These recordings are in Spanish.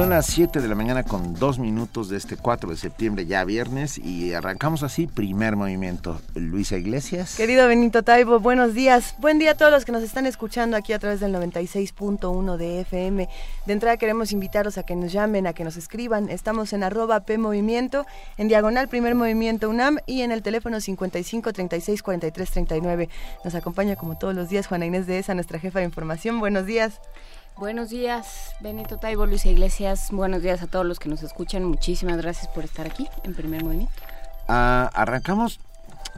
Son las 7 de la mañana con dos minutos de este 4 de septiembre, ya viernes, y arrancamos así, primer movimiento. Luisa Iglesias. Querido Benito Taibo, buenos días. Buen día a todos los que nos están escuchando aquí a través del 96.1 de FM. De entrada queremos invitarlos a que nos llamen, a que nos escriban. Estamos en arroba P Movimiento, en diagonal Primer Movimiento UNAM y en el teléfono 55 36 43 39. Nos acompaña como todos los días Juana Inés de esa, nuestra jefa de información. Buenos días. Buenos días, Benito Taibo, Luis Iglesias. Buenos días a todos los que nos escuchan. Muchísimas gracias por estar aquí en Primer Movimiento. Ah, arrancamos,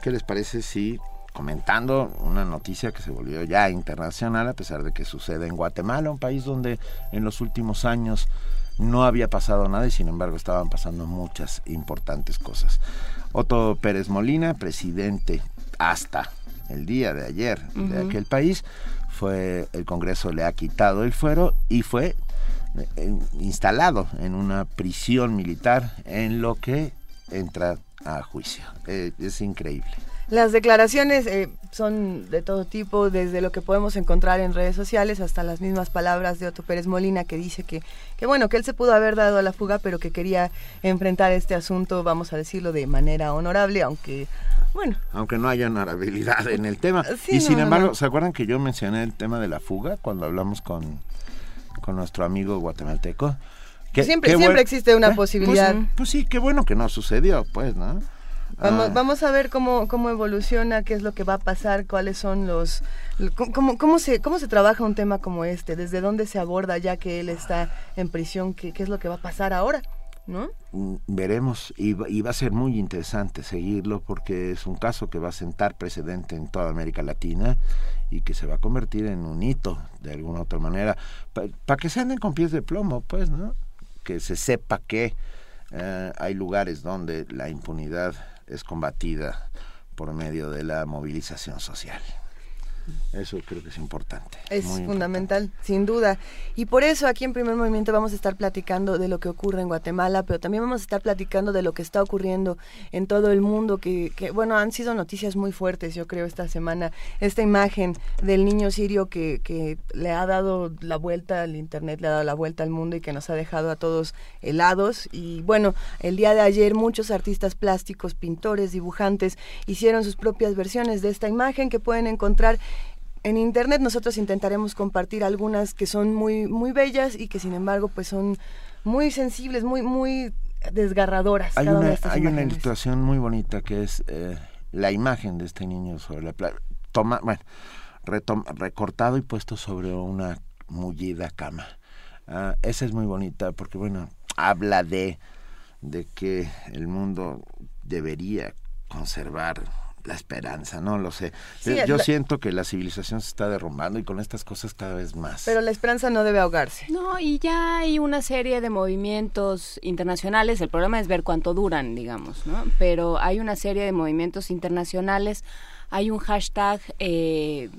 ¿qué les parece si comentando una noticia que se volvió ya internacional a pesar de que sucede en Guatemala, un país donde en los últimos años no había pasado nada y sin embargo estaban pasando muchas importantes cosas. Otto Pérez Molina, presidente hasta el día de ayer de aquel país, fue el Congreso le ha quitado el fuero y fue eh, instalado en una prisión militar en lo que entra a juicio. Eh, es increíble. Las declaraciones eh, son de todo tipo, desde lo que podemos encontrar en redes sociales hasta las mismas palabras de Otto Pérez Molina que dice que, que bueno, que él se pudo haber dado a la fuga, pero que quería enfrentar este asunto, vamos a decirlo, de manera honorable, aunque bueno. Aunque no haya honorabilidad en el tema. y sin embargo, ¿se acuerdan que yo mencioné el tema de la fuga cuando hablamos con, con nuestro amigo guatemalteco? Que, siempre siempre existe una posibilidad. Pues, pues, sí, qué bueno que no sucedió, pues, ¿no? Vamos, ah. vamos a ver cómo, cómo evoluciona, qué es lo que va a pasar, cuáles son los... Cómo, cómo, se, ¿Cómo se trabaja un tema como este? ¿Desde dónde se aborda ya que él está en prisión? ¿Qué, qué es lo que va a pasar ahora? ¿No? Mm, veremos y, va a ser muy interesante seguirlo porque es un caso que va a sentar precedente en toda América Latina y que se va a convertir en un hito de alguna otra manera para que se anden con pies de plomo pues no que se sepa que eh, hay lugares donde la impunidad es combatida por medio de la movilización social. Eso creo que es importante. Es fundamental, sin duda. Y por eso aquí en Primer Movimiento vamos a estar platicando de lo que ocurre en Guatemala, pero también vamos a estar platicando de lo que está ocurriendo en todo el mundo, que, que bueno, han sido noticias muy fuertes, yo creo, esta semana. Esta imagen del niño sirio que, que le ha dado la vuelta al Internet, le ha dado la vuelta al mundo y que nos ha dejado a todos helados. Y bueno, el día de ayer muchos artistas plásticos, pintores, dibujantes hicieron sus propias versiones de esta imagen que pueden encontrar en internet nosotros intentaremos compartir algunas que son muy muy bellas y que sin embargo pues son muy sensibles, muy muy desgarradoras. Hay una, hay una ilustración muy bonita que es eh, la imagen de este niño sobre la playa, toma, bueno, recortado y puesto sobre una mullida cama. Ah, esa es muy bonita porque bueno, habla de de que el mundo debería conservar la esperanza, no lo sé. Yo siento que la civilización se está derrumbando y con estas cosas cada vez más. Pero la esperanza no debe ahogarse. No, y ya hay una serie de movimientos internacionales, el problema es ver cuánto duran, digamos, ¿no? Pero hay una serie de movimientos internacionales, hay un hashtag eh,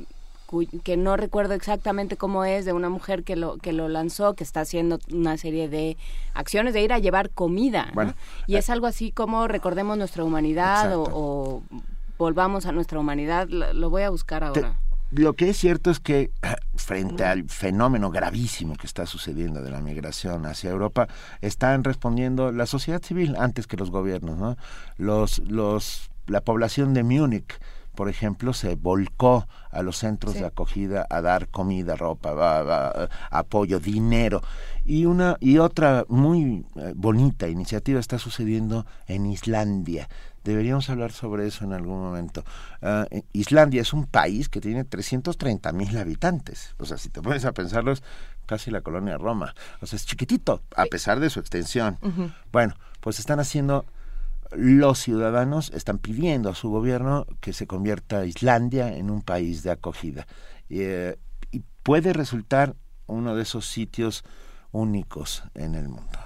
que no recuerdo exactamente cómo es, de una mujer que lo, que lo lanzó, que está haciendo una serie de acciones de ir a llevar comida. y es eh, algo así como recordemos nuestra humanidad o, volvamos a nuestra humanidad. Lo, voy a buscar ahora. lo que es cierto es que frente al fenómeno gravísimo que está sucediendo de la migración hacia Europa, están respondiendo la sociedad civil antes que los gobiernos, ¿no? Los, los, la población de Múnich, por ejemplo, se volcó a los centros de acogida a dar comida, ropa, apoyo, dinero. Y una y otra muy eh, bonita iniciativa está sucediendo en Islandia. Deberíamos hablar sobre eso en algún momento. Ah, eh, Islandia es un país que tiene 330 mil habitantes. O sea, si te pones a pensarlo, es casi la colonia Roma. O sea, es chiquitito, a pesar de su extensión. Bueno, pues están haciendo los ciudadanos están pidiendo a su gobierno que se convierta Islandia en un país de acogida. Eh, y puede resultar uno de esos sitios únicos en el mundo.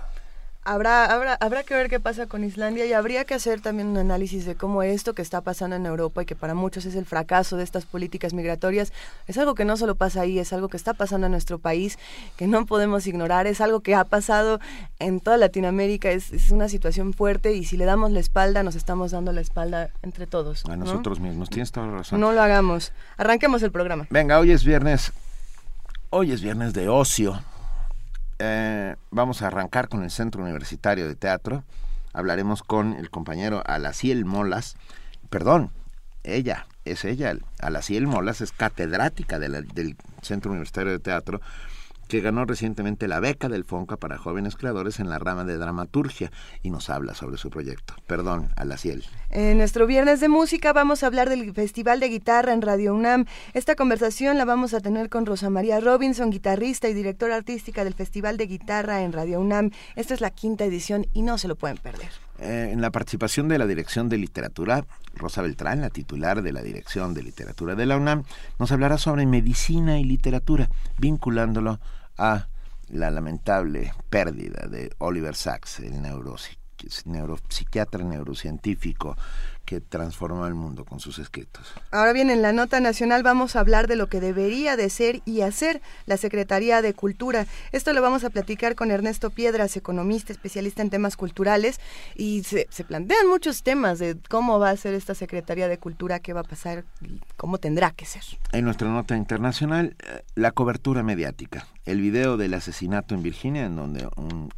Habrá, habrá, habrá que ver qué pasa con Islandia y habría que hacer también un análisis de cómo esto que está pasando en Europa y que para muchos es el fracaso de estas políticas migratorias, es algo que no solo pasa ahí, es algo que está pasando en nuestro país, que no podemos ignorar, es algo que ha pasado en toda Latinoamérica, es, es una situación fuerte y si le damos la espalda, nos estamos dando la espalda entre todos. A nosotros mismos, tienes toda la razón. No lo hagamos. Arranquemos el programa. Venga, hoy es viernes, hoy es viernes de ocio eh, vamos a arrancar con el Centro Universitario de Teatro. Hablaremos con el compañero Alaciel Molas. Perdón, ella, es ella. Alaciel Molas es catedrática del Centro Universitario de Teatro que ganó recientemente la beca del FONCA para jóvenes creadores en la rama de dramaturgia y nos habla sobre su proyecto. Perdón, a la ciel. En nuestro viernes de música vamos a hablar del Festival de Guitarra en Radio UNAM. Esta conversación la vamos a tener con Rosa María Robinson, guitarrista y directora artística del Festival de Guitarra en Radio UNAM. Esta es la quinta edición y no se lo pueden perder. Eh, en la participación de la Dirección de Literatura, Rosa Beltrán, la titular de la Dirección de Literatura de la UNAM, nos hablará sobre medicina y literatura, vinculándolo a la lamentable pérdida de Oliver Sacks, el neuropsiquiatra neurocientífico que transformó el mundo con sus escritos. Ahora bien, en la nota nacional vamos a hablar de lo que debería de ser y hacer la Secretaría de Cultura. Esto lo vamos a platicar con Ernesto Piedras, economista, especialista en temas culturales, y se, se plantean muchos temas de cómo va a ser esta Secretaría de Cultura, qué va a pasar y cómo tendrá que ser. En nuestra nota internacional, eh, la cobertura mediática. El video del asesinato en Virginia, en donde un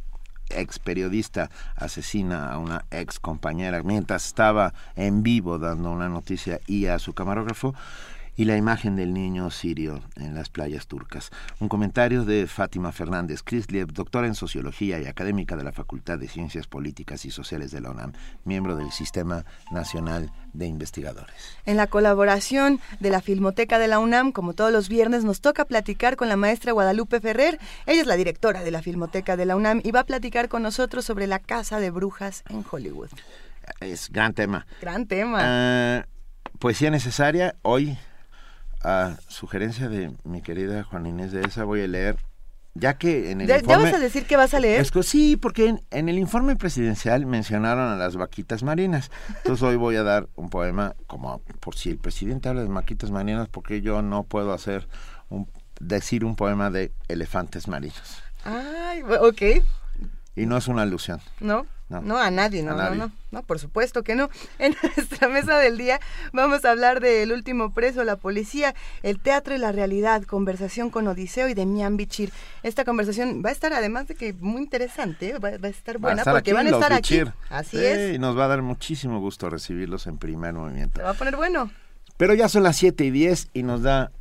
ex periodista asesina a una ex compañera mientras estaba en vivo dando una noticia y a su camarógrafo y la imagen del niño sirio en las playas turcas. Un comentario de Fátima Fernández Krisliev, doctora en Sociología y académica de la Facultad de Ciencias Políticas y Sociales de la UNAM, miembro del Sistema Nacional de Investigadores. En la colaboración de la Filmoteca de la UNAM, como todos los viernes, nos toca platicar con la maestra Guadalupe Ferrer. Ella es la directora de la Filmoteca de la UNAM y va a platicar con nosotros sobre la Casa de Brujas en Hollywood. Es gran tema. Gran tema. Ah, poesía necesaria. Hoy a sugerencia de mi querida Juan Inés de esa voy a leer ya que en el informe... ¿Ya vas a decir que vas a leer? sí, porque en, el informe presidencial mencionaron a las vaquitas marinas. Entonces hoy voy a dar un poema, como por si el presidente habla de vaquitas marinas, porque yo no puedo hacer un, decir un poema de elefantes marinos. Ay, ok. Y no es una alusión. ¿No? No, a nadie, no, no, no, no, por supuesto que no. En nuestra mesa del día vamos a hablar del último preso, la policía, el teatro y la realidad, conversación con Odiseo y Demian Bichir. Esta conversación va a estar, además de que muy interesante, va, a estar buena porque van a estar aquí. Así es. Y nos va a dar muchísimo gusto recibirlos en primer movimiento. Se va a poner bueno. Pero ya son las 7 y 10 y nos da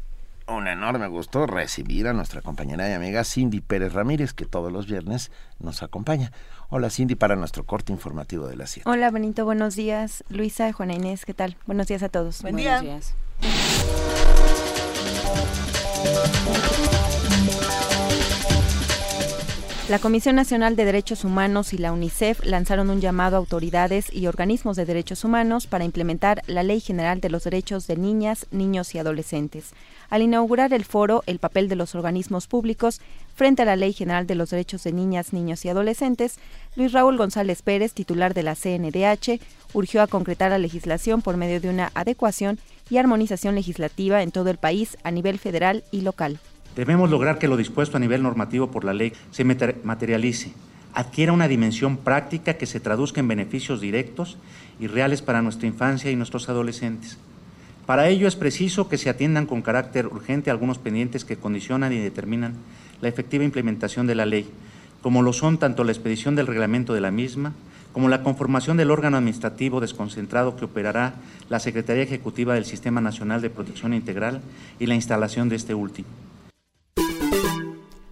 un enorme gusto recibir a nuestra compañera y amiga Cindy Pérez Ramírez, que todos los viernes nos acompaña. Hola Cindy, para nuestro corte informativo de la 7. Hola Benito, buenos días. Luisa, Juana Inés, ¿qué tal? Buenos días a todos. Buen Buenos días. La Comisión Nacional de Derechos Humanos y la UNICEF lanzaron un llamado a autoridades y organismos de derechos humanos para implementar la Ley General de los Derechos de Niñas, Niños y Adolescentes. Al inaugurar el foro El papel de los organismos públicos frente a la Ley General de los Derechos de Niñas, Niños y Adolescentes, Luis Raúl González Pérez, titular de la CNDH, urgió a concretar la legislación por medio de una adecuación y armonización legislativa en todo el país a nivel federal y local. Debemos lograr que lo dispuesto a nivel normativo por la ley se materialice, adquiera una dimensión práctica que se traduzca en beneficios directos y reales para nuestra infancia y nuestros adolescentes. Para ello es preciso que se atiendan con carácter urgente algunos pendientes que condicionan y determinan la efectiva implementación de la ley, como lo son tanto la expedición del reglamento de la misma, como la conformación del órgano administrativo desconcentrado que operará la Secretaría Ejecutiva del Sistema Nacional de Protección Integral y la instalación de este último.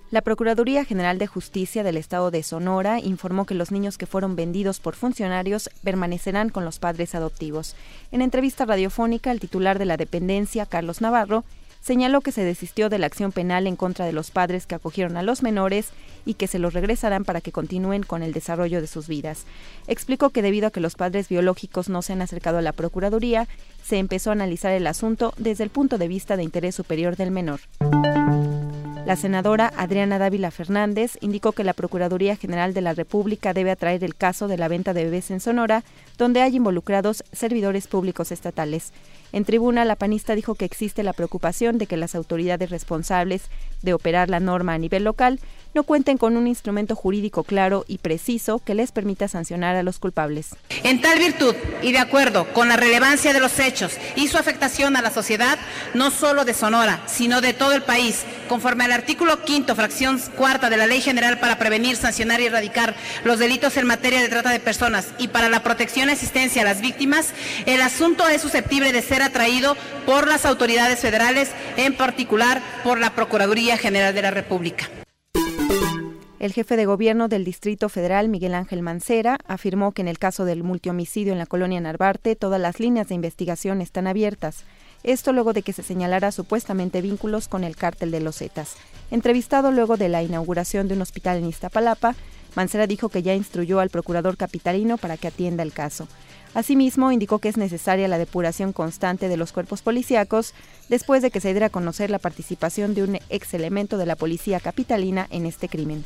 La Procuraduría General de Justicia del Estado de Sonora informó que los niños que fueron vendidos por funcionarios permanecerán con los padres adoptivos. En entrevista radiofónica, el titular de la dependencia, Carlos Navarro, señaló que se desistió de la acción penal en contra de los padres que acogieron a los menores y que se los regresarán para que continúen con el desarrollo de sus vidas. Explicó que debido a que los padres biológicos no se han acercado a la Procuraduría, se empezó a analizar el asunto desde el punto de vista de interés superior del menor. La senadora Adriana Dávila Fernández indicó que la Procuraduría General de la República debe atraer el caso de la venta de bebés en Sonora, donde hay involucrados servidores públicos estatales. En tribuna, la panista dijo que existe la preocupación de que las autoridades responsables de operar la norma a nivel local no cuenten con un instrumento jurídico claro y preciso que les permita sancionar a los culpables. En tal virtud y de acuerdo con la relevancia de los hechos y su afectación a la sociedad, no solo de Sonora, sino de todo el país, conforme al artículo quinto, fracción cuarta de la Ley General para prevenir, sancionar y erradicar los delitos en materia de trata de personas y para la protección y asistencia a las víctimas, el asunto es susceptible de ser atraído por las autoridades federales, en particular por la Procuraduría General de la República. El jefe de gobierno del Distrito Federal, Miguel Ángel Mancera, afirmó que en el caso del multihomicidio en la colonia Narvarte, todas las líneas de investigación están abiertas. Esto luego de que se señalara supuestamente vínculos con el cártel de los Zetas. Entrevistado luego de la inauguración de un hospital en Iztapalapa, Mancera dijo que ya instruyó al procurador capitalino para que atienda el caso. Asimismo, indicó que es necesaria la depuración constante de los cuerpos policíacos después de que se diera a conocer la participación de un ex elemento de la policía capitalina en este crimen.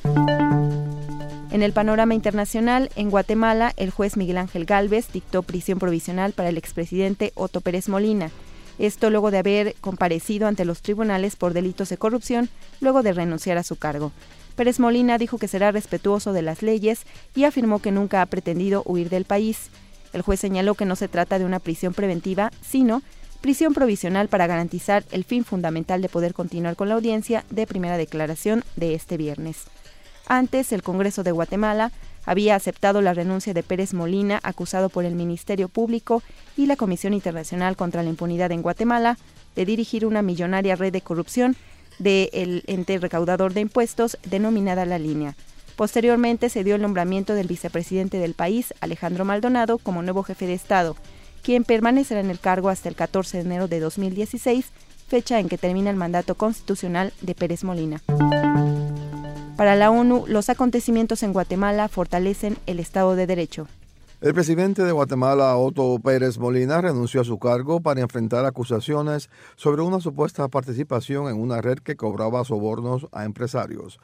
En el panorama internacional, en Guatemala, el juez Miguel Ángel Gálvez dictó prisión provisional para el expresidente Otto Pérez Molina. Esto luego de haber comparecido ante los tribunales por delitos de corrupción, luego de renunciar a su cargo. Pérez Molina dijo que será respetuoso de las leyes y afirmó que nunca ha pretendido huir del país. El juez señaló que no se trata de una prisión preventiva, sino prisión provisional para garantizar el fin fundamental de poder continuar con la audiencia de primera declaración de este viernes. Antes, el Congreso de Guatemala había aceptado la renuncia de Pérez Molina, acusado por el Ministerio Público y la Comisión Internacional contra la Impunidad en Guatemala de dirigir una millonaria red de corrupción del ente recaudador de impuestos denominada La Línea. Posteriormente se dio el nombramiento del vicepresidente del país, Alejandro Maldonado, como nuevo jefe de Estado, quien permanecerá en el cargo hasta el 14 de enero de 2016, fecha en que termina el mandato constitucional de Pérez Molina. Para la ONU, los acontecimientos en Guatemala fortalecen el Estado de Derecho. El presidente de Guatemala, Otto Pérez Molina, renunció a su cargo para enfrentar acusaciones sobre una supuesta participación en una red que cobraba sobornos a empresarios.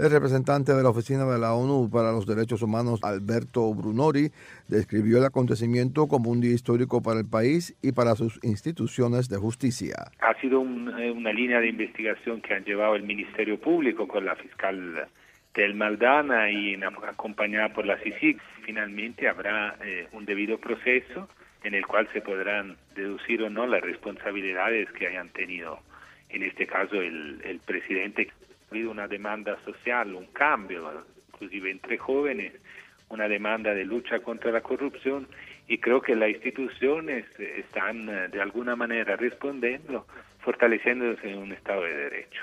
El representante de la Oficina de la ONU para los Derechos Humanos, Alberto Brunori, describió el acontecimiento como un día histórico para el país y para sus instituciones de justicia. Ha sido eh, una línea de investigación que ha llevado el Ministerio Público con la fiscal del Maldana y acompañada por la CICIG. Finalmente habrá eh, un debido proceso en el cual se podrán deducir o no las responsabilidades que hayan tenido, en este caso el, el presidente habido una demanda social, un cambio, inclusive entre jóvenes, una demanda de lucha contra la corrupción y creo que las instituciones están eh, de alguna manera respondiendo, fortaleciéndose en un Estado de Derecho.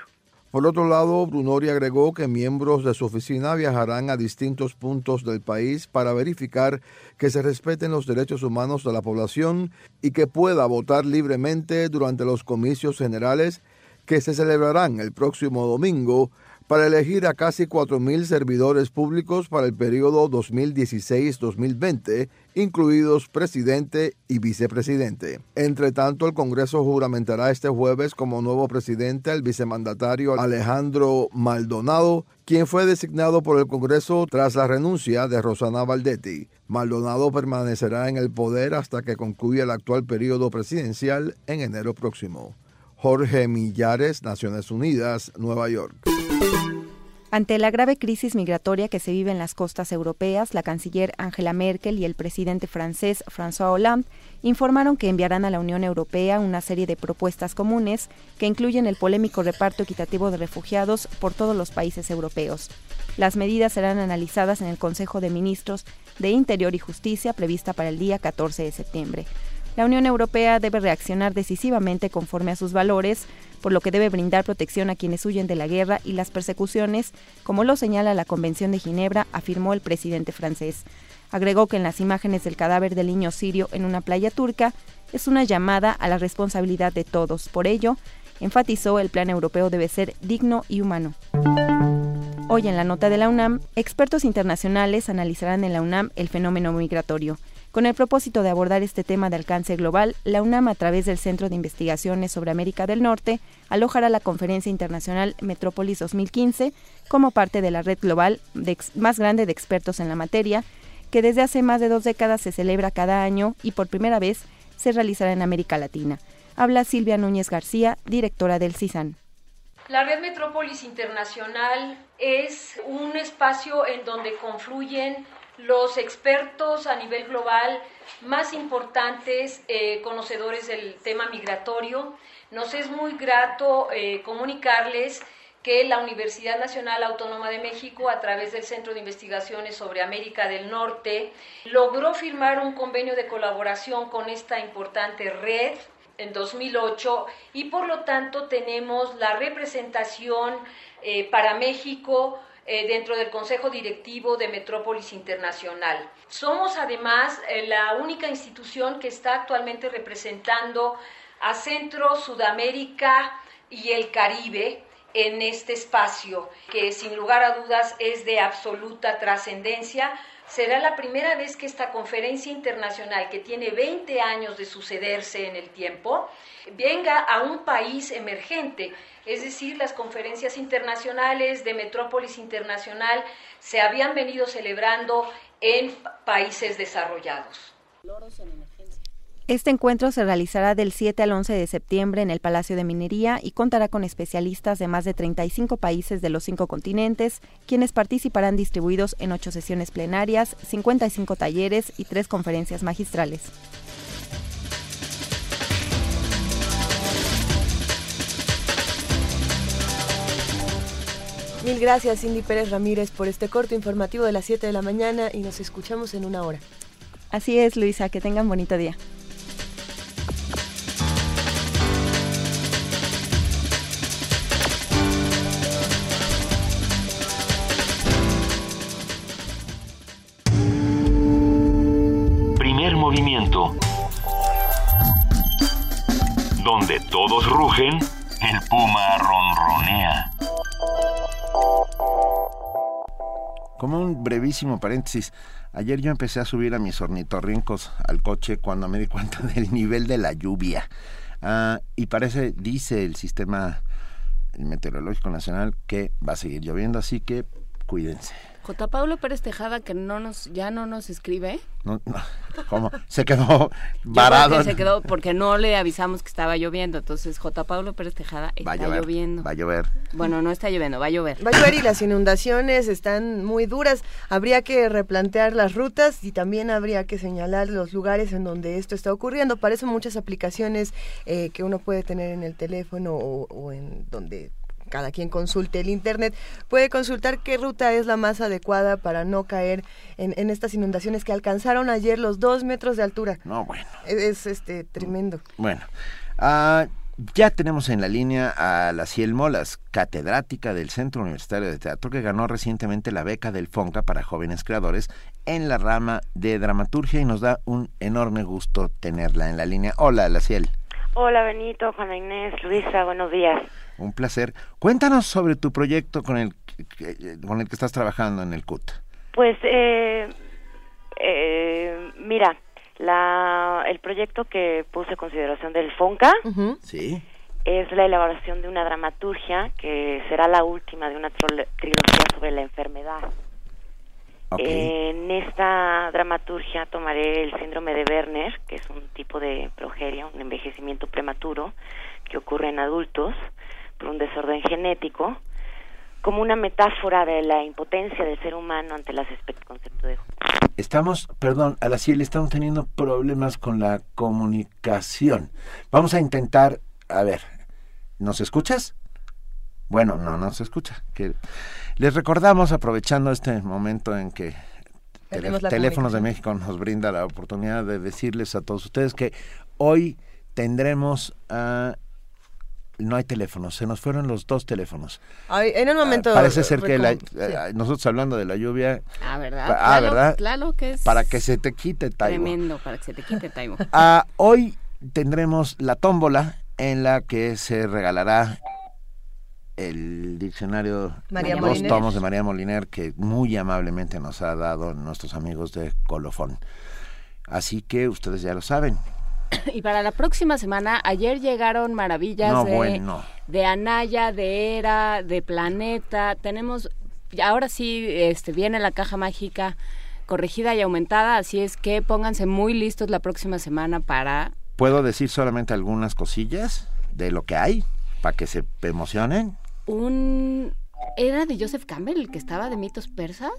Por otro lado, Brunori agregó que miembros de su oficina viajarán a distintos puntos del país para verificar que se respeten los derechos humanos de la población y que pueda votar libremente durante los comicios generales que se celebrarán el próximo domingo para elegir a casi 4.000 servidores públicos para el periodo 2016-2020, incluidos presidente y vicepresidente. Entre tanto, el Congreso juramentará este jueves como nuevo presidente al vicemandatario Alejandro Maldonado, quien fue designado por el Congreso tras la renuncia de Rosana Valdetti. Maldonado permanecerá en el poder hasta que concluya el actual periodo presidencial en enero próximo. Jorge Millares, Naciones Unidas, Nueva York. Ante la grave crisis migratoria que se vive en las costas europeas, la canciller Angela Merkel y el presidente francés François Hollande informaron que enviarán a la Unión Europea una serie de propuestas comunes que incluyen el polémico reparto equitativo de refugiados por todos los países europeos. Las medidas serán analizadas en el Consejo de Ministros de Interior y Justicia prevista para el día 14 de septiembre. La Unión Europea debe reaccionar decisivamente conforme a sus valores, por lo que debe brindar protección a quienes huyen de la guerra y las persecuciones, como lo señala la Convención de Ginebra, afirmó el presidente francés. Agregó que en las imágenes del cadáver del niño sirio en una playa turca es una llamada a la responsabilidad de todos. Por ello, enfatizó el plan europeo debe ser digno y humano. Hoy en la nota de la UNAM, expertos internacionales analizarán en la UNAM el fenómeno migratorio. Con el propósito de abordar este tema de alcance global, la UNAM, a través del Centro de Investigaciones sobre América del Norte, alojará la Conferencia Internacional Metrópolis 2015 como parte de la red global más grande de expertos en la materia, que desde hace más de dos décadas se celebra cada año y por primera vez se realizará en América Latina. Habla Silvia Núñez García, directora del CISAN. La Red Metrópolis Internacional es un espacio en donde confluyen los expertos a nivel global más importantes, eh, conocedores del tema migratorio. Nos es muy grato eh, comunicarles que la Universidad Nacional Autónoma de México, a través del Centro de Investigaciones sobre América del Norte, logró firmar un convenio de colaboración con esta importante red en 2008 y por lo tanto tenemos la representación eh, para México eh, dentro del Consejo Directivo de Metrópolis Internacional. Somos además eh, la única institución que está actualmente representando a Centro, Sudamérica y el Caribe en este espacio, que sin lugar a dudas es de absoluta trascendencia. Será la primera vez que esta conferencia internacional, que tiene 20 años de sucederse en el tiempo, venga a un país emergente es decir, las conferencias internacionales de Metrópolis Internacional se habían venido celebrando en países desarrollados. Este encuentro se realizará del 7 al 11 de septiembre en el Palacio de Minería y contará con especialistas de más de 35 países de los cinco continentes, quienes participarán distribuidos en ocho sesiones plenarias, 55 talleres y tres conferencias magistrales. Mil gracias Cindy Pérez Ramírez por este corto informativo de las 7 de la mañana y nos escuchamos en una hora. Así es, Luisa, que tengan bonito día. Donde todos rugen, el puma ronronea. Como un brevísimo paréntesis, ayer yo empecé a subir a mis ornitorrincos al coche cuando me di cuenta del nivel de la lluvia. Ah, y parece, dice el sistema meteorológico nacional, que va a seguir lloviendo, así que cuídense. J. Pablo Pérez Tejada, que no nos, ya no nos escribe. No, ¿Cómo? Se quedó varado. se quedó porque no le avisamos que estaba lloviendo. Entonces, J. Pablo Pérez Tejada está lloviendo. Va a llover. Bueno, no está lloviendo, va a llover. Va a llover y las inundaciones están muy duras. Habría que replantear las rutas y también habría que señalar los lugares en donde esto está ocurriendo. Para eso muchas aplicaciones eh, que uno puede tener en el teléfono o, o en donde cada quien consulte el Internet, puede consultar qué ruta es la más adecuada para no caer en, estas inundaciones que alcanzaron ayer los dos metros de altura. No, bueno. Es, este tremendo. Bueno. Ah, ya tenemos en la línea a la Ciel Molas, catedrática del Centro Universitario de Teatro, que ganó recientemente la beca del FONCA para jóvenes creadores en la rama de dramaturgia y nos da un enorme gusto tenerla en la línea. Hola, la Ciel. Hola, Benito, Juana Inés, Luisa, buenos días. Un placer. Cuéntanos sobre tu proyecto con el, con el que estás trabajando en el CUT. Pues, eh, eh, mira, la, el proyecto que puse en consideración del FONCA ¿Sí? es la elaboración de una dramaturgia que será la última de una trilogía sobre la enfermedad. En esta dramaturgia tomaré el síndrome de Werner, que es un tipo de progeria, un envejecimiento prematuro que ocurre en adultos, por un desorden genético, como una metáfora de la impotencia del ser humano ante las concepto de Estamos, perdón, a la CIEL estamos teniendo problemas con la comunicación. Vamos a intentar, a ver, ¿nos escuchas? Bueno, no nos escucha. Que les recordamos, aprovechando este momento en que Teléfonos de México nos brinda la oportunidad de decirles a todos ustedes que hoy tendremos a no hay teléfonos, se nos fueron los dos teléfonos. en un momento. parece ser que eh, nosotros hablando de la lluvia. Ah, ¿verdad? Ah, ¿verdad? Claro que es. Para que se te quite, Taibo. Tremendo, para que se te quite, Taibo. Ah, hoy tendremos la tómbola en la que se regalará el diccionario María dos tomos de María Moliner que muy amablemente nos ha dado nuestros amigos de Colofón. Así que ustedes ya lo saben. Y para la próxima semana, ayer llegaron maravillas de, de Anaya, de Era, de Planeta. Tenemos, ahora sí, este, viene la caja mágica corregida y aumentada, así es que pónganse muy listos la próxima semana para... ¿Puedo decir solamente algunas cosillas de lo que hay para que se emocionen? Un... ¿Era de Joseph Campbell el que estaba de mitos persas?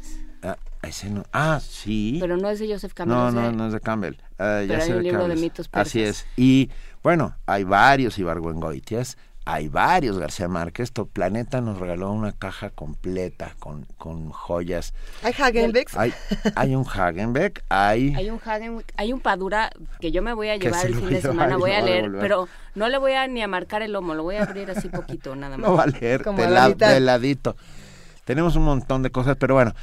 Ah, ese no. Ah, sí. Pero no es de Joseph Campbell. No, no, no es de Campbell. Uh, Pero hay un libro de mitos persas. Así es. Y bueno, hay varios Ibargüengoitias hay varios García Márquez. Tu Planeta nos regaló una caja completa con, con joyas. ¿Hay Hagenbeck? Hay, hay un Hagenbeck, hay... Hay un Hagenbeck, hay un Padura que yo me voy a llevar el fin de semana, voy a leer, pero no le voy a ni a marcar el lomo, lo voy a abrir así poquito, nada más. No va a leer de, ladito. Tenemos un montón de cosas, pero bueno,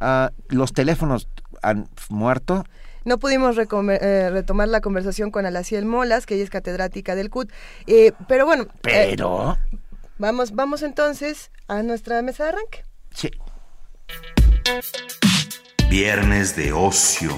uh, los teléfonos han muerto no pudimos eh, retomar la conversación con Alaciel Molas, que ella es catedrática del CUT, eh, pero bueno. Eh, pero. vamos, vamos entonces a nuestra mesa de arranque. Sí. Viernes de ocio.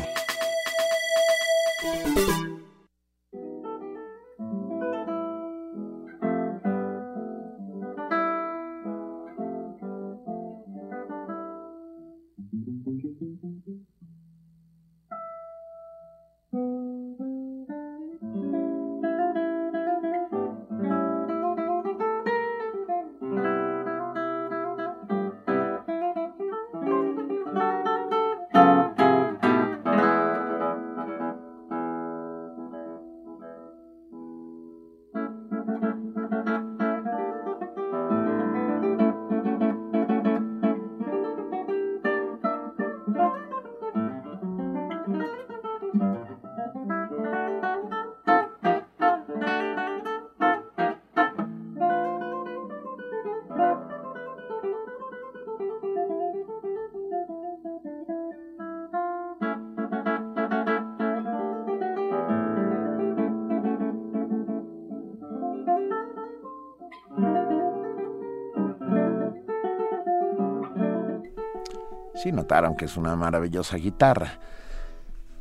Sí, notaron que es una maravillosa guitarra.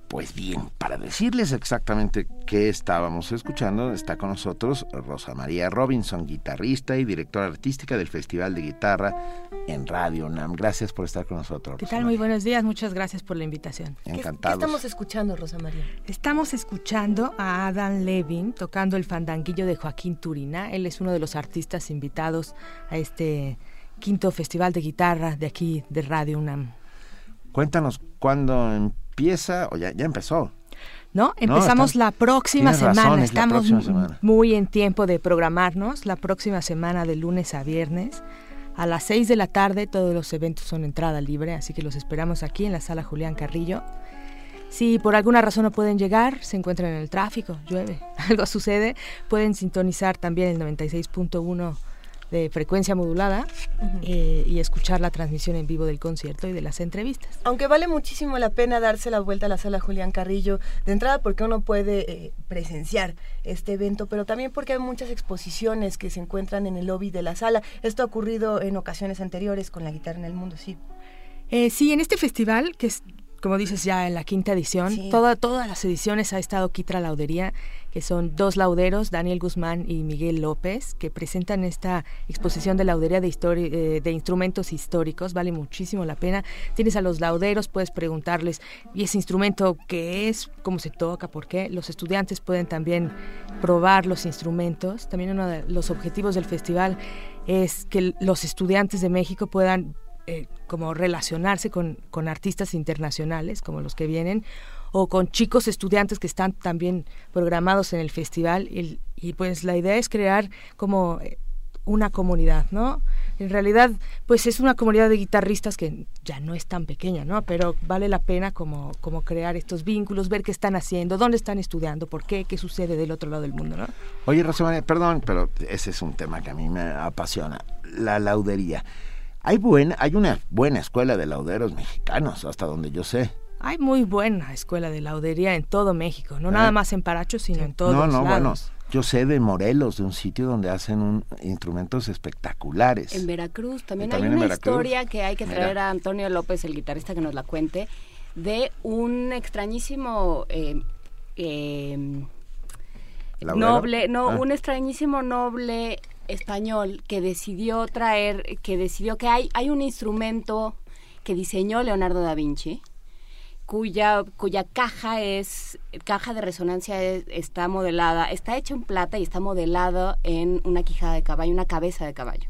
Pues bien, para decirles exactamente qué estábamos escuchando, está con nosotros Rosa María Robinson, guitarrista y directora artística del Festival de Guitarra en Radio NAM. Gracias por estar con nosotros. ¿Qué tal? Muy buenos días, muchas gracias por la invitación. Encantados. ¿Qué, estamos escuchando, Rosa María? Estamos escuchando a Adam Levin tocando el fandanguillo de Joaquín Turina. Él es uno de los artistas invitados a este quinto festival de guitarra de aquí de Radio UNAM. Cuéntanos cuándo empieza, o ya, ya empezó. ¿no? Empezamos la próxima semana, estamos muy en tiempo de programarnos, la próxima semana de lunes a viernes. A las 6 de la tarde todos los eventos son entrada libre, así que los esperamos aquí en la sala Julián Carrillo. Si por alguna razón no pueden llegar, se encuentran en el tráfico, llueve, algo sucede, pueden sintonizar también el 96.1 de frecuencia modulada eh, y escuchar la transmisión en vivo del concierto y de las entrevistas. Aunque vale muchísimo la pena darse la vuelta a la sala Julián Carrillo, de entrada porque uno puede eh, presenciar este evento, pero también porque hay muchas exposiciones que se encuentran en el lobby de la sala. Esto ha ocurrido en ocasiones anteriores con la guitarra en el mundo, sí. Eh, sí, en este festival, que es como dices ya en la quinta edición, todas las ediciones ha estado Quitra Laudería, que son dos lauderos, Daniel Guzmán y Miguel López, que presentan esta exposición de laudería de, eh, de instrumentos históricos, vale muchísimo la pena. Tienes a los lauderos, puedes preguntarles, ¿y ese instrumento qué es? ¿Cómo se toca? ¿Por qué? Los estudiantes pueden también probar los instrumentos. También uno de los objetivos del festival es que los estudiantes de México puedan eh, como relacionarse con, con, artistas internacionales como los que vienen o con chicos estudiantes que están también programados en el festival y, pues la idea es crear como eh, una comunidad, ¿no? En realidad, pues es una comunidad de guitarristas que ya no es tan pequeña, ¿no? Pero vale la pena como, como crear estos vínculos, ver qué están haciendo, dónde están estudiando, por qué, qué sucede del otro lado del mundo, ¿no? Oye, Rosa perdón, pero ese es un tema que a mí me apasiona, la laudería. Hay, buena, hay una buena escuela de lauderos mexicanos, hasta donde yo sé. Hay muy buena escuela de laudería en todo México, no nada más en Paracho, sino en todos no, no, Bueno, yo sé de Morelos, de un sitio donde hacen instrumentos espectaculares. En Veracruz también hay una historia que hay que traer a Antonio López, el guitarrista, que nos la cuente de un extrañísimo eh, eh, noble, no, Ah. un extrañísimo noble español que decidió traer, que decidió que hay, hay un instrumento que diseñó Leonardo da Vinci, cuya, cuya caja es, caja de resonancia es- está modelada, está hecha en plata y está modelada en una quijada de caballo, una cabeza de caballo.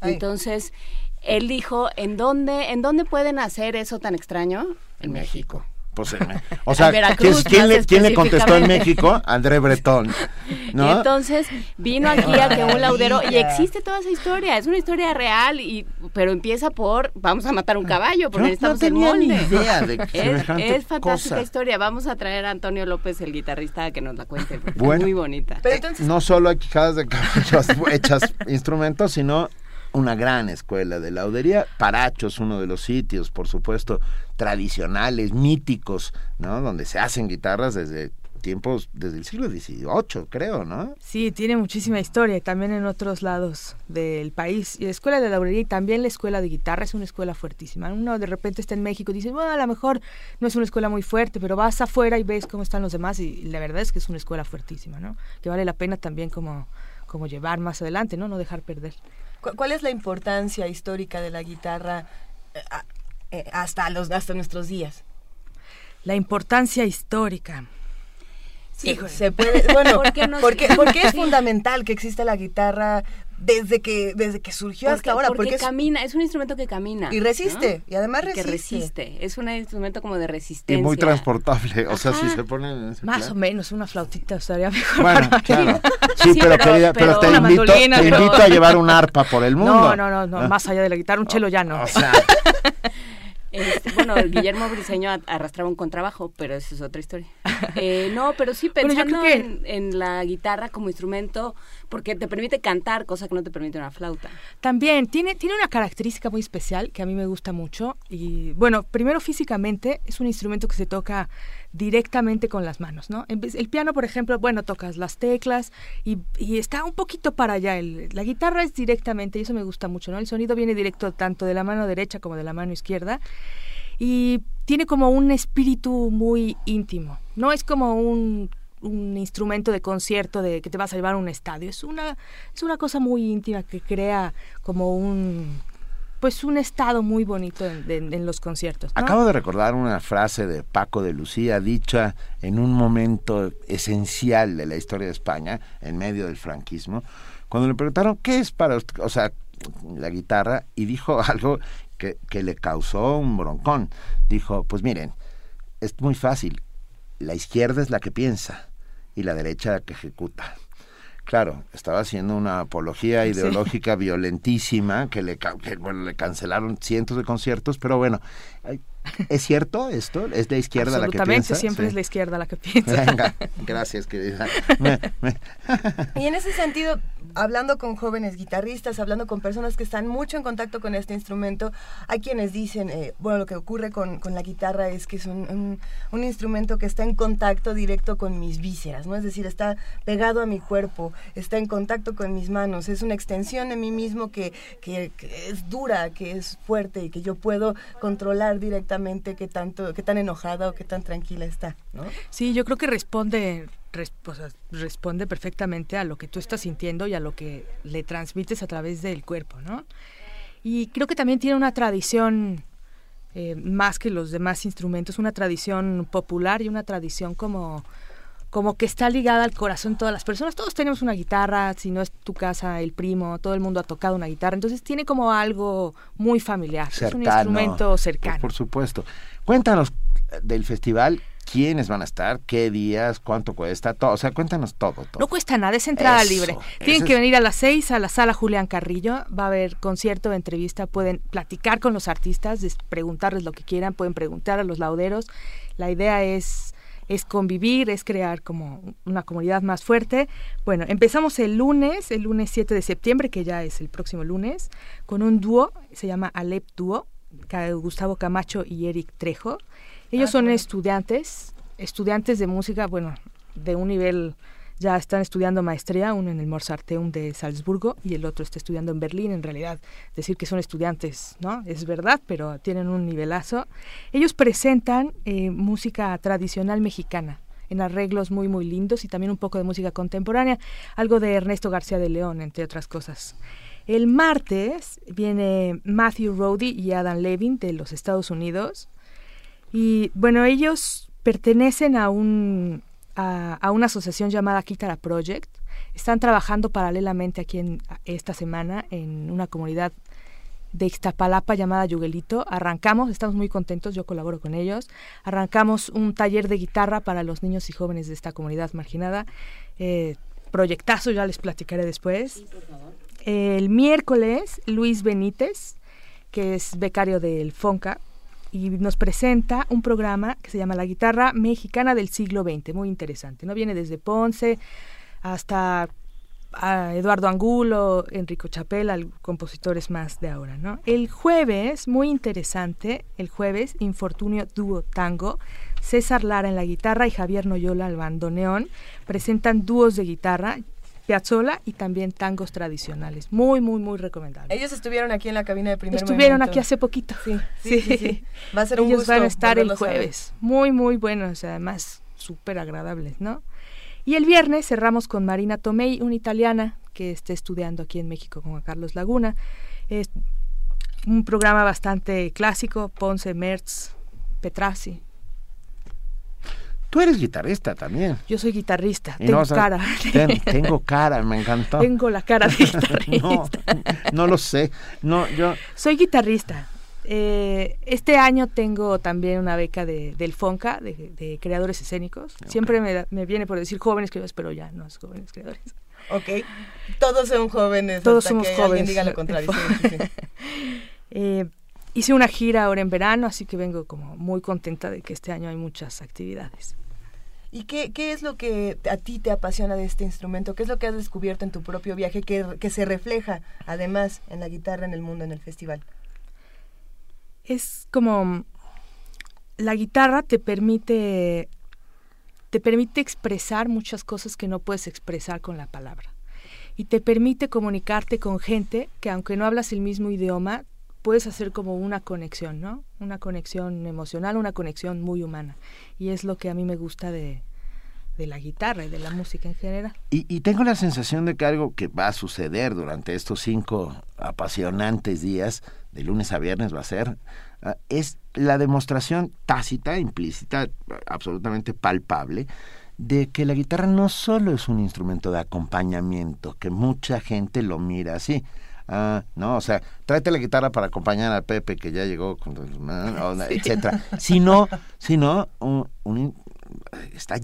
Ay. Entonces, él dijo, ¿en dónde, ¿en dónde pueden hacer eso tan extraño? En México. Pues, en- o sea, Veracruz, ¿quién, le, quién le contestó en. México? André Breton. ¿no? Y entonces vino aquí a que un laudero y existe toda esa historia, es una historia real y pero empieza por vamos a matar un caballo porque Yo no necesitamos el tenía ni molde. idea de es, semejante es fantástica cosa. historia, vamos a traer a Antonio López el guitarrista a que nos la cuente, porque es muy bonita. Pero entonces, no solo hay quijadas de caballos hechas instrumentos, sino una gran escuela de laudería. Parachos, uno de los sitios, por supuesto, tradicionales, míticos, ¿no? Donde se hacen guitarras desde tiempos, desde el siglo XVIII, creo, ¿no? Sí, tiene muchísima historia también en otros lados del país. Y la escuela de laurería y también la escuela de guitarra es una escuela fuertísima. Uno de repente está en México y dice, bueno, a lo mejor no es una escuela muy fuerte, pero vas afuera y ves cómo están los demás y la verdad es que es una escuela fuertísima, ¿no? Que vale la pena también como, como llevar más adelante, ¿no? No dejar perder. ¿cu- ¿cuál es la importancia histórica de la guitarra eh, hasta, los, hasta nuestros días? La importancia histórica. Se- se puede, bueno, ¿Por qué no- porque, porque es fundamental que exista la guitarra desde que desde que surgió Porque, hasta ahora, porque porque es- camina, es un instrumento que camina. y resiste, ¿no? y además Que resiste. resiste, es un instrumento como de resistencia. Y muy transportable. O sea, si se ese Más plan. o menos, una flautita estaría mejor. Bueno, claro. Sí, Sí, pero, pero- querida, pero, pero te, invito, te pero- invito a llevar un arpa por el mundo. No, no, no, no, Ah. más allá de la guitarra, un chelo ya no. O sea, Bueno, Guillermo Briseño arrastraba un contrabajo, pero eso es otra historia. Eh, no, pero sí pensando creo que- en, en la guitarra como instrumento, porque te permite cantar, cosa que no te permite una flauta. También tiene, tiene una característica muy especial que a mí me gusta mucho. Y bueno, primero físicamente es un instrumento que se toca directamente con las manos, ¿no? El piano, por ejemplo, bueno, tocas las teclas y, está un poquito para allá. La guitarra es directamente, y eso me gusta mucho, ¿no? El sonido viene directo tanto de la mano derecha como de la mano izquierda. Y tiene como un espíritu muy íntimo. No es como un un instrumento de concierto de que te vas a llevar a un estadio es una es una cosa muy íntima que crea como un pues un estado muy bonito en, los conciertos. Acabo de recordar una frase de Paco de Lucía dicha en un momento esencial de la historia de España, en medio del franquismo, cuando le preguntaron qué es para usted, o sea, la guitarra, y dijo algo que, que le causó un broncón. Dijo, pues miren, es muy fácil, la izquierda es la que piensa y la derecha la que ejecuta. Claro, estaba haciendo una apología ideológica violentísima que le, que, bueno, le cancelaron cientos de conciertos, pero bueno, ¿es cierto esto? ¿Es la izquierda la que absolutamente piensa? siempre Sí. es la izquierda la que piensa Venga, gracias, querida. Y en ese sentido, hablando con jóvenes guitarristas, hablando con personas que están mucho en contacto con este instrumento, hay quienes dicen, eh, bueno, lo que ocurre con, con la guitarra es que es un, un- un instrumento que está en contacto directo con mis vísceras, ¿no? Es decir, está pegado a mi cuerpo, está en contacto con mis manos, es una extensión de mí mismo que, que- que es dura, que es fuerte y que yo puedo controlar directamente qué tanto, tan enojada o qué tan tranquila está. Sí, yo creo que responde responde perfectamente a lo que tú estás sintiendo y a lo que le transmites a través del cuerpo, ¿no? Y creo que también tiene una tradición eh, más que los demás instrumentos, una tradición popular y una tradición como como que está ligada al corazón de todas las personas. Todos tenemos una guitarra, si no es tu casa, el primo, todo el mundo ha tocado una guitarra. Entonces tiene como algo muy familiar. es un cercano. instrumento cercano. Por, por supuesto. Cuéntanos eh, del festival, quiénes van a estar, qué días, cuánto cuesta, todo. O sea, cuéntanos todo. todo. No cuesta nada, es entrada Eso, libre. Tienen es- que venir a las seis a la sala Julián Carrillo. Va a haber concierto, entrevista, pueden platicar con los artistas, preguntarles lo que quieran, pueden preguntar a los lauderos. La idea es es convivir, es crear como una comunidad más fuerte. Bueno, empezamos el lunes, el lunes 7 de septiembre, que ya es el próximo lunes, con un dúo, se llama Alep Dúo, Gustavo Camacho y Eric Trejo. Ellos son estudiantes, estudiantes de música, bueno, de un nivel ya están estudiando maestría, uno en el Mozarteum de Salzburgo y el otro está estudiando en Berlín. En realidad, decir que son estudiantes, ¿no? Es verdad, pero tienen un nivelazo. Ellos presentan eh, música tradicional mexicana en arreglos muy muy lindos y también un poco de música contemporánea, algo de Ernesto García de León, entre otras cosas. El martes viene Matthew Rody y Adam Levin de los Estados Unidos. Y bueno, ellos pertenecen a un a, una asociación llamada Kitara Project. Están trabajando paralelamente aquí en esta semana en una comunidad de Ixtapalapa llamada Yuguelito. Arrancamos, estamos muy contentos, yo colaboro con ellos. Arrancamos un taller de guitarra para los niños y jóvenes de esta comunidad marginada. Eh, proyectazo, ya les platicaré después. El miércoles, Luis Benítez, que es becario del FONCA, y nos presenta un programa que se llama La guitarra mexicana del siglo XX, muy interesante, ¿no? Viene desde Ponce hasta Eduardo Angulo, Enrico Chapela, compositores más de ahora, ¿no? El jueves, muy interesante, el jueves, Infortunio Dúo Tango, César Lara en la guitarra y Javier Noyola al bandoneón, presentan dúos de guitarra, piazzola y también tangos tradicionales. Muy, muy, muy recomendable. Ellos estuvieron aquí en la cabina de primer Estuvieron aquí hace poquito. Sí, sí, Va a ser un Ellos van a estar el jueves. Muy, muy buenos, además súper agradables, ¿no? Y el viernes cerramos con Marina Tomei, una italiana que está estudiando aquí en México con Carlos Laguna. Es un programa bastante clásico, Ponce, Mertz, Petrassi, Tú eres guitarrista también. Yo soy guitarrista, tengo cara. tengo cara, me encantó. Tengo la cara de guitarrista. no, no lo sé. No, yo. Soy guitarrista. Eh, este año tengo también una beca de, del FONCA, de, creadores escénicos. Siempre me, viene por decir jóvenes creadores, pero ya no es jóvenes creadores. Ok, todos son jóvenes. Todos somos jóvenes. diga lo contrario. Eh, hice una gira ahora en verano, así que vengo como muy contenta de que este año hay muchas actividades. ¿Y qué, qué, es lo que a ti te apasiona de este instrumento? ¿Qué es lo que has descubierto en tu propio viaje que, que se refleja además en la guitarra, en el mundo, en el festival? Es como la guitarra te permite te permite expresar muchas cosas que no puedes expresar con la palabra y te permite comunicarte con gente que aunque no hablas el mismo idioma puedes hacer como una conexión, ¿no? Una conexión emocional, una conexión muy humana. Y es lo que a mí me gusta de, de la guitarra y de la música en general. Y, tengo la sensación de que algo que va a suceder durante estos cinco apasionantes días, de lunes a viernes va a ser, ah, es la demostración tácita, implícita, absolutamente palpable, de que la guitarra no solo es un instrumento de acompañamiento, que mucha gente lo mira así, Ah, no, o sea, tráete la guitarra para acompañar a Pepe que ya llegó, con, etcétera. Sino, sino un, está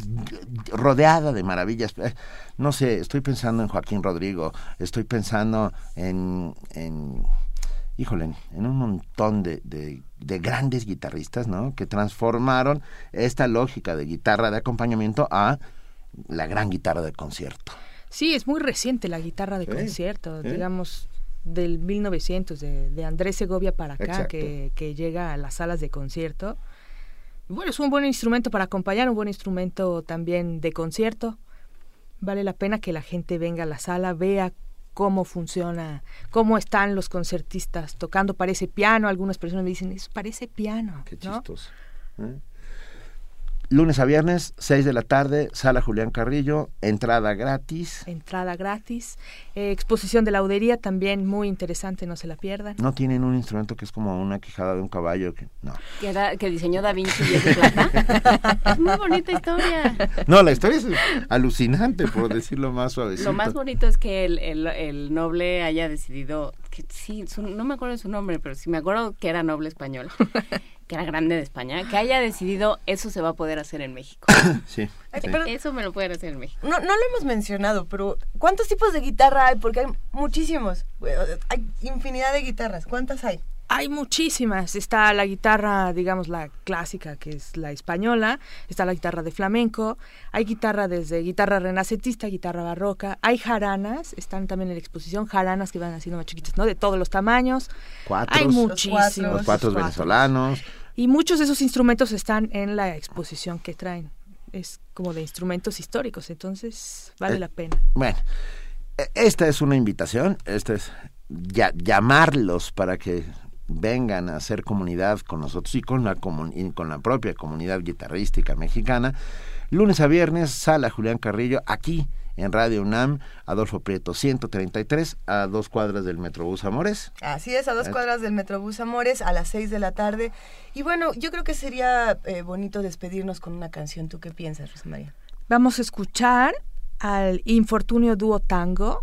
rodeada de maravillas. Eh, no sé, estoy pensando en Joaquín Rodrigo, estoy pensando en, en híjole, en un montón de, de, de, grandes guitarristas, ¿no? Que transformaron esta lógica de guitarra de acompañamiento a la gran guitarra de concierto. Sí, es muy reciente la guitarra de concierto, digamos del 1900, de, de Andrés Segovia para acá, que, que, llega a las salas de concierto. Bueno, es un buen instrumento para acompañar, un buen instrumento también de concierto. Vale la pena que la gente venga a la sala, vea cómo funciona, cómo están los concertistas tocando, parece piano, algunas personas me dicen, eso parece piano. Qué chistoso. ¿eh? Lunes a viernes, 6 de la tarde, Sala Julián Carrillo, entrada gratis. Entrada gratis. Eh, exposición de laudería también muy interesante, no se la pierdan. No tienen un instrumento que es como una quijada de un caballo. Que, no. Que, era, que diseñó Da Vinci y es de plata. es muy bonita historia. No, la historia es alucinante, por decirlo más suavecito. Lo más bonito es que el, el, el noble haya decidido, que sí, no me acuerdo de su nombre, pero sí me acuerdo que era noble español que era grande de España, que haya decidido eso se va a poder hacer en México. sí. eso me lo pueden hacer en México. No, no lo hemos mencionado, pero ¿cuántos tipos de guitarra hay? Porque hay muchísimos. Hay infinidad de guitarras. ¿Cuántas hay? Hay muchísimas. Está la guitarra, digamos, la clásica, que es la española. Está la guitarra de flamenco. Hay guitarra desde guitarra renacentista, guitarra barroca. Hay jaranas, están también en la exposición, jaranas que van haciendo más chiquitas, ¿no? De todos los tamaños. Cuatro. Hay muchísimos. Los cuatro venezolanos. Y muchos de esos instrumentos están en la exposición que traen. es como de instrumentos históricos, entonces vale Eh, la pena. Bueno, e- esta es una invitación, esta es ya, llamarlos para que vengan a hacer comunidad con nosotros y con la, y con la propia comunidad guitarrística mexicana. Lunes a viernes, sala Julián Carrillo, aquí en Radio UNAM, Adolfo Prieto 133, a dos cuadras del Metrobús Amores. Así es, a dos Eh. cuadras del Metrobús Amores, a las seis de la tarde. Y bueno, yo creo que sería eh, bonito despedirnos con una canción. ¿Tú qué piensas, Rosa María? Vamos a escuchar al Infortunio Dúo Tango,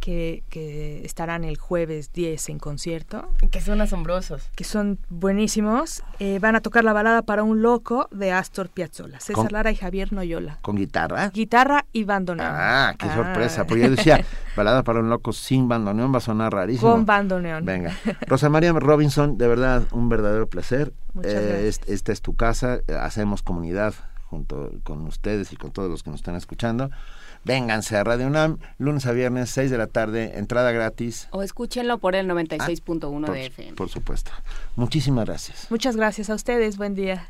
que, que estarán el jueves 10 en concierto. Que son asombrosos. Que son buenísimos. Eh, van a tocar la balada para un loco de Astor Piazzolla. César Con- Lara y Javier Noyola. ¿Con guitarra? Guitarra y bandoneón. Ah, qué Ah. sorpresa. Pues yo decía, balada para un loco sin bandoneón va a sonar rarísimo. Con bandoneón. Venga. Rosa María Robinson, de verdad, un verdadero placer. Muchas Eh, gracias. es- esta es tu casa, eh, hacemos comunidad junto con ustedes y con todos los que nos están escuchando. Vénganse a Radio UNAM, lunes a viernes, 6 de la tarde, entrada gratis. O escúchenlo por el 96.1 Por, de FM. por supuesto. Muchísimas gracias. Muchas gracias a ustedes. Buen día.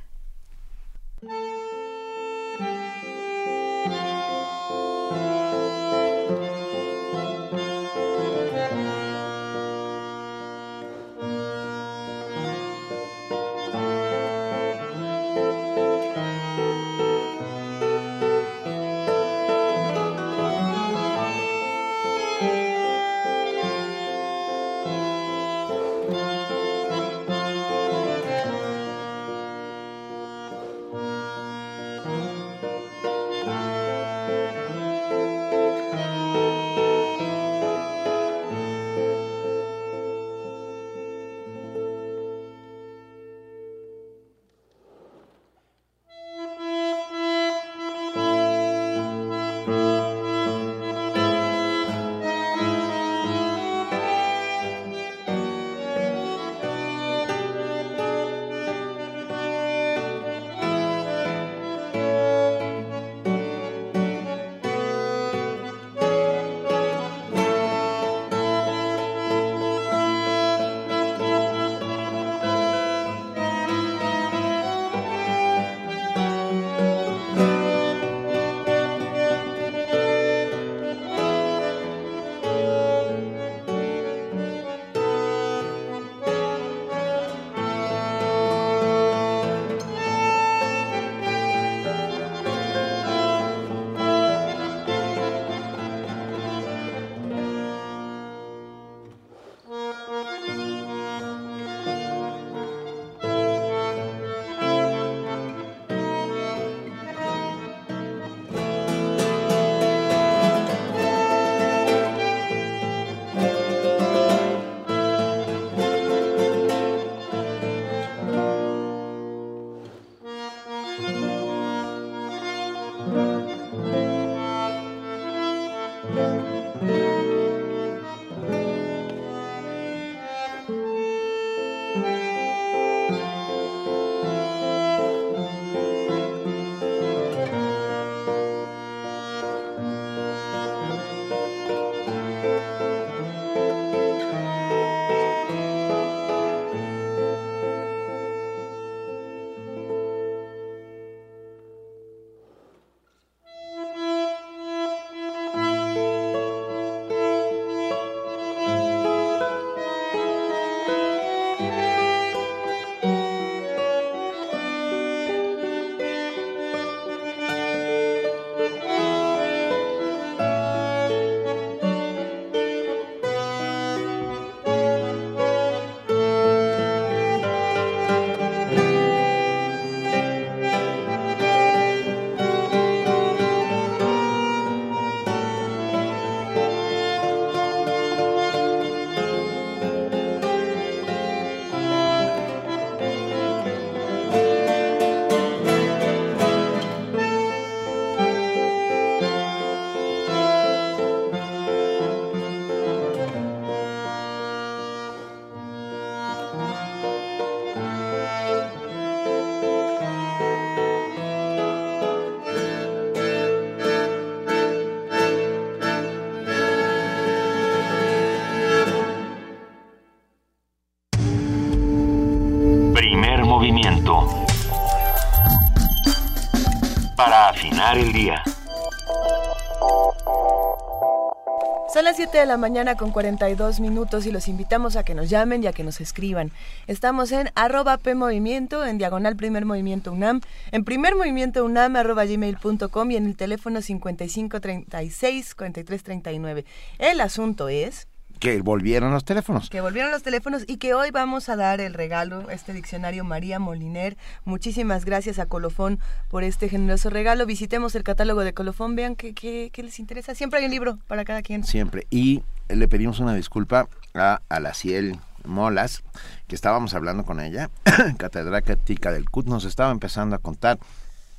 7 de la mañana con 42 minutos y los invitamos a que nos llamen y a que nos escriban. Estamos en arroba PMovimiento, en diagonal Primer Movimiento UNAM, en Primer Movimiento UNAM arroba gmail.com y en el teléfono 5536 4339. El asunto es que volvieron los teléfonos. Que volvieron los teléfonos y que hoy vamos a dar el regalo, este diccionario María Moliner. Muchísimas gracias a Colofón por este generoso regalo. Visitemos el catálogo de Colofón, vean qué, qué, les interesa. Siempre hay un libro para cada quien. Siempre. Y le pedimos una disculpa a Alaciel Molas, que estábamos hablando con ella, catedrática del CUT, nos estaba empezando a contar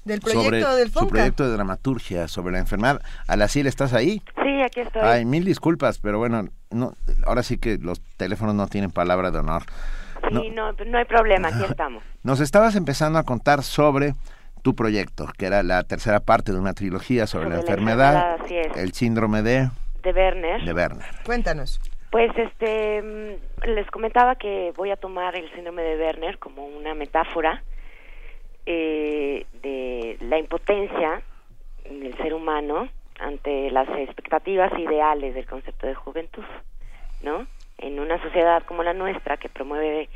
del proyecto del Su proyecto de dramaturgia sobre la enfermedad. Alaciel, ¿estás ahí? Sí, aquí estoy. Ay, mil disculpas, pero bueno, no, ahora sí que los teléfonos no tienen palabra de honor. Sí, no, no, hay problema, aquí estamos. Nos estabas empezando a contar sobre tu proyecto, que era la tercera parte de una trilogía sobre, la, enfermedad, el síndrome de... De Werner. De Werner. Cuéntanos. Pues este, mm, les comentaba que voy a tomar el síndrome de Werner como una metáfora eh, de la impotencia del ser humano ante las expectativas ideales del concepto de juventud, ¿no? En una sociedad como la nuestra que promueve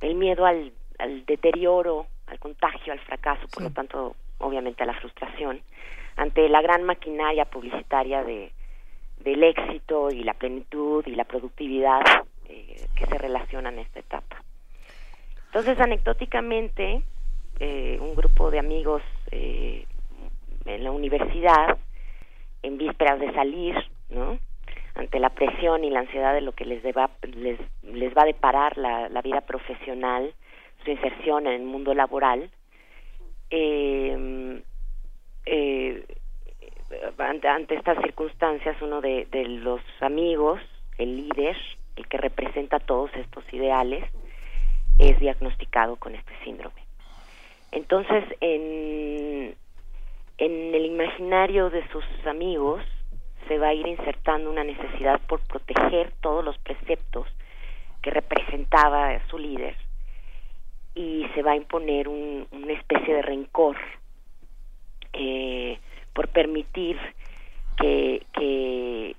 el miedo al, deterioro, al contagio, al fracaso, por lo tanto, obviamente a la frustración, ante la gran maquinaria publicitaria de, del éxito y la plenitud y la productividad eh, que se relacionan en esta etapa. Entonces, anecdóticamente, eh, un grupo de amigos eh, en la universidad en vísperas de salir, ¿no? Ante la presión y la ansiedad de lo que les, deba, les, les va a deparar la, vida profesional, su inserción en el mundo laboral, eh, eh, ante, estas circunstancias, uno de los amigos, el líder, el que representa todos estos ideales, es diagnosticado con este síndrome. Entonces, en, el imaginario de sus amigos se va a ir insertando una necesidad por proteger todos los preceptos que representaba su líder y se va a imponer una especie de rencor eh, por permitir que, que,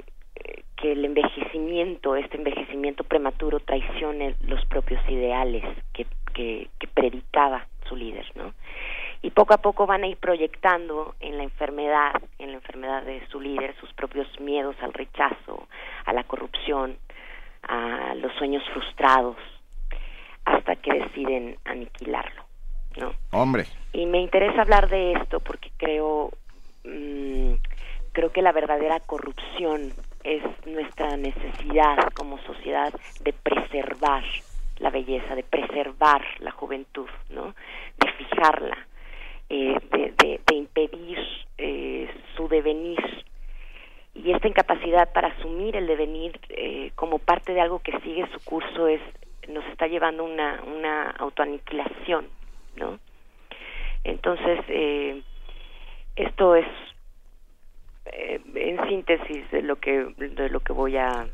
el envejecimiento, este envejecimiento prematuro traicione los propios ideales que, que predicaba su líder, ¿no? y poco a poco van a ir proyectando en la enfermedad, en la enfermedad de su líder, sus propios miedos al rechazo, a la corrupción, a los sueños frustrados, hasta que deciden aniquilarlo, ¿no? Hombre. Y me interesa hablar de esto porque creo, mm, creo que la verdadera corrupción es nuestra necesidad como sociedad de preservar la belleza, de preservar la juventud, ¿no? De fijarla, eh, de, impedir eh, su devenir y esta incapacidad para asumir el devenir eh, como parte de algo que sigue su curso es nos está llevando una una autoaniquilación no entonces esto es en síntesis de lo que de lo que voy a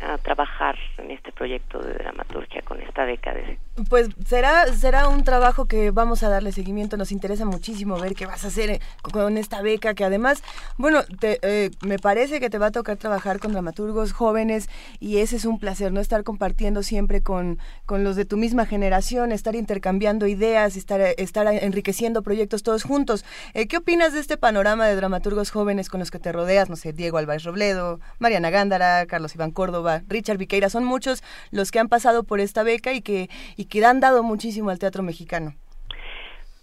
a trabajar en este proyecto de dramaturgia con esta década. Pues será será un trabajo que vamos a darle seguimiento. Nos interesa muchísimo ver qué vas a hacer con esta beca, que además, bueno, te, eh, me parece que te va a tocar trabajar con dramaturgos jóvenes y ese es un placer, ¿no? Estar compartiendo siempre con, con los de tu misma generación, estar intercambiando ideas, estar, estar enriqueciendo proyectos todos juntos. Eh, ¿Qué opinas de este panorama de dramaturgos jóvenes con los que te rodeas? No sé, Diego Álvarez Robledo, Mariana Gándara, Carlos Iván Córdoba, Richard Viqueira, son muchos los que han pasado por esta beca y que que han dado muchísimo al teatro mexicano?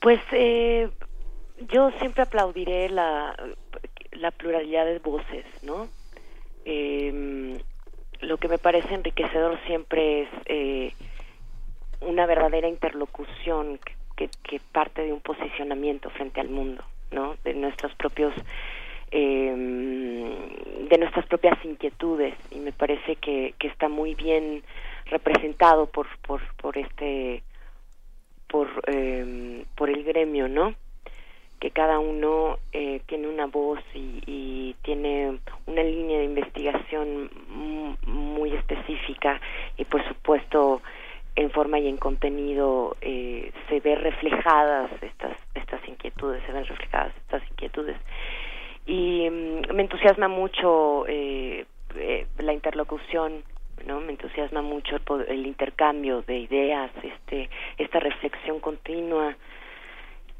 Pues eh, yo siempre aplaudiré la, la pluralidad de voces, ¿no? Eh, lo que me parece enriquecedor siempre es eh, una verdadera interlocución que, parte de un posicionamiento frente al mundo, ¿no? De nuestros propios de nuestras propias inquietudes y me parece que, que está muy bien representado por por por este por eh, por el gremio no que cada uno eh, tiene una voz y, y, tiene una línea de investigación muy específica y por supuesto en forma y en contenido eh, se ve reflejadas estas estas inquietudes, se ven reflejadas estas inquietudes. Y mm, me entusiasma mucho eh, eh, la interlocución ¿no? Me entusiasma mucho el, intercambio de ideas, este, esta reflexión continua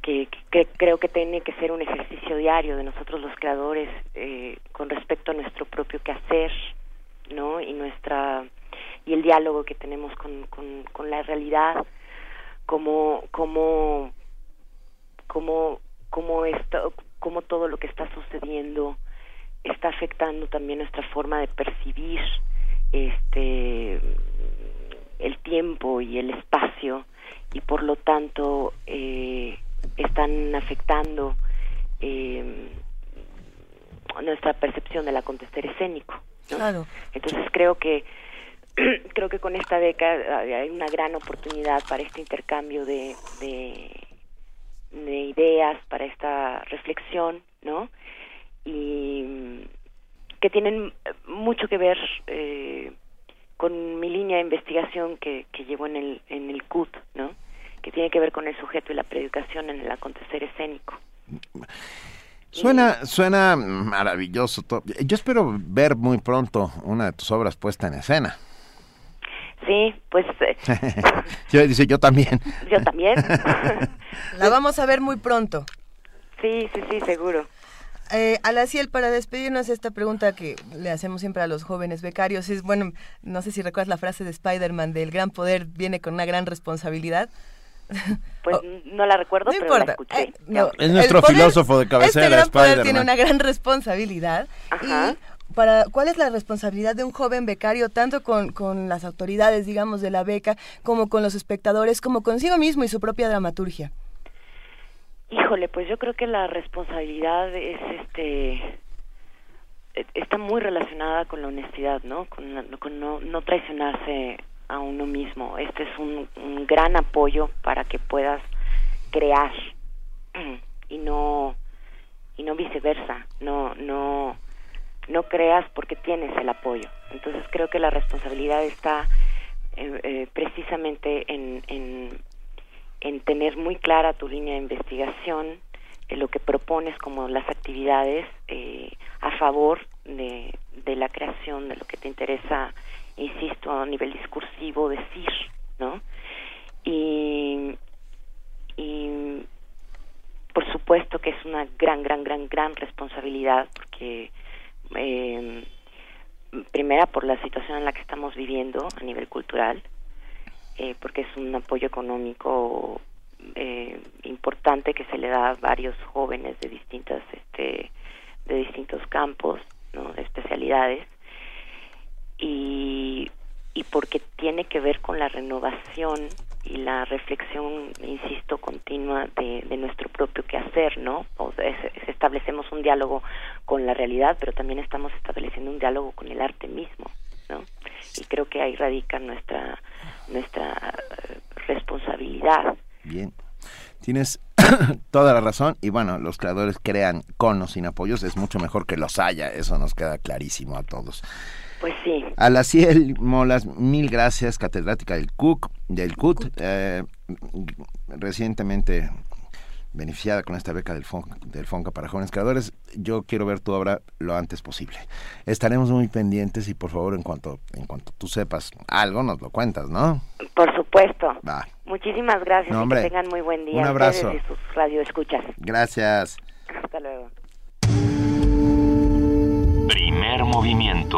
que, que, creo que tiene que ser un ejercicio diario de nosotros los creadores eh, con respecto a nuestro propio quehacer, ¿no? Y nuestra y el diálogo que tenemos con, con, con la realidad, como como como como esto, como todo lo que está sucediendo está afectando también nuestra forma de percibir este el tiempo y el espacio y por lo tanto eh, están afectando eh, nuestra percepción del acontecer escénico claro. entonces creo que creo que con esta beca hay una gran oportunidad para este intercambio de, de, de ideas para esta reflexión no y que tienen mucho que ver eh, con mi línea de investigación que, que llevo en el, en el CUT, ¿no? que tiene que ver con el sujeto y la predicación en el acontecer escénico. Suena, suena maravilloso. Yo espero ver muy pronto una de tus obras puesta en escena. Sí, pues... Eh, yo dice, yo también. Yo también. La vamos a ver muy pronto. Sí, sí, sí, seguro. Eh, Alaciel, para despedirnos, esta pregunta que le hacemos siempre a los jóvenes becarios es, bueno, no sé si recuerdas la frase de Spider-Man del gran poder viene con una gran responsabilidad. Pues no la recuerdo, pero la escuché. Eh, es nuestro filósofo de cabecera, Este gran poder tiene una gran responsabilidad. Para, ¿Cuál es la responsabilidad de un joven becario, tanto con, con las autoridades, digamos, de la beca, como con los espectadores, como consigo mismo y su propia dramaturgia? Híjole, pues yo creo que la responsabilidad es este está muy relacionada con la honestidad, ¿no? Con, no, no, traicionarse a uno mismo. Este es un, un gran apoyo para que puedas crear y no y no viceversa. No no no creas porque tienes el apoyo. Entonces creo que la responsabilidad está eh, eh, precisamente en, en en tener muy clara tu línea de investigación, en lo que propones como las actividades eh, a favor de, de, la creación, de lo que te interesa, insisto, a nivel discursivo, decir, ¿no? Y, y por supuesto que es una gran, gran, gran, gran responsabilidad porque eh, primera por la situación en la que estamos viviendo a nivel cultural, eh, porque es un apoyo económico eh, importante que se le da a varios jóvenes de distintas este de distintos campos ¿no? de especialidades y y porque tiene que ver con la renovación y la reflexión, insisto, continua de, de nuestro propio quehacer, ¿no? O sea, establecemos un diálogo con la realidad, pero también estamos estableciendo un diálogo con el arte mismo, ¿no? Y creo que ahí radica nuestra nuestra eh, responsabilidad. Bien. Tienes toda la razón y bueno, los creadores crean con o sin apoyos, es mucho mejor que los haya, eso nos queda clarísimo a todos. Pues sí. A la Ciel Molas, mil gracias, catedrática del CUC, del CUT, eh, recientemente beneficiada con esta beca del, del FONCA para jóvenes creadores. Yo quiero ver tu obra lo antes posible. Estaremos muy pendientes y por favor, en cuanto, en cuanto tú sepas algo, nos lo cuentas, ¿no? Por supuesto. Muchísimas gracias y que tengan muy buen día. Un abrazo. Y sus radioescuchas. Gracias. Hasta luego. Primer movimiento.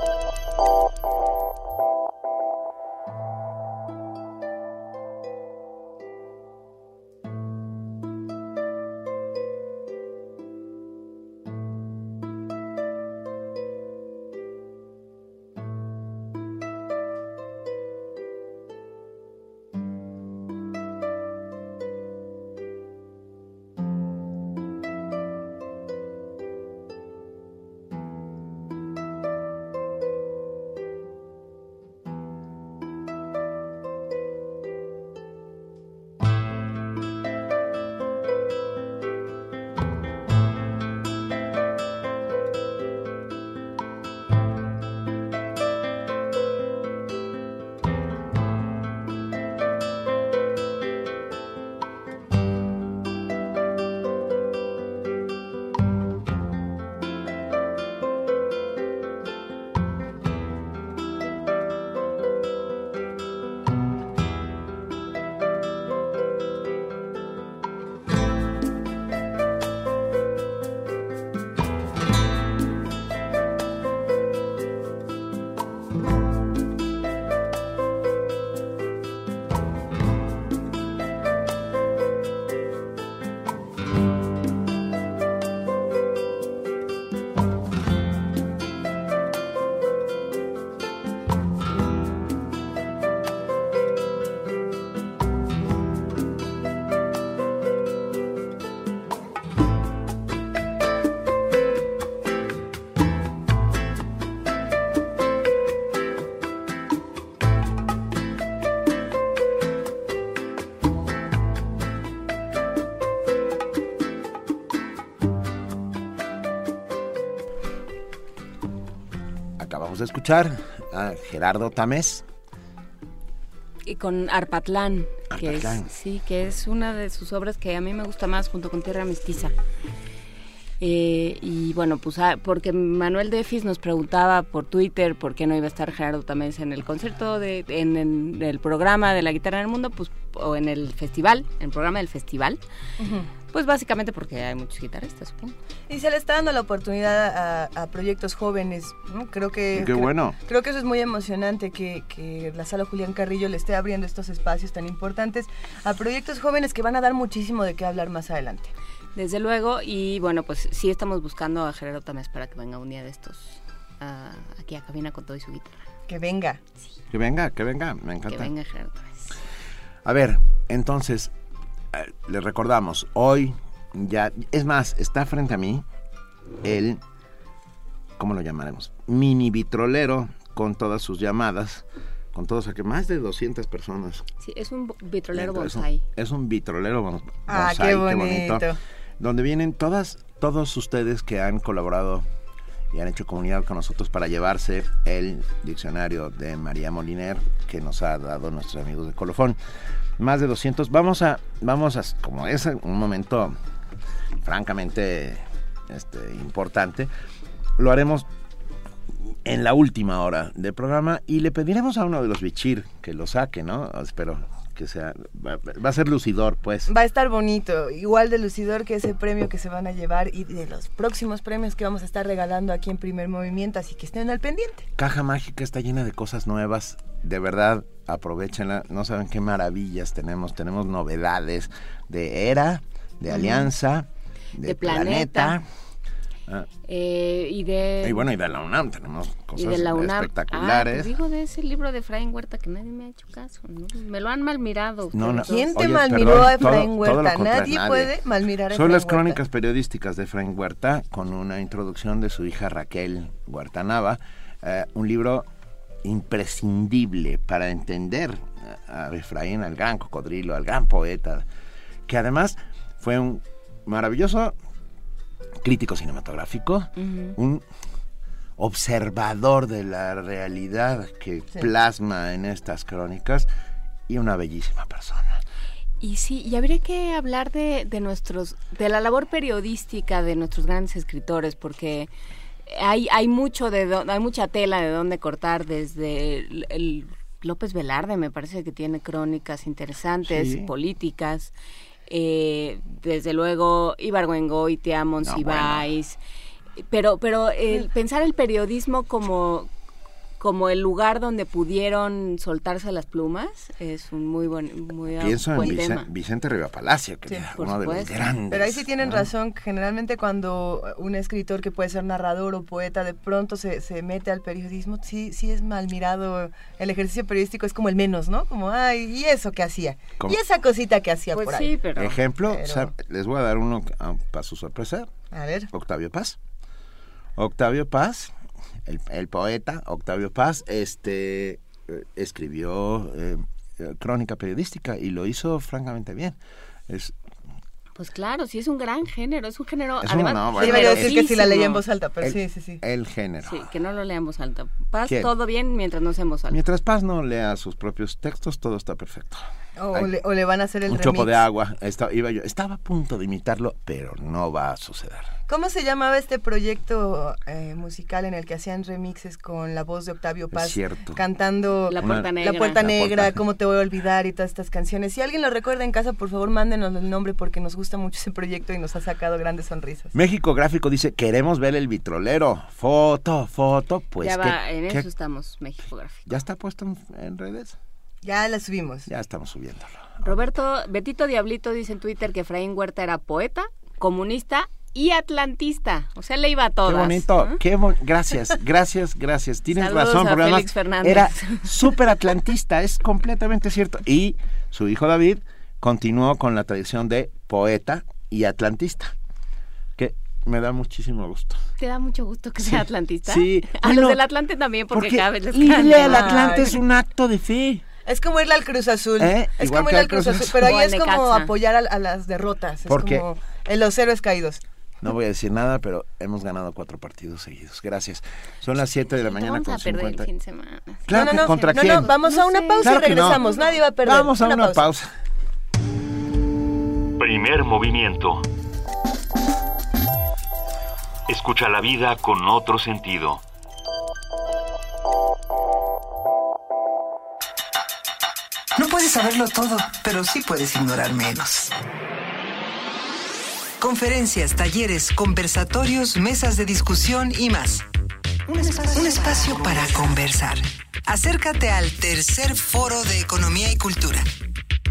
A escuchar a Gerardo Tamés. Y con Arpatlán, que es, sí, que es una de sus obras que a mí me gusta más junto con Tierra Mestiza. Eh, y bueno, pues ah, porque Manuel Defis nos preguntaba por Twitter por qué no iba a estar Gerardo Tamés en el concierto, de, en, el programa de la guitarra en el mundo, pues, o en el festival, en el programa del festival. Pues básicamente porque hay muchos guitarristas, supongo. Y se le está dando la oportunidad a, proyectos jóvenes, ¿no? Creo que... Qué bueno. Creo que eso es muy emocionante, que, que la sala Julián Carrillo le esté abriendo estos espacios tan importantes a proyectos jóvenes que van a dar muchísimo de qué hablar más adelante. Desde luego, y bueno, pues sí estamos buscando a Gerardo Tamés para que venga un día de estos aquí a cabina con todo y su guitarra. Que venga. Que venga, que venga, me encanta. Que venga Gerardo Tamés. A ver, entonces, le recordamos, hoy ya, es más, está frente a mí el, ¿cómo lo llamaremos? Mini vitrolero con todas sus llamadas con todos, o que más de 200 personas. Sí, es un vitrolero bonsai. Es un, vitrolero bonsai, ah, qué bonito donde vienen todas, todos ustedes que han colaborado y han hecho comunidad con nosotros para llevarse el diccionario de María Moliner que nos ha dado nuestros amigos de Colofón. Más de 200. Vamos a, vamos a, como es un momento francamente este, importante, lo haremos en la última hora del programa y le pediremos a uno de los bichir que lo saque, ¿no? Espero que sea, va, a ser lucidor, pues. Va a estar bonito, igual de lucidor que ese premio que se van a llevar y de los próximos premios que vamos a estar regalando aquí en Primer Movimiento, así que estén al pendiente. Caja Mágica está llena de cosas nuevas, de verdad, aprovechenla, no saben qué maravillas tenemos, tenemos novedades de Era, de Alianza, de, planeta Ah. Eh, y de y bueno y de la UNAM tenemos cosas espectaculares. Ah, digo de ese libro de Efraín Huerta que nadie me ha hecho caso, me lo han malmirado. ¿Quién te malmiró a Efraín Huerta? nadie, puede malmirar a Son las crónicas periodísticas de Efraín Huerta con una introducción de su hija Raquel Huerta Nava, eh, un libro imprescindible para entender a Efraín, al gran cocodrilo, al gran poeta, que además fue un maravilloso crítico cinematográfico, un observador de la realidad que plasma en estas crónicas y una bellísima persona. Y sí, y habría que hablar de, de nuestros, de la labor periodística de nuestros grandes escritores, porque hay, hay mucho de hay mucha tela de dónde cortar desde el, López Velarde me parece que tiene crónicas interesantes, políticas. Eh, desde luego Ibargüengoitia, Monsiváis, no, pero, pero el, pensar el periodismo como, como el lugar donde pudieron soltarse las plumas es un muy buen muy Pienso buen en tema. Vicente Riva Palacio, que sí, uno de los grandes. Pero ahí sí tienen razón, generalmente cuando un escritor que puede ser narrador o poeta de pronto se, se mete al periodismo, sí, sí es mal mirado. El ejercicio periodístico es como el menos, ¿no? Como, ay, ¿y eso que hacía? ¿Y esa cosita que hacía pues por ahí? Pero, Ejemplo, les voy a dar uno ah, para su sorpresa. A ver. Octavio Paz. Octavio Paz el, poeta Octavio Paz, este, eh, escribió eh, crónica periodística y lo hizo francamente bien. Es, pues claro, sí es un gran género, es un género. Es además, no, bueno, decir que si la leía en voz alta, pero sí, sí, sí. El género. Sí, que no lo lea en voz alta. Paz, todo bien mientras no sea en voz alta. Mientras Paz no lea sus propios textos, todo está perfecto. O, le, van a hacer el Un remix. chopo de agua. Estaba, iba yo, estaba a punto de imitarlo, pero no va a suceder. ¿Cómo se llamaba este proyecto eh, musical en el que hacían remixes con la voz de Octavio Paz? Cantando La Puerta Negra. La Puerta Negra, Cómo te voy a olvidar y todas estas canciones. Si alguien lo recuerda en casa, por favor, mándenos el nombre porque nos gusta mucho ese proyecto y nos ha sacado grandes sonrisas. México Gráfico dice, queremos ver el vitrolero. Foto, foto, pues. Ya va, en eso estamos, México Gráfico. ¿Ya está puesto en redes? Ya la subimos. Ya estamos subiéndolo. Roberto, Betito Diablito dice en Twitter que Efraín Huerta era poeta, comunista y atlantista. O sea, le iba a todas. Qué bonito. Qué gracias, gracias, gracias. Tienes Saludos razón, a Félix Fernández. era súper atlantista, es completamente cierto. Y su hijo David continuó con la tradición de poeta y atlantista. Que me da muchísimo gusto. ¿Te da mucho gusto que Sí, sea atlantista? sí. A Bueno, los del Atlante también, porque, Porque cada vez les irle cambia. al Atlante es un acto de fe. Es como irle al Cruz Azul. ¿Eh? Es Igual como que ir al Cruz Cruz Azul. Azul. Pero ahí es como Necaxa. apoyar a, a las derrotas. Es Porque- como en los héroes caídos. No voy a decir nada, pero hemos ganado cuatro partidos seguidos. Gracias. Son las 7 de la mañana Vamos con a perder 50. el fin de semana. Claro no, que no, contra no, quién. no, vamos a una pausa Claro y no. regresamos. Nadie va a perder. Vamos a una, pausa. Primer movimiento. Escucha la vida con otro sentido. Puedes saberlo todo, pero sí puedes ignorar menos. Conferencias, talleres, conversatorios, mesas de discusión y más. Un espacio, Un espacio para conversar. Acércate al tercer foro de Economía y Cultura.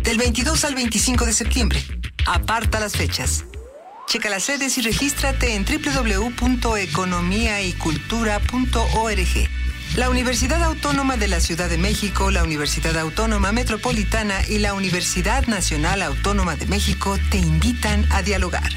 Del 22 al 25 de septiembre. Aparta las fechas. Checa las sedes y regístrate en www.economiaycultura.org. La Universidad Autónoma de la Ciudad de México, la Universidad Autónoma Metropolitana y la Universidad Nacional Autónoma de México te invitan a dialogar.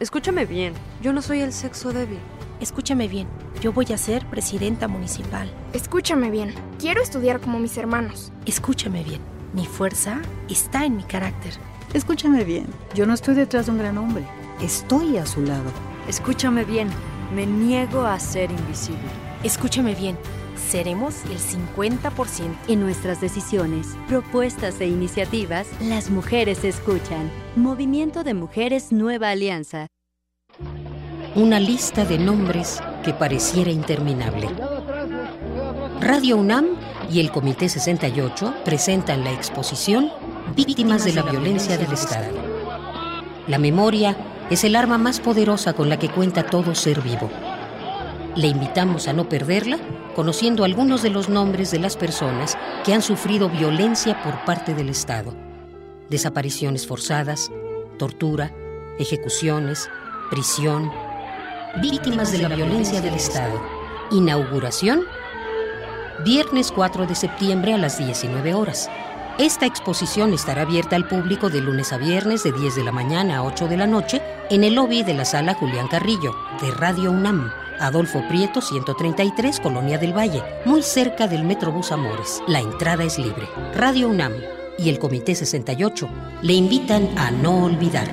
Escúchame bien, yo no soy el sexo débil. Escúchame bien, yo voy a ser presidenta municipal. Escúchame bien, quiero estudiar como mis hermanos. Escúchame bien, mi fuerza está en mi carácter. Escúchame bien, yo no estoy detrás de un gran hombre, estoy a su lado. Escúchame bien, me niego a ser invisible. Escúchame bien, seremos el 50%. En nuestras decisiones, propuestas e iniciativas, las mujeres escuchan. Movimiento de Mujeres Nueva Alianza. Una lista de nombres que pareciera interminable. Radio UNAM y el Comité 68 presentan la exposición Víctimas de la Violencia del Estado. La memoria es el arma más poderosa con la que cuenta todo ser vivo. Le invitamos a no perderla conociendo algunos de los nombres de las personas que han sufrido violencia por parte del Estado. Desapariciones forzadas, tortura, ejecuciones, prisión, víctimas de la violencia del Estado. Inauguración, viernes 4 de septiembre a las 19 horas. Esta exposición estará abierta al público de lunes a viernes de 10 de la mañana a 8 de la noche en el lobby de la sala Julián Carrillo de Radio UNAM, Adolfo Prieto 133, Colonia del Valle, muy cerca del Metrobús Amores. La entrada es libre. Radio UNAM y el Comité 68 le invitan a no olvidar.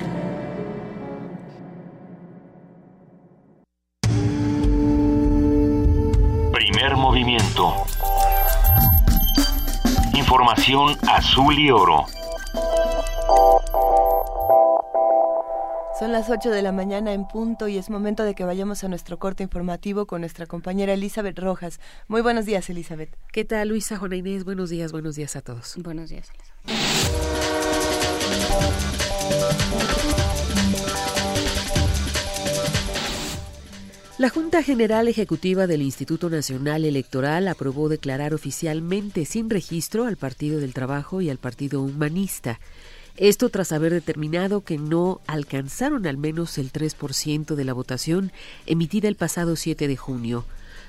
Primer movimiento. Información azul y oro. Son las 8 de la mañana en punto y es momento de que vayamos a nuestro corte informativo con nuestra compañera Elizabeth Rojas. Muy buenos días, Elizabeth. ¿Qué tal, Luisa, Juana Inés? Buenos días, buenos días a todos. Buenos días, La Junta General Ejecutiva del Instituto Nacional Electoral aprobó declarar oficialmente sin registro al Partido del Trabajo y al Partido Humanista. Esto tras haber determinado que no alcanzaron al menos el 3% de la votación emitida el pasado 7 de junio.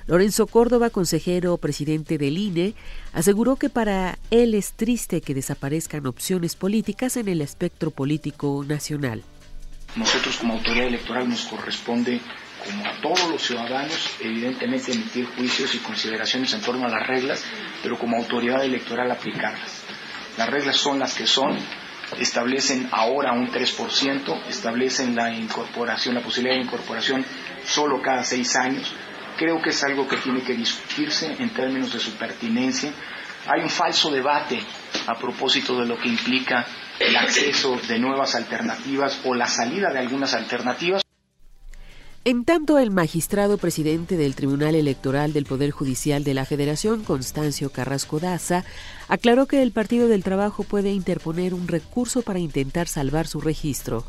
Lorenzo Córdoba, consejero presidente del INE, aseguró que para él es triste que desaparezcan opciones políticas en el espectro político nacional. Nosotros como autoridad electoral nos corresponde, como a todos los ciudadanos, evidentemente emitir juicios y consideraciones en torno a las reglas, pero como autoridad electoral aplicarlas. Las reglas son las que son, establecen ahora un 3%, establecen la incorporación, la posibilidad de incorporación solo cada seis años. Creo que es algo que tiene que discutirse en términos de su pertinencia. Hay un falso debate a propósito de lo que implica el acceso de nuevas alternativas o la salida de algunas alternativas. En tanto, el magistrado presidente del Tribunal Electoral del Poder Judicial de la Federación, Constancio Carrasco Daza, aclaró que el Partido del Trabajo puede interponer un recurso para intentar salvar su registro.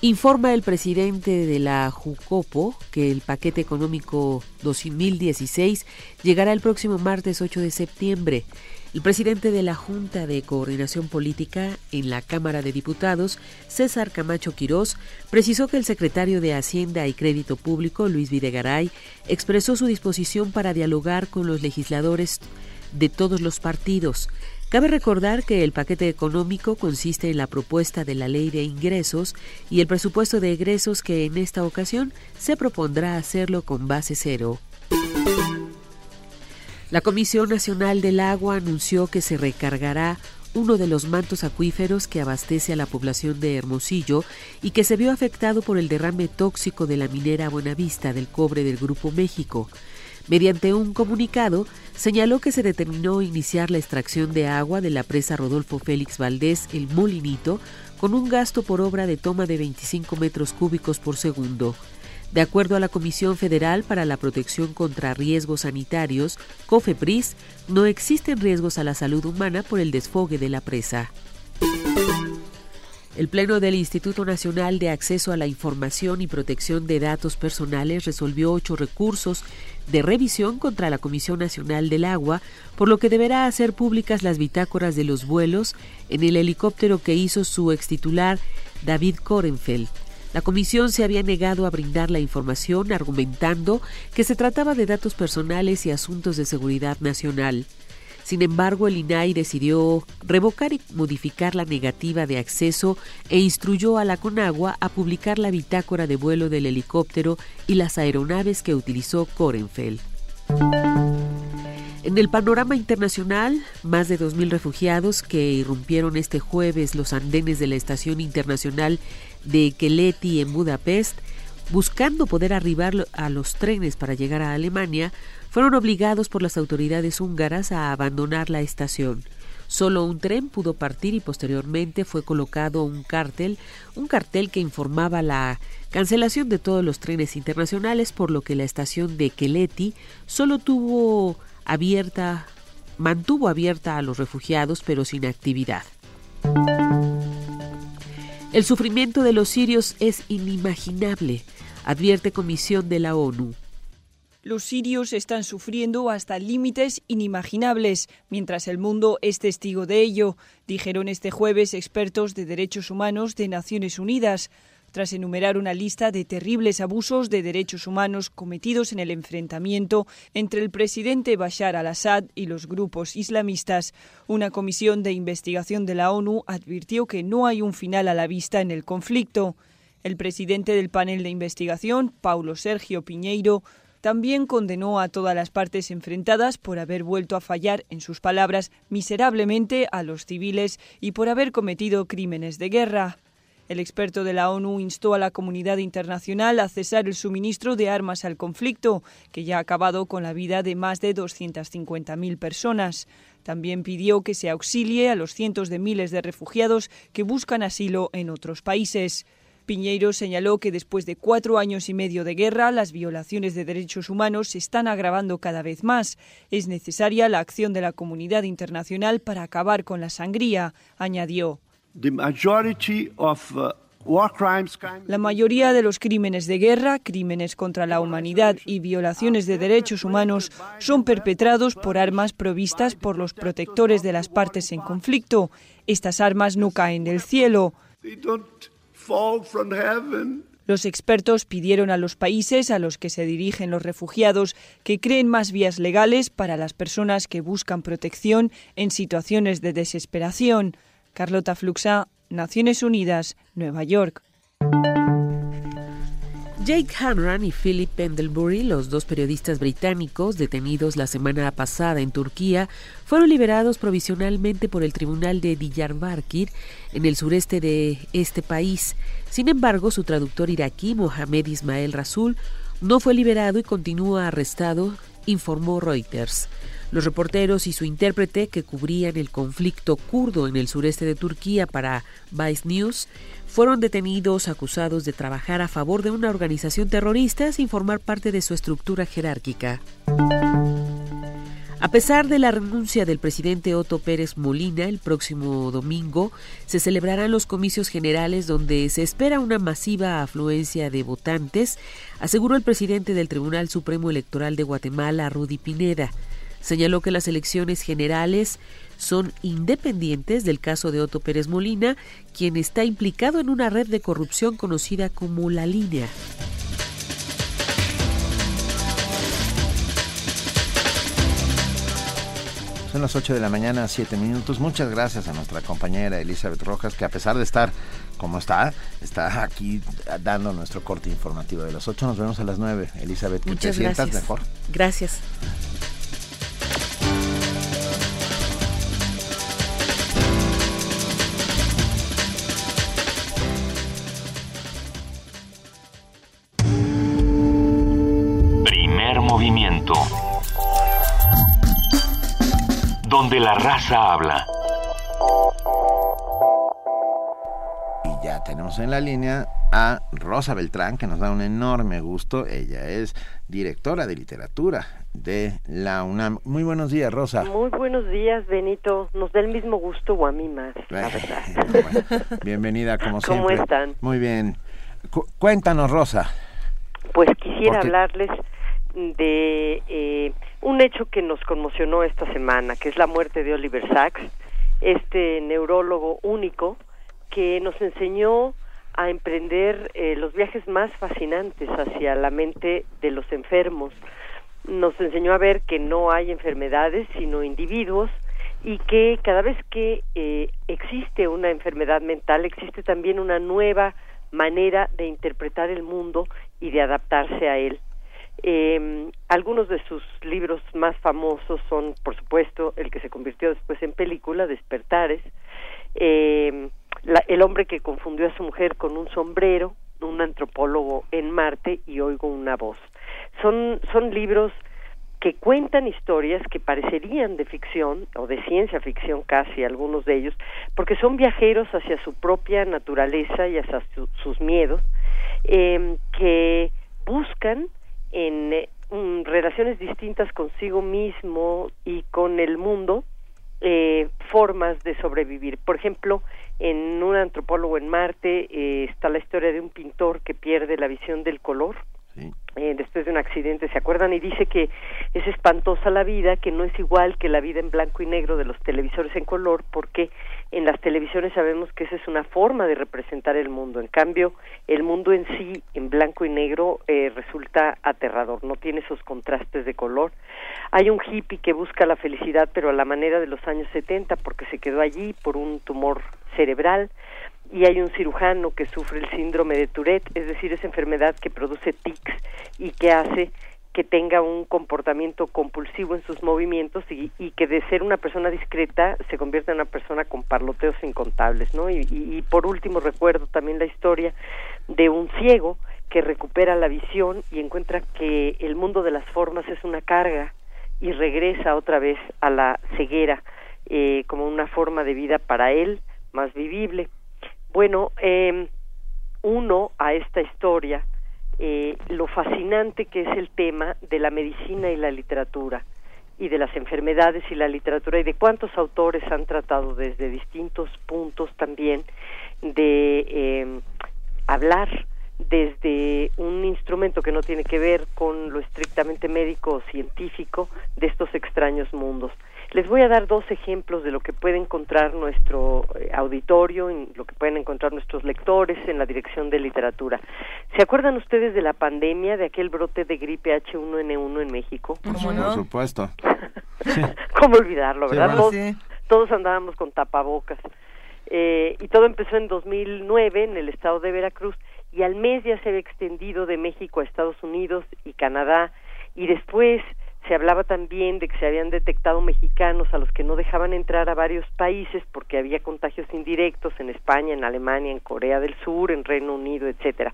Informa el presidente de la Jucopo que el paquete económico 2016 llegará el próximo martes 8 de septiembre. El presidente de la Junta de Coordinación Política en la Cámara de Diputados, César Camacho Quirós, precisó que el secretario de Hacienda y Crédito Público, Luis Videgaray, expresó su disposición para dialogar con los legisladores de todos los partidos. Cabe recordar que el paquete económico consiste en la propuesta de la ley de ingresos y el presupuesto de egresos que en esta ocasión se propondrá hacerlo con base cero. La Comisión Nacional del Agua anunció que se recargará uno de los mantos acuíferos que abastece a la población de Hermosillo y que se vio afectado por el derrame tóxico de la minera Buenavista del cobre del Grupo México. Mediante un comunicado, señaló que se determinó iniciar la extracción de agua de la presa Rodolfo Félix Valdés, el Molinito, con un gasto por obra de toma de 25 metros cúbicos por segundo. De acuerdo a la Comisión Federal para la Protección contra Riesgos Sanitarios, COFEPRIS, no existen riesgos a la salud humana por el desfogue de la presa. El Pleno del Instituto Nacional de Acceso a la Información y Protección de Datos Personales resolvió ocho recursos de revisión contra la Comisión Nacional del Agua, por lo que deberá hacer públicas las bitácoras de los vuelos en el helicóptero que hizo su extitular David Korenfeld. La comisión se había negado a brindar la información argumentando que se trataba de datos personales y asuntos de seguridad nacional. Sin embargo, el INAI decidió revocar y modificar la negativa de acceso e instruyó a la Conagua a publicar la bitácora de vuelo del helicóptero y las aeronaves que utilizó Korenfeld. En el panorama internacional, más de 2.000 refugiados que irrumpieron este jueves los andenes de la Estación Internacional de Keleti en Budapest, buscando poder arribar a los trenes para llegar a Alemania, fueron obligados por las autoridades húngaras a abandonar la estación. Solo un tren pudo partir y posteriormente fue colocado un cartel, un cartel que informaba la cancelación de todos los trenes internacionales, por lo que la estación de Keleti solo tuvo abierta, mantuvo abierta a los refugiados, pero sin actividad. El sufrimiento de los sirios es inimaginable, advierte Comisión de la ONU. Los sirios están sufriendo hasta límites inimaginables, mientras el mundo es testigo de ello, dijeron este jueves expertos de derechos humanos de Naciones Unidas tras enumerar una lista de terribles abusos de derechos humanos cometidos en el enfrentamiento entre el presidente Bashar al-Assad y los grupos islamistas. Una comisión de investigación de la ONU advirtió que no hay un final a la vista en el conflicto. El presidente del panel de investigación, Paulo Sergio Piñeiro, también condenó a todas las partes enfrentadas por haber vuelto a fallar, en sus palabras, miserablemente a los civiles y por haber cometido crímenes de guerra. El experto de la ONU instó a la comunidad internacional a cesar el suministro de armas al conflicto, que ya ha acabado con la vida de más de 250.000 personas. También pidió que se auxilie a los cientos de miles de refugiados que buscan asilo en otros países. Piñeiro señaló que después de cuatro años y medio de guerra, las violaciones de derechos humanos se están agravando cada vez más. Es necesaria la acción de la comunidad internacional para acabar con la sangría, añadió. Uh, la mayoría de los crímenes de guerra, crímenes contra la humanidad y violaciones de derechos humanos son perpetrados por armas provistas por los protectores de las partes en conflicto. Estas armas no caen del cielo. Los expertos pidieron a los países a los que se dirigen los refugiados que creen más vías legales para las personas que buscan protección en situaciones de desesperación. Carlota Fluxa, Naciones Unidas, Nueva York. Jake Hanran y Philip Pendlebury, los dos periodistas británicos detenidos la semana pasada en Turquía, fueron liberados provisionalmente por el Tribunal de Diyarbakir en el sureste de este país. Sin embargo, su traductor iraquí, Mohamed Ismael Rasul, no fue liberado y continúa arrestado, informó Reuters. Los reporteros y su intérprete que cubrían el conflicto kurdo en el sureste de Turquía para Vice News fueron detenidos acusados de trabajar a favor de una organización terrorista sin formar parte de su estructura jerárquica. A pesar de la renuncia del presidente Otto Pérez Molina, el próximo domingo se celebrarán los comicios generales donde se espera una masiva afluencia de votantes, aseguró el presidente del Tribunal Supremo Electoral de Guatemala, Rudy Pineda. Señaló que las elecciones generales son independientes del caso de Otto Pérez Molina, quien está implicado en una red de corrupción conocida como La Línea. Son las 8 de la mañana, 7 minutos. Muchas gracias a nuestra compañera Elizabeth Rojas, que a pesar de estar como está, está aquí dando nuestro corte informativo de las 8. Nos vemos a las 9. Elizabeth, que te sientas mejor. Gracias. Donde la raza habla. Y ya tenemos en la línea a Rosa Beltrán, que nos da un enorme gusto. Ella es directora de literatura de la UNAM. Muy buenos días, Rosa. Muy buenos días, Benito. Nos da el mismo gusto o a mí más, la verdad. bienvenida, como siempre. ¿Cómo están? Muy bien. cuéntanos, Rosa. Pues quisiera hablarles de eh, un hecho que nos conmocionó esta semana, que es la muerte de Oliver Sacks, este neurólogo único que nos enseñó a emprender eh, los viajes más fascinantes hacia la mente de los enfermos. Nos enseñó a ver que no hay enfermedades, sino individuos, y que cada vez que eh, existe una enfermedad mental, existe también una nueva manera de interpretar el mundo y de adaptarse a él. Eh, algunos de sus libros más famosos son, por supuesto, el que se convirtió después en película, Despertares, eh, El hombre que confundió a su mujer con un sombrero, un antropólogo en Marte y oigo una voz. Son, son libros que cuentan historias que parecerían de ficción o de ciencia ficción casi algunos de ellos, porque son viajeros hacia su propia naturaleza y hacia sus miedos, eh, que buscan en eh, relaciones distintas consigo mismo y con el mundo eh, formas de sobrevivir. Por ejemplo, en un antropólogo en Marte eh, está la historia de un pintor que pierde la visión del color eh, después de un accidente, ¿se acuerdan? Y dice que es espantosa la vida, que no es igual que la vida en blanco y negro de los televisores en color, porque en las televisiones sabemos que esa es una forma de representar el mundo. En cambio, el mundo en sí, en blanco y negro, eh, resulta aterrador, no tiene esos contrastes de color. Hay un hippie que busca la felicidad, pero a la manera de los años 70, porque se quedó allí por un tumor cerebral y hay un cirujano que sufre el síndrome de Tourette, es decir, esa enfermedad que produce tics y que hace que tenga un comportamiento compulsivo en sus movimientos y, que de ser una persona discreta se convierta en una persona con parloteos incontables, ¿no? Y, por último recuerdo también la historia de un ciego que recupera la visión y encuentra que el mundo de las formas es una carga y regresa otra vez a la ceguera eh, como una forma de vida para él más vivible. Bueno, eh, uno a esta historia eh, lo fascinante que es el tema de la medicina y la literatura y de las enfermedades y la literatura y de cuántos autores han tratado desde distintos puntos también de eh, hablar desde un instrumento que no tiene que ver con lo estrictamente médico o científico de estos extraños mundos. Les voy a dar dos ejemplos de lo que puede encontrar nuestro eh, auditorio, en lo que pueden encontrar nuestros lectores en la dirección de literatura. ¿Se acuerdan ustedes de la pandemia, de aquel brote de gripe H1N1 en México? Por supuesto. ¿Cómo olvidarlo, verdad? todos, andábamos con tapabocas. Eh, y todo empezó en 2009 en el estado de Veracruz y al mes ya se había extendido de México a Estados Unidos y Canadá y después se hablaba también de que se habían detectado mexicanos a los que no dejaban entrar a varios países porque había contagios indirectos en España, en Alemania, en Corea del Sur, en Reino Unido, etcétera.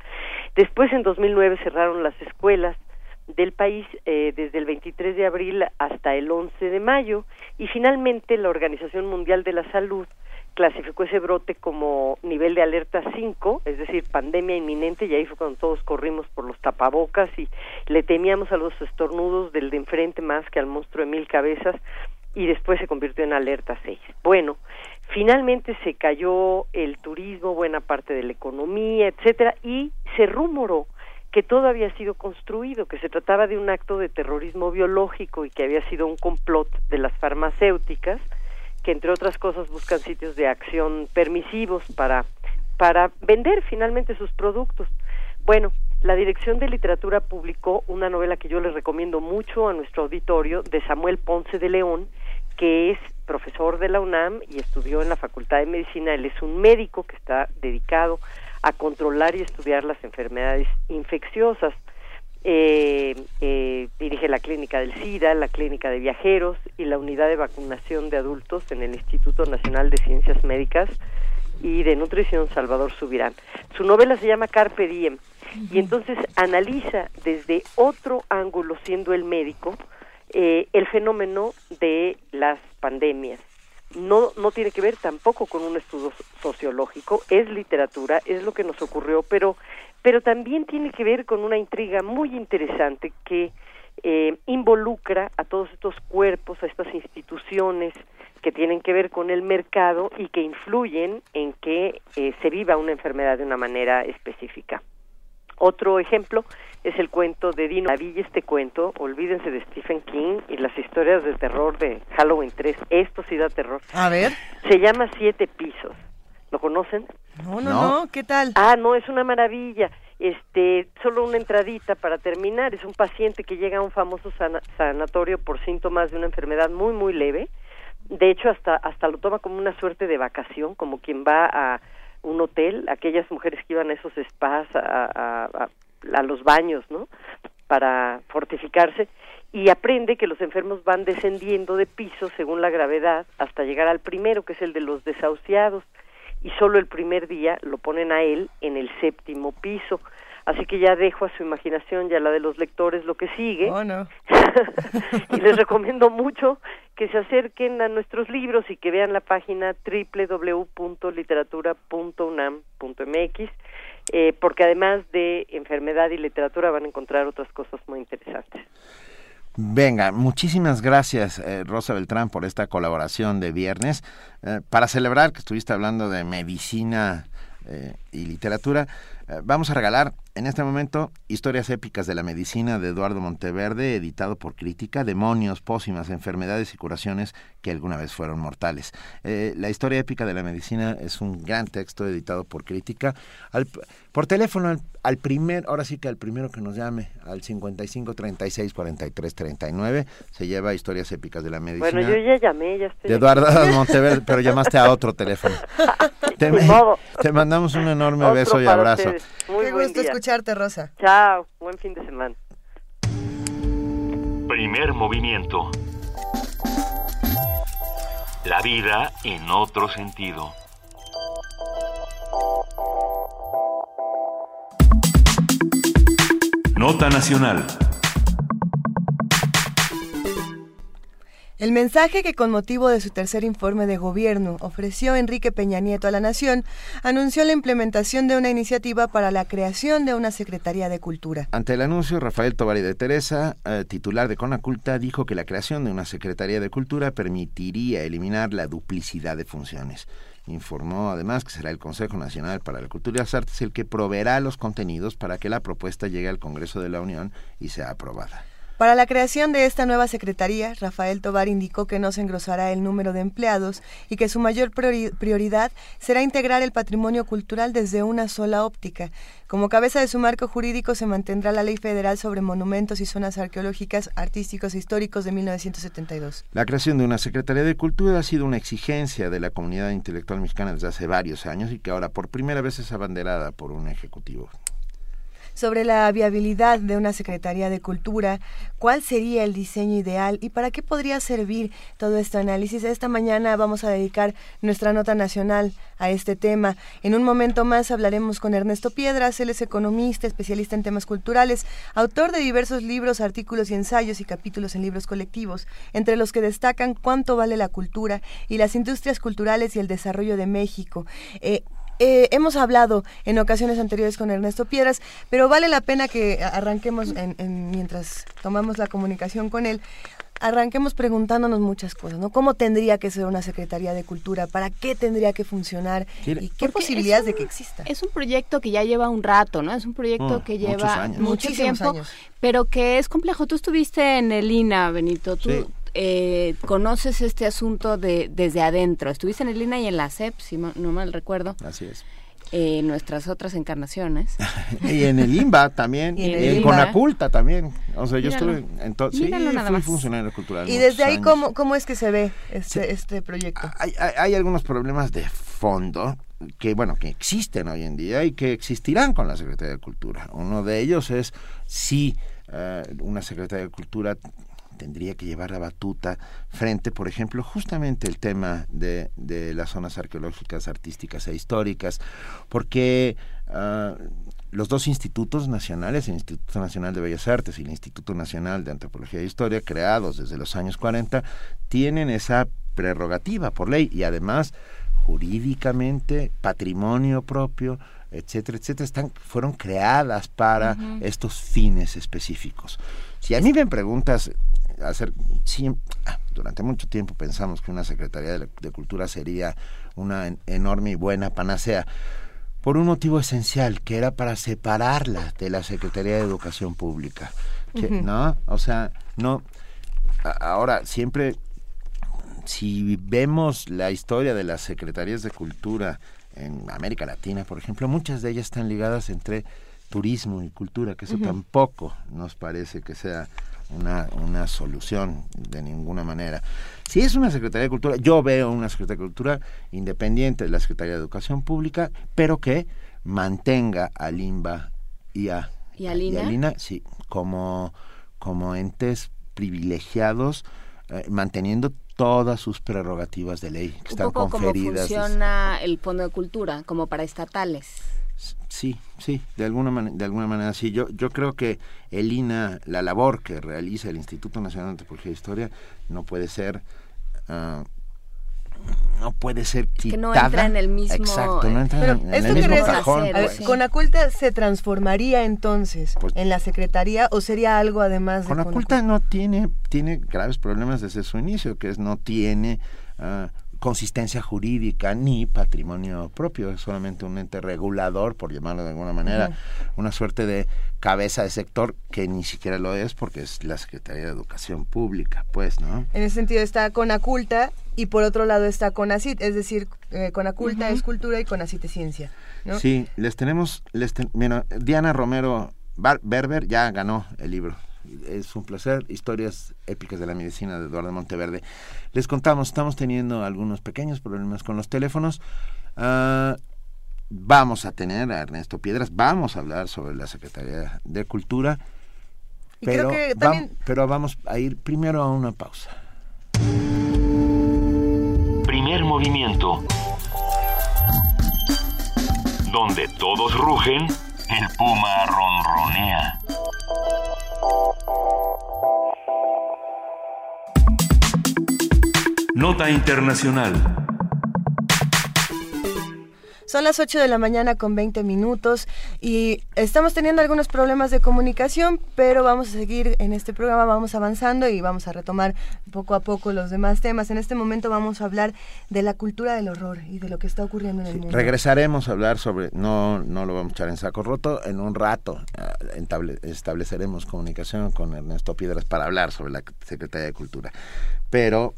Después, en 2009, cerraron las escuelas del país eh, desde el 23 de abril hasta el 11 de mayo y finalmente la Organización Mundial de la Salud clasificó ese brote como nivel de alerta 5, es decir, pandemia inminente, y ahí fue cuando todos corrimos por los tapabocas y le temíamos a los estornudos del de enfrente más que al monstruo de mil cabezas, y después se convirtió en alerta 6. Bueno, finalmente se cayó el turismo, buena parte de la economía, etcétera, y se rumoró que todo había sido construido, que se trataba de un acto de terrorismo biológico y que había sido un complot de las farmacéuticas, que entre otras cosas buscan sitios de acción permisivos para, para vender finalmente sus productos. Bueno, la Dirección de Literatura publicó una novela que yo les recomiendo mucho a nuestro auditorio de Samuel Ponce de León, que es profesor de la UNAM y estudió en la Facultad de Medicina. Él es un médico que está dedicado a controlar y estudiar las enfermedades infecciosas eh, eh, dirige la clínica del SIDA, la clínica de viajeros y la unidad de vacunación de adultos en el Instituto Nacional de Ciencias Médicas y de Nutrición Salvador Subirán. Su novela se llama Carpe Diem Y entonces analiza desde otro ángulo, siendo el médico, eh, el fenómeno de las pandemias. No, no tiene que ver tampoco con un estudio sociológico, es literatura, es lo que nos ocurrió, pero, pero también tiene que ver con una intriga muy interesante que eh, involucra a todos estos cuerpos, a estas instituciones que tienen que ver con el mercado y que influyen en que eh, se viva una enfermedad de una manera específica. Otro ejemplo es el cuento de Dino Villa este cuento, olvídense de Stephen King y las historias de terror de Halloween 3, esto sí da terror. A ver. Se llama Siete Pisos, ¿lo conocen? No, no, no, ¿qué tal? Ah, no, es una maravilla. Este, solo una entradita para terminar, es un paciente que llega a un famoso sanatorio por síntomas de una enfermedad muy, muy leve. De hecho, hasta, hasta lo toma como una suerte de vacación, como quien va a un hotel, aquellas mujeres que iban a esos spas, a, a, a los baños, ¿no? Para fortificarse y aprende que los enfermos van descendiendo de piso según la gravedad hasta llegar al primero, que es el de los desahuciados, y solo el primer día lo ponen a él en el séptimo piso. Así que ya dejo a su imaginación y a la de los lectores lo que sigue. Oh, no. y les recomiendo mucho que se acerquen a nuestros libros y que vean la página www.literatura.unam.mx, eh, porque además de enfermedad y literatura van a encontrar otras cosas muy interesantes. Venga, muchísimas gracias eh, Rosa Beltrán por esta colaboración de viernes. Eh, para celebrar que estuviste hablando de medicina eh, y literatura, vamos a regalar en este momento Historias épicas de la medicina de Eduardo Monteverde, editado por Crítica, Demonios, pócimas, enfermedades y curaciones que alguna vez fueron mortales. Eh, la historia épica de la medicina es un gran texto editado por Crítica. por teléfono, al, primer, ahora sí que al primero que nos llame, al 55 36 43 39, se lleva Historias épicas de la medicina. Bueno, yo ya llamé, ya estoy. De Eduardo Monteverde, pero llamaste a otro teléfono. te, te, mandamos un enorme beso y abrazo. Muy Qué gusto escucharte, Rosa. Chao, buen fin de semana. Primer movimiento. La vida en otro sentido. Nota Nacional. El mensaje que con motivo de su tercer informe de gobierno ofreció Enrique Peña Nieto a la Nación anunció la implementación de una iniciativa para la creación de una Secretaría de Cultura. Ante el anuncio, Rafael Tovari de Teresa, eh, titular de Conaculta, dijo que la creación de una Secretaría de Cultura permitiría eliminar la duplicidad de funciones. Informó además que será el Consejo Nacional para la Cultura y las Artes el que proveerá los contenidos para que la propuesta llegue al Congreso de la Unión y sea aprobada. Para la creación de esta nueva secretaría, Rafael Tobar indicó que no se engrosará el número de empleados y que su mayor prioridad será integrar el patrimonio cultural desde una sola óptica. Como cabeza de su marco jurídico se mantendrá la Ley Federal sobre Monumentos y Zonas Arqueológicas, Artísticos e Históricos de 1972. La creación de una Secretaría de Cultura ha sido una exigencia de la comunidad intelectual mexicana desde hace varios años y que ahora por primera vez es abanderada por un ejecutivo sobre la viabilidad de una Secretaría de Cultura, cuál sería el diseño ideal y para qué podría servir todo este análisis. Esta mañana vamos a dedicar nuestra nota nacional a este tema. En un momento más hablaremos con Ernesto Piedras, él es economista, especialista en temas culturales, autor de diversos libros, artículos y ensayos y capítulos en libros colectivos, entre los que destacan cuánto vale la cultura y las industrias culturales y el desarrollo de México. Eh, eh, hemos hablado en ocasiones anteriores con Ernesto Piedras, pero vale la pena que arranquemos en, mientras tomamos la comunicación con él. Arranquemos preguntándonos muchas cosas, ¿no? ¿Cómo tendría que ser una Secretaría de Cultura? ¿Para qué tendría que funcionar? ¿Y qué posibilidades de que exista? Es un proyecto que ya lleva un rato, ¿no? Es un proyecto mm, que lleva mucho tiempo, pero que es complejo. Tú estuviste en el INA, Benito. Tú, eh, conoces este asunto de desde adentro. Estuviste en el INA y en la CEP, si no mal recuerdo. Así es. Eh, nuestras otras encarnaciones. y en el IMBA también, y en, Conaculta también. O sea, yo estuve en todo. Sí, fui funcionario cultural. ¿Y desde ahí cómo, cómo es que se ve este, este proyecto? Hay, hay, algunos problemas de fondo que, bueno, que existen hoy en día y que existirán con la Secretaría de Cultura. Uno de ellos es si uh, una Secretaría de Cultura tendría que llevar la batuta frente, por ejemplo, justamente el tema de, de las zonas arqueológicas, artísticas e históricas, porque uh, los dos institutos nacionales, el Instituto Nacional de Bellas Artes y el Instituto Nacional de Antropología e Historia, creados desde los años 40, tienen esa prerrogativa por ley y además jurídicamente, patrimonio propio, etcétera, etcétera, están, fueron creadas para estos fines específicos. Si a mí me preguntas, hacer, ah, durante mucho tiempo pensamos que una Secretaría de, Cultura sería una enorme y buena panacea, por un motivo esencial, que era para separarla de la Secretaría de Educación Pública. ¿No? O sea, no. Ahora, siempre, si vemos la historia de las Secretarías de Cultura en América Latina, por ejemplo, muchas de ellas están ligadas entre turismo y cultura, que eso tampoco nos parece que sea una, una solución de ninguna manera. Si es una Secretaría de Cultura, yo veo una Secretaría de Cultura independiente de la Secretaría de Educación Pública, pero que mantenga a Limba y a, ¿Y Lina? sí, como, como entes privilegiados, eh, manteniendo todas sus prerrogativas de ley que están conferidas. Como funciona el Fondo de Cultura, como para estatales. Sí, sí, de alguna, de alguna manera sí. Yo, yo creo que el INA, la labor que realiza el Instituto Nacional de Antropología e Historia, no puede ser... Uh, no puede ser quitada. Que no entra en el mismo... Exacto, no entra en, el mismo cajón. Pues. ¿Conaculta se transformaría entonces pues en la Secretaría o sería algo además de Conaculta? no tiene, tiene graves problemas desde su inicio, que es no tiene... Uh, consistencia jurídica ni patrimonio propio, es solamente un ente regulador, por llamarlo de alguna manera, una suerte de cabeza de sector que ni siquiera lo es porque es la Secretaría de Educación Pública, pues, ¿no? En ese sentido está Conaculta y por otro lado está CONACIT, es decir, eh, Conaculta es cultura y CONACIT es ciencia, ¿no? Sí, les tenemos, les Diana Romero Berber ya ganó el libro es un placer. Historias épicas de la medicina de Eduardo Monteverde. Les contamos, estamos teniendo algunos pequeños problemas con los teléfonos. Ah, vamos a tener a Ernesto Piedras, vamos a hablar sobre la Secretaría de Cultura. pero, pero vamos a ir primero a una pausa. Primer movimiento. Donde todos rugen, el puma ronronea. Nota Internacional. Son las 8 de la mañana con 20 minutos y estamos teniendo algunos problemas de comunicación, pero vamos a seguir en este programa, vamos avanzando y vamos a retomar poco a poco los demás temas. En este momento vamos a hablar de la cultura del horror y de lo que está ocurriendo en el mundo. Regresaremos a hablar sobre, no, no lo vamos a echar en saco roto, en un rato eh, estableceremos comunicación con Ernesto Piedras para hablar sobre la Secretaría de Cultura. Pero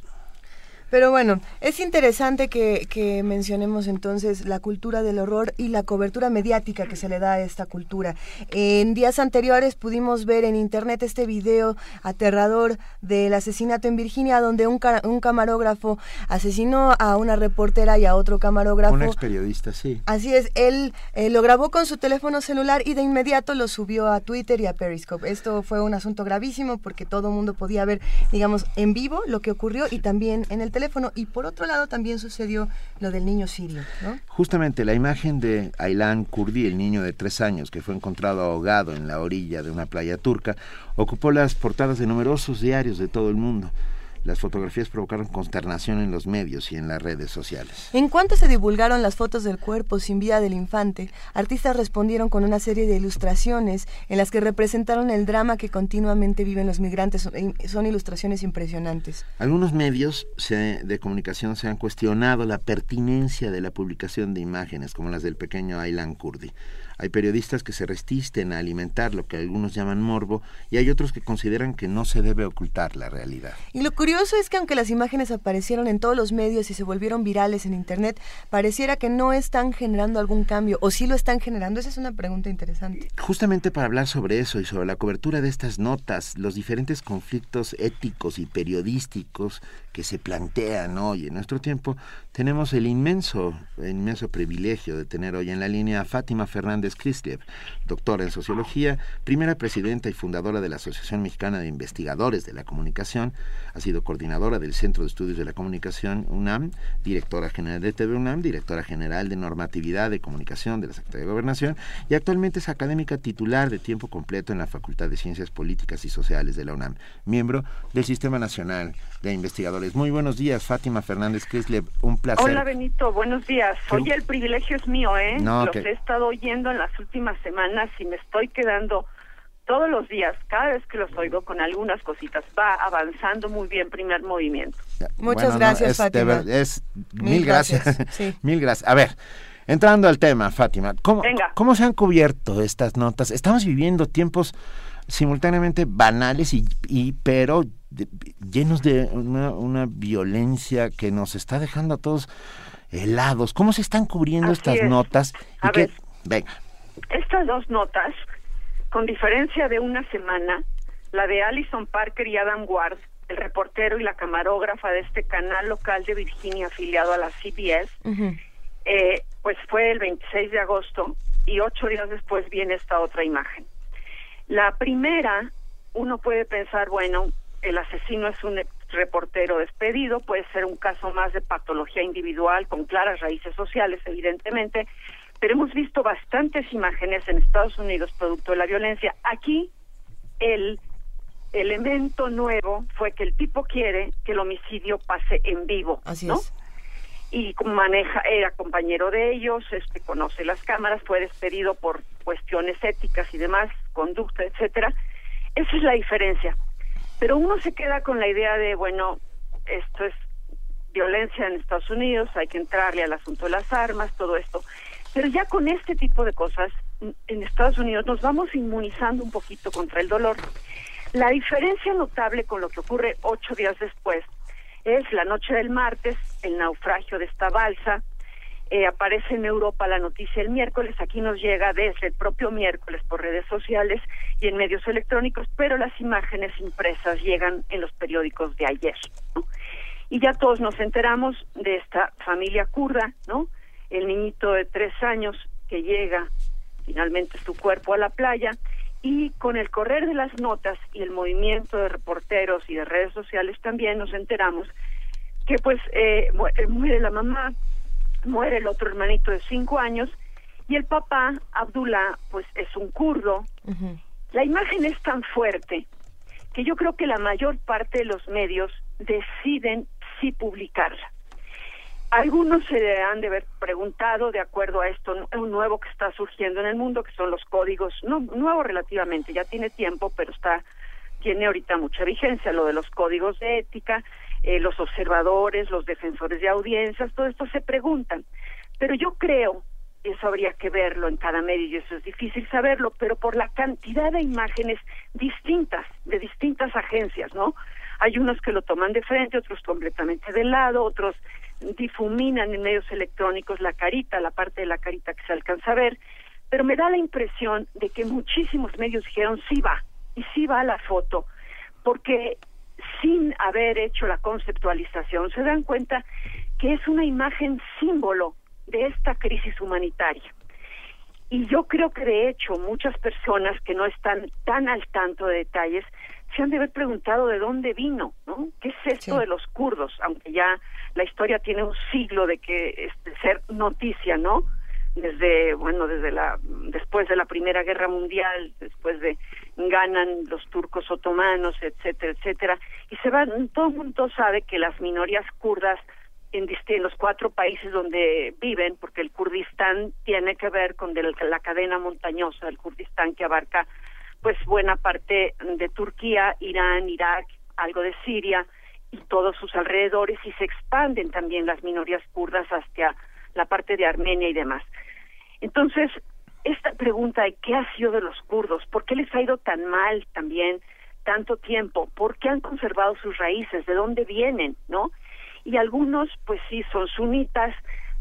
pero bueno, es interesante que, que, mencionemos entonces la cultura del horror y la cobertura mediática que se le da a esta cultura. En días anteriores pudimos ver en internet este video aterrador del asesinato en Virginia, donde un, un camarógrafo asesinó a una reportera y a otro camarógrafo. Un ex periodista, sí. Así es, él eh, lo grabó con su teléfono celular y de inmediato lo subió a Twitter y a Periscope. Esto fue un asunto gravísimo porque todo el mundo podía ver, digamos, en vivo lo que ocurrió y también en el Y por otro lado también sucedió lo del niño sirio. Justamente la imagen de Aylan Kurdi, el niño de tres años que fue encontrado ahogado en la orilla de una playa turca, ocupó las portadas de numerosos diarios de todo el mundo. Las fotografías provocaron consternación en los medios y en las redes sociales. En cuanto se divulgaron las fotos del cuerpo sin vida del infante, artistas respondieron con una serie de ilustraciones en las que representaron el drama que continuamente viven los migrantes. Son ilustraciones impresionantes. Algunos medios de comunicación se han cuestionado la pertinencia de la publicación de imágenes como las del pequeño Aylan Kurdi. Hay periodistas que se resisten a alimentar lo que algunos llaman morbo y hay otros que consideran que no se debe ocultar la realidad. Y lo curioso es que aunque las imágenes aparecieron en todos los medios y se volvieron virales en Internet, pareciera que no están generando algún cambio o sí lo están generando. Esa es una pregunta interesante. Justamente para hablar sobre eso y sobre la cobertura de estas notas, los diferentes conflictos éticos y periodísticos que se plantean hoy en nuestro tiempo, tenemos el inmenso, inmenso privilegio de tener hoy en la línea a Fátima Fernández Crislev, doctora en sociología, primera presidenta y fundadora de la Asociación Mexicana de Investigadores de la Comunicación, ha sido coordinadora del Centro de Estudios de la Comunicación UNAM, directora general de TV UNAM, directora general de Normatividad de Comunicación de la Secretaría de Gobernación y actualmente es académica titular de tiempo completo en la Facultad de Ciencias Políticas y Sociales de la UNAM, miembro del Sistema Nacional de Investigadores. Muy buenos días, Fátima Fernández Crislev, un placer. Hola Benito, buenos días. Oye, el privilegio es mío, ¿eh? Los he estado oyendo en las últimas semanas y me estoy quedando todos los días, cada vez que los oigo con algunas cositas, va avanzando muy bien primer movimiento. Muchas gracias, Fátima. mil, gracias. mil gracias. A ver, entrando al tema, Fátima, ¿cómo, ¿cómo se han cubierto estas notas? Estamos viviendo tiempos simultáneamente banales y, y pero llenos de una, una, violencia que nos está dejando a todos helados. ¿Cómo se están cubriendo estas notas? a ver, venga. Estas dos notas, con diferencia de una semana, la de Alison Parker y Adam Ward, el reportero y la camarógrafa de este canal local de Virginia afiliado a la CBS, eh, pues fue el 26 de agosto y ocho días después viene esta otra imagen. La primera, uno puede pensar, bueno, el asesino es un reportero despedido, puede ser un caso más de patología individual con claras raíces sociales, evidentemente, pero hemos visto bastantes imágenes en Estados Unidos producto de la violencia. Aquí el elemento nuevo fue que el tipo quiere que el homicidio pase en vivo, Así ¿no? Es. Y maneja, era compañero de ellos, este conoce las cámaras, fue despedido por cuestiones éticas y demás, conducta, etcétera. Esa es la diferencia. Pero uno se queda con la idea de, bueno, esto es violencia en Estados Unidos, hay que entrarle al asunto de las armas, todo esto. Pero ya con este tipo de cosas, en Estados Unidos nos vamos inmunizando un poquito contra el dolor. La diferencia notable con lo que ocurre ocho días después es la noche del martes, el naufragio de esta balsa, eh, aparece en Europa la noticia el miércoles, aquí nos llega desde el propio miércoles por redes sociales y en medios electrónicos, pero las imágenes impresas llegan en los periódicos de ayer. Y ya todos nos enteramos de esta familia kurda, ¿no? El niñito de tres años que llega finalmente su cuerpo a la playa y con el correr de las notas y el movimiento de reporteros y de redes sociales también nos enteramos que pues eh, muere la mamá, muere el otro hermanito de cinco años y el papá, Abdullah, pues es un kurdo. La imagen es tan fuerte que yo creo que la mayor parte de los medios deciden si publicarla. Algunos se han de haber preguntado, de acuerdo a esto, un nuevo que está surgiendo en el mundo, que son los códigos, no nuevo relativamente, ya tiene tiempo, pero está tiene ahorita mucha vigencia, lo de los códigos de ética, eh, los observadores, los defensores de audiencias, todo esto se preguntan. Pero yo creo, eso habría que verlo en cada medio y eso es difícil saberlo, pero por la cantidad de imágenes distintas, de distintas agencias, ¿no? Hay unos que lo toman de frente, otros completamente de lado, otros difuminan en medios electrónicos la carita, la parte de la carita que se alcanza a ver, pero me da la impresión de que muchísimos medios dijeron sí va, y sí va la foto, porque sin haber hecho la conceptualización, se dan cuenta que es una imagen símbolo de esta crisis humanitaria. Y yo creo que de hecho muchas personas que no están tan al tanto de detalles se han de haber preguntado de dónde vino, ¿no? ¿Qué es esto de los kurdos? Aunque ya la historia tiene un siglo de que este, ser noticia, ¿no? desde bueno desde la después de la primera guerra mundial después de ganan los turcos otomanos etcétera etcétera y se van todo el mundo sabe que las minorías kurdas en, los cuatro países donde viven porque el Kurdistán tiene que ver con la cadena montañosa del Kurdistán que abarca pues buena parte de Turquía Irán Irak algo de Siria y todos sus alrededores y se expanden también las minorías kurdas hacia la parte de Armenia y demás. Entonces, esta pregunta de qué ha sido de los kurdos, por qué les ha ido tan mal también tanto tiempo, por qué han conservado sus raíces, de dónde vienen, ¿no? Y algunos, pues sí, son sunitas,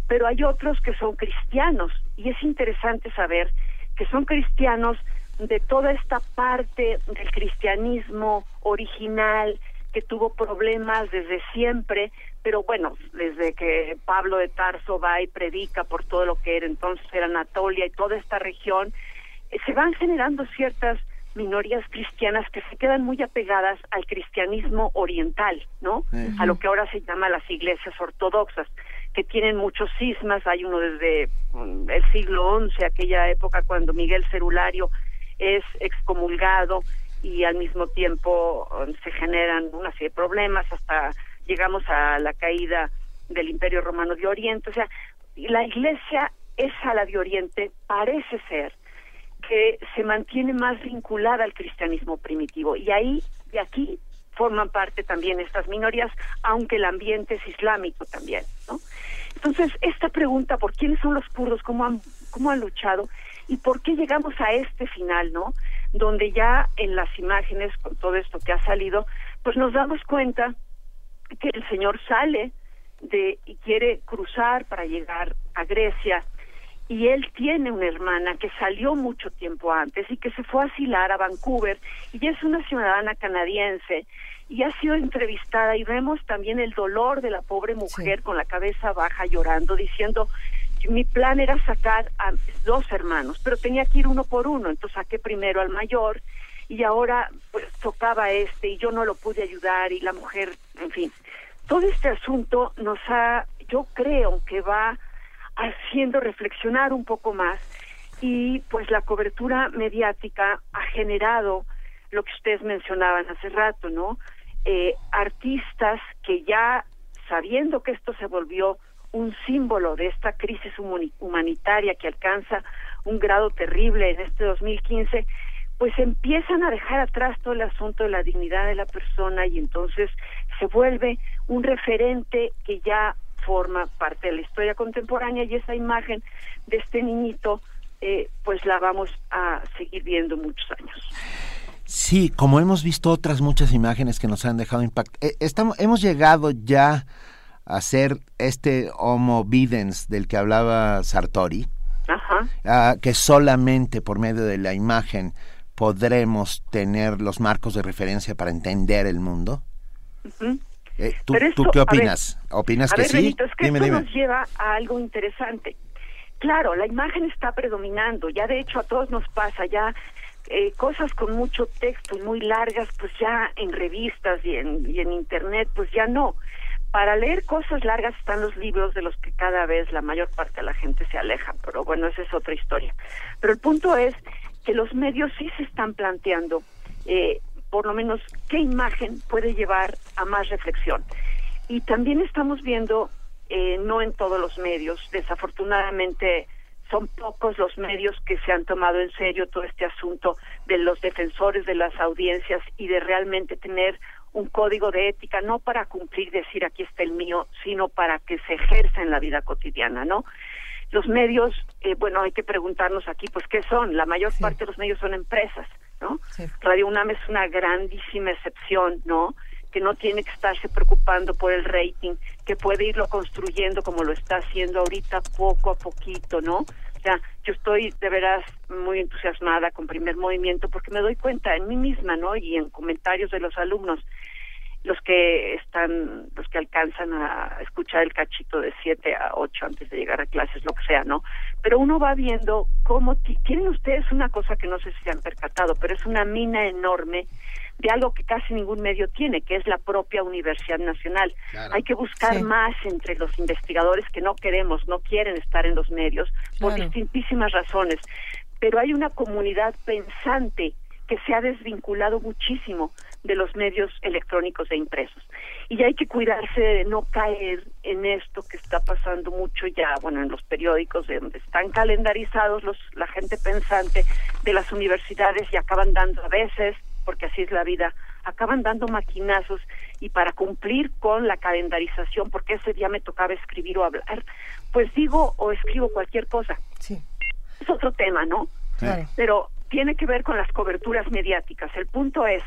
pero hay otros que son cristianos, y es interesante saber que son cristianos de toda esta parte del cristianismo original, que tuvo problemas desde siempre, pero bueno, desde que Pablo de Tarso va y predica por todo lo que era entonces era Anatolia y toda esta región, eh, se van generando ciertas minorías cristianas que se quedan muy apegadas al cristianismo oriental, ¿no? A lo que ahora se llama las iglesias ortodoxas, que tienen muchos cismas, hay uno desde mm, el siglo XI, aquella época cuando Miguel Cerulario es excomulgado y al mismo tiempo um, se generan una serie de problemas hasta llegamos a la caída del Imperio Romano de Oriente. O sea, la iglesia esa la de Oriente parece ser que se mantiene más vinculada al cristianismo primitivo y ahí de aquí forman parte también estas minorías, aunque el ambiente es islámico también, ¿no? Entonces, esta pregunta por quiénes son los kurdos, cómo han, cómo han luchado y por qué llegamos a este final, ¿no? Donde ya en las imágenes, con todo esto que ha salido, pues nos damos cuenta que el Señor sale de y quiere cruzar para llegar a Grecia. Y él tiene una hermana que salió mucho tiempo antes y que se fue a asilar a Vancouver y es una ciudadana canadiense. Y ha sido entrevistada y vemos también el dolor de la pobre mujer con la cabeza baja llorando diciendo mi plan era sacar a dos hermanos pero tenía que ir uno por uno entonces saqué primero al mayor y ahora pues tocaba este y yo no lo pude ayudar y la mujer en fin todo este asunto nos ha yo creo que va haciendo reflexionar un poco más y pues la cobertura mediática ha generado lo que ustedes mencionaban hace rato, ¿no? Eh, artistas que ya sabiendo que esto se volvió un símbolo de esta crisis humanitaria que alcanza un grado terrible en este 2015, pues empiezan a dejar atrás todo el asunto de la dignidad de la persona y entonces se vuelve un referente que ya forma parte de la historia contemporánea y esa imagen de este niñito eh, pues la vamos a seguir viendo muchos años. Sí, como hemos visto otras muchas imágenes que nos han dejado impacto, eh, estamos, hemos llegado ya a ser este Homo Videns del que hablaba Sartori, Ajá. que solamente por medio de la imagen podremos tener los marcos de referencia para entender el mundo. Eh, ¿tú, qué opinas? ¿Opinas que sí? es que esto nos lleva a algo interesante. Claro, la imagen está predominando, ya de hecho a todos nos pasa, ya eh, cosas con mucho texto y muy largas, pues ya en revistas y en, y en internet, pues ya no. Para leer cosas largas están los libros de los que cada vez la mayor parte de la gente se aleja, pero bueno, esa es otra historia. Pero el punto es que los medios sí se están planteando eh, por lo menos qué imagen puede llevar a más reflexión. Y también estamos viendo, eh, no en todos los medios, desafortunadamente son pocos los medios que se han tomado en serio todo este asunto de los defensores de las audiencias y de realmente tener un código de ética, no para cumplir, decir aquí está el mío, sino para que se ejerza en la vida cotidiana, ¿no? Los medios, eh, bueno, hay que preguntarnos aquí, pues, ¿qué son? La mayor parte de los medios son empresas ¿no? Radio UNAM es una grandísima excepción, ¿no? Que no tiene que estarse preocupando por el rating, que puede irlo construyendo como lo está haciendo ahorita poco a poquito, ¿no? O sea, yo estoy de veras muy entusiasmada con primer movimiento porque me doy cuenta en mí misma, ¿no? Y en comentarios de los alumnos los que están, los que alcanzan a escuchar el cachito de siete a ocho antes de llegar a clases, lo que sea, ¿no? Pero uno va viendo cómo tienen ustedes una cosa que no sé si se han percatado, pero es una mina enorme de algo que casi ningún medio tiene, que es la propia Universidad Nacional. Hay que buscar más entre los investigadores que no queremos, no quieren estar en los medios por distintísimas razones, pero hay una comunidad pensante que se ha desvinculado muchísimo de los medios electrónicos e impresos. Y hay que cuidarse de no caer en esto que está pasando mucho ya, bueno, en los periódicos de donde están calendarizados los la gente pensante de las universidades y acaban dando a veces, porque así es la vida, acaban dando maquinazos y para cumplir con la calendarización, porque ese día me tocaba escribir o hablar, pues digo o escribo cualquier cosa. Sí. Es otro tema, ¿no? Claro. Pero tiene que ver con las coberturas mediáticas. El punto es,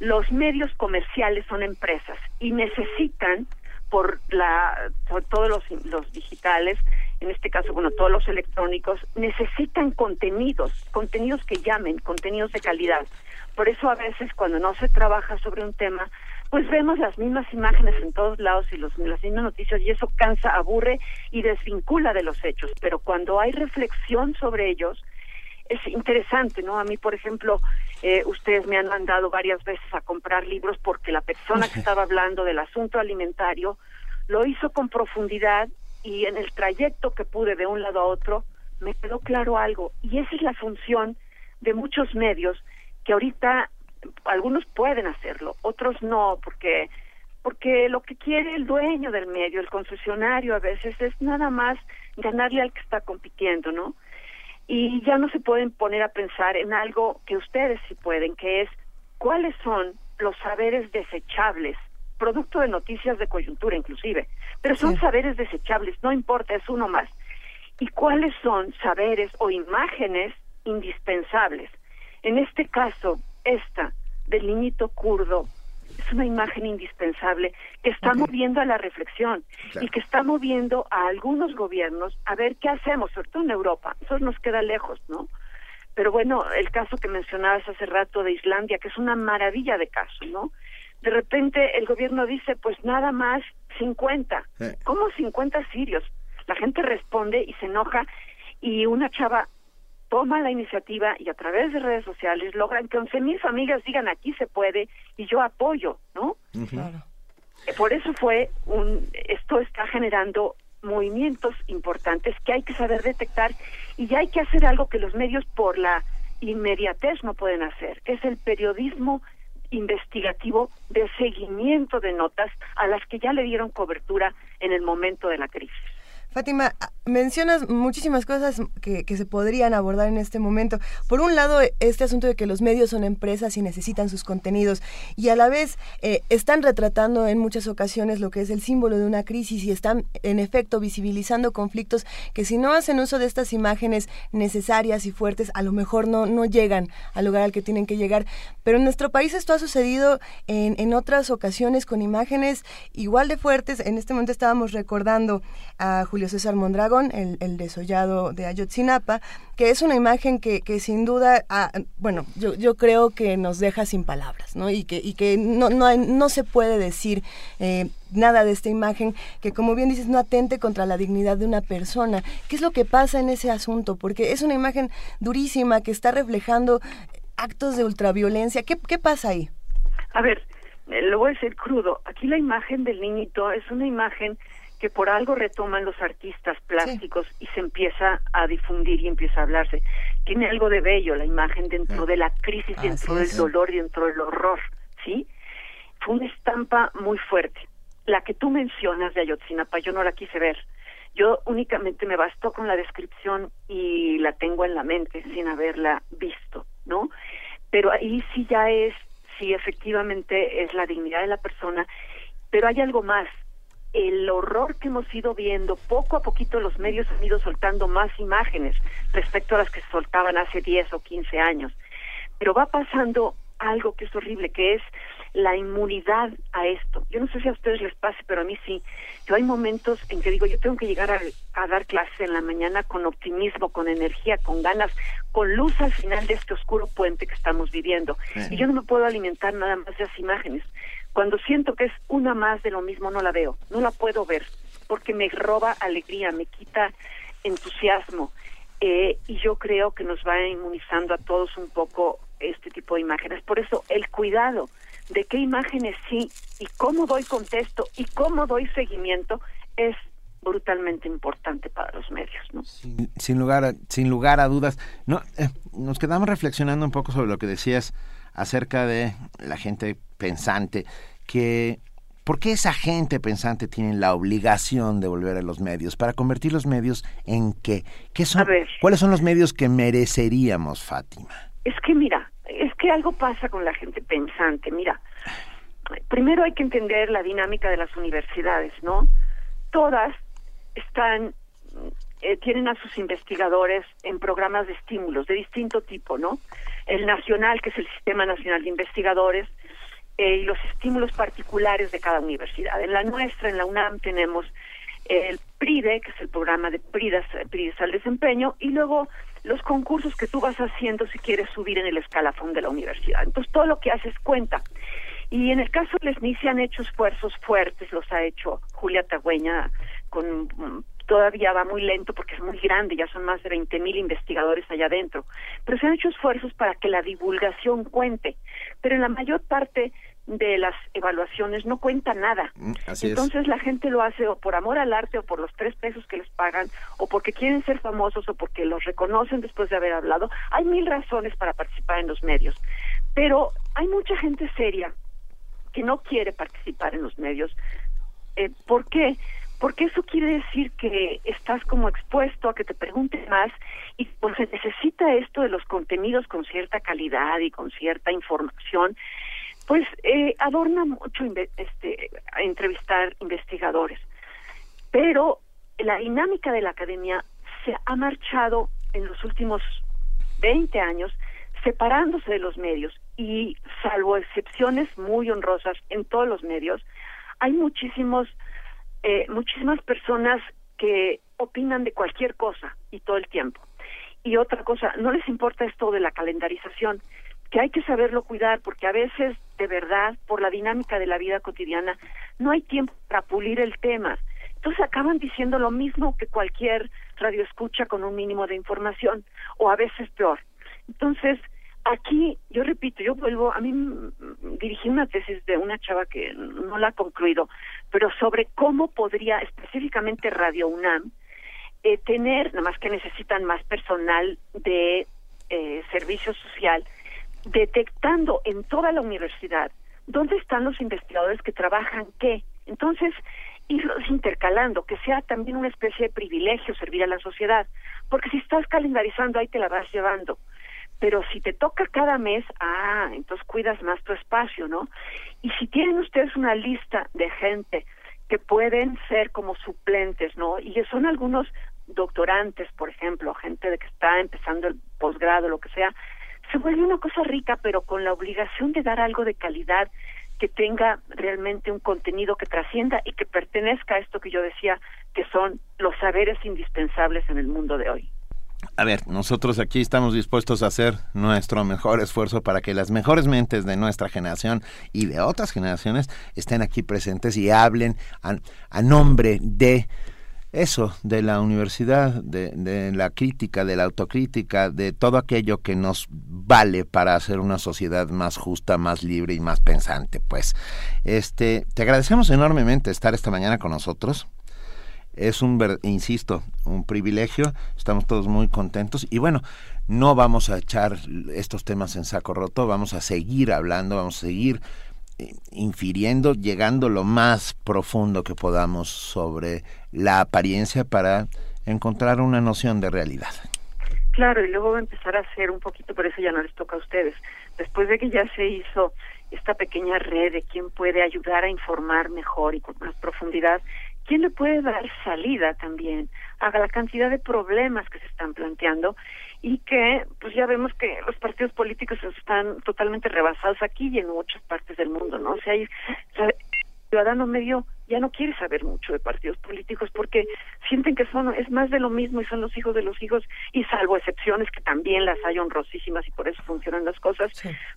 los medios comerciales son empresas y necesitan por la por todos los, los digitales en este caso bueno todos los electrónicos necesitan contenidos contenidos que llamen contenidos de calidad por eso a veces cuando no se trabaja sobre un tema pues vemos las mismas imágenes en todos lados y los, las mismas noticias y eso cansa, aburre y desvincula de los hechos. Pero cuando hay reflexión sobre ellos, es interesante, ¿no? A mí, por ejemplo, eh, ustedes me han mandado varias veces a comprar libros porque la persona que estaba hablando del asunto alimentario lo hizo con profundidad y en el trayecto que pude de un lado a otro me quedó claro algo y esa es la función de muchos medios que ahorita algunos pueden hacerlo, otros no, porque porque lo que quiere el dueño del medio, el concesionario a veces es nada más ganarle al que está compitiendo, ¿no? Y ya no se pueden poner a pensar en algo que ustedes sí pueden, que es cuáles son los saberes desechables, producto de noticias de coyuntura inclusive, pero son saberes desechables, no importa, es uno más. ¿Y cuáles son saberes o imágenes indispensables? En este caso, esta del niñito kurdo es una imagen indispensable que está moviendo a la reflexión y que está moviendo a algunos gobiernos a ver qué hacemos, sobre todo en Europa. Eso nos queda lejos, ¿no? Pero bueno, el caso que mencionabas hace rato de Islandia, que es una maravilla de caso, ¿no? De repente el gobierno dice, pues nada más 50. ¿Cómo 50 sirios? La gente responde y se enoja y una chava toma la iniciativa y a través de redes sociales logran que once mil familias digan aquí se puede y yo apoyo, ¿no? Eh, por eso fue un, esto está generando movimientos importantes que hay que saber detectar y ya hay que hacer algo que los medios por la inmediatez no pueden hacer, que es el periodismo investigativo de seguimiento de notas a las que ya le dieron cobertura en el momento de la crisis. Fátima, mencionas muchísimas cosas que, se podrían abordar en este momento. Por un lado, este asunto de que los medios son empresas y necesitan sus contenidos y a la vez eh, están retratando en muchas ocasiones lo que es el símbolo de una crisis y están en efecto visibilizando conflictos que si no hacen uso de estas imágenes necesarias y fuertes, a lo mejor no, no llegan al lugar al que tienen que llegar. Pero en nuestro país esto ha sucedido en, en otras ocasiones con imágenes igual de fuertes. En este momento estábamos recordando a César Mondragón, el, el desollado de Ayotzinapa, que es una imagen que, que sin duda, ah, bueno, yo, yo creo que nos deja sin palabras, ¿no? Y que, y que no se puede decir eh, nada de esta imagen que, como bien dices, no atente contra la dignidad de una persona. ¿Qué es lo que pasa en ese asunto? Porque es una imagen durísima que está reflejando actos de ultraviolencia. ¿Qué, qué pasa ahí? A ver, eh, lo voy a decir crudo. Aquí la imagen del niñito es una imagen que por algo retoman los artistas plásticos y se empieza a difundir y empieza a hablarse. Tiene algo de bello la imagen dentro de la crisis, dentro del dolor, dentro del horror, ¿sí? Fue una estampa muy fuerte. La que tú mencionas de Ayotzinapa, yo no la quise ver. Yo únicamente me bastó con la descripción y la tengo en la mente sin haberla visto, ¿no? Pero ahí sí ya es, sí efectivamente es la dignidad de la persona, pero hay algo más, el horror que hemos ido viendo, poco a poquito los medios han ido soltando más imágenes respecto a las que se soltaban hace 10 o 15 años. Pero va pasando algo que es horrible, que es la inmunidad a esto. Yo no sé si a ustedes les pase, pero a mí sí. Yo hay momentos en que digo, yo tengo que llegar a, dar clases en la mañana con optimismo, con energía, con ganas, con luz al final de este oscuro puente que estamos viviendo. Y yo no me puedo alimentar nada más de esas imágenes. Cuando siento que es una más de lo mismo, no la veo, no la puedo ver, porque me roba alegría, me quita entusiasmo. Eh, y yo creo que nos va inmunizando a todos un poco este tipo de imágenes. Por eso el cuidado de qué imágenes sí y cómo doy contexto y cómo doy seguimiento es brutalmente importante para los medios, ¿no? Sin, lugar a, sin lugar a dudas. No, eh, nos quedamos reflexionando un poco sobre lo que decías acerca de la gente pensante que ¿Por qué esa gente pensante tiene la obligación de volver a los medios? Para convertir los medios en qué? ¿Qué son, ¿Cuáles son los medios que mereceríamos, Fátima? Es que mira, es que algo pasa con la gente pensante. Mira, primero hay que entender la dinámica de las universidades, ¿no? Todas están, eh, tienen a sus investigadores en programas de estímulos de distinto tipo, ¿no? El nacional, que es el Sistema Nacional de Investigadores, eh, y los estímulos particulares de cada universidad. En la nuestra, en la UNAM, tenemos el PRIDE, que es el programa de PRIDES, PRIDES al desempeño, y luego los concursos que tú vas haciendo si quieres subir en el escalafón de la universidad. Entonces, todo lo que haces cuenta. Y en el caso del SNI se han hecho esfuerzos fuertes, los ha hecho Julia Tagüeña con todavía va muy lento porque es muy grande, ya son más de 20 mil investigadores allá adentro, pero se han hecho esfuerzos para que la divulgación cuente, pero en la mayor parte de las evaluaciones no cuenta nada. Mm, Entonces la gente lo hace o por amor al arte o por los tres pesos que les pagan o porque quieren ser famosos o porque los reconocen después de haber hablado. Hay mil razones para participar en los medios, pero hay mucha gente seria que no quiere participar en los medios. Eh, ¿Por qué? Porque eso quiere decir que estás como expuesto a que te pregunten más y pues se necesita esto de los contenidos con cierta calidad y con cierta información pues eh, adorna mucho este, entrevistar investigadores. Pero la dinámica de la academia se ha marchado en los últimos 20 años separándose de los medios y salvo excepciones muy honrosas en todos los medios, hay muchísimos, eh, muchísimas personas que opinan de cualquier cosa y todo el tiempo. Y otra cosa, no les importa esto de la calendarización que hay que saberlo cuidar porque a veces, de verdad, por la dinámica de la vida cotidiana, no hay tiempo para pulir el tema. Entonces acaban diciendo lo mismo que cualquier radio escucha con un mínimo de información, o a veces peor. Entonces, aquí, yo repito, yo vuelvo, a mí dirigí una tesis de una chava que no la ha concluido, pero sobre cómo podría específicamente Radio UNAM eh, tener, nada más que necesitan más personal de eh, servicio social, detectando en toda la universidad dónde están los investigadores que trabajan qué. Entonces, irlos intercalando, que sea también una especie de privilegio servir a la sociedad, porque si estás calendarizando ahí te la vas llevando. Pero si te toca cada mes, ah, entonces cuidas más tu espacio, ¿no? Y si tienen ustedes una lista de gente que pueden ser como suplentes, ¿no? Y que son algunos doctorantes, por ejemplo, gente de que está empezando el posgrado, lo que sea, se vuelve una cosa rica, pero con la obligación de dar algo de calidad que tenga realmente un contenido que trascienda y que pertenezca a esto que yo decía, que son los saberes indispensables en el mundo de hoy. A ver, nosotros aquí estamos dispuestos a hacer nuestro mejor esfuerzo para que las mejores mentes de nuestra generación y de otras generaciones estén aquí presentes y hablen a nombre de eso, de la universidad, de, de, la crítica, de la autocrítica, de todo aquello que nos vale para hacer una sociedad más justa, más libre y más pensante. Pues, este, te agradecemos enormemente estar esta mañana con nosotros. Es un, insisto, un privilegio. Estamos todos muy contentos y bueno, no vamos a echar estos temas en saco roto. Vamos a seguir hablando, vamos a seguir infiriendo, llegando lo más profundo que podamos sobre la apariencia para encontrar una noción de realidad. Claro, y luego va a empezar a hacer un poquito, pero eso ya no les toca a ustedes. Después de que ya se hizo esta pequeña red de quién puede ayudar a informar mejor y con más profundidad, quién le puede dar salida también a la cantidad de problemas que se están planteando y que pues ya vemos que los partidos políticos están totalmente rebasados aquí y en muchas partes del mundo, ¿no? O sea, el ciudadano medio ya no quiere saber mucho de partidos políticos porque sienten que son es más de lo mismo y son los hijos de los hijos y salvo excepciones que también las hay honrosísimas y por eso funcionan las cosas,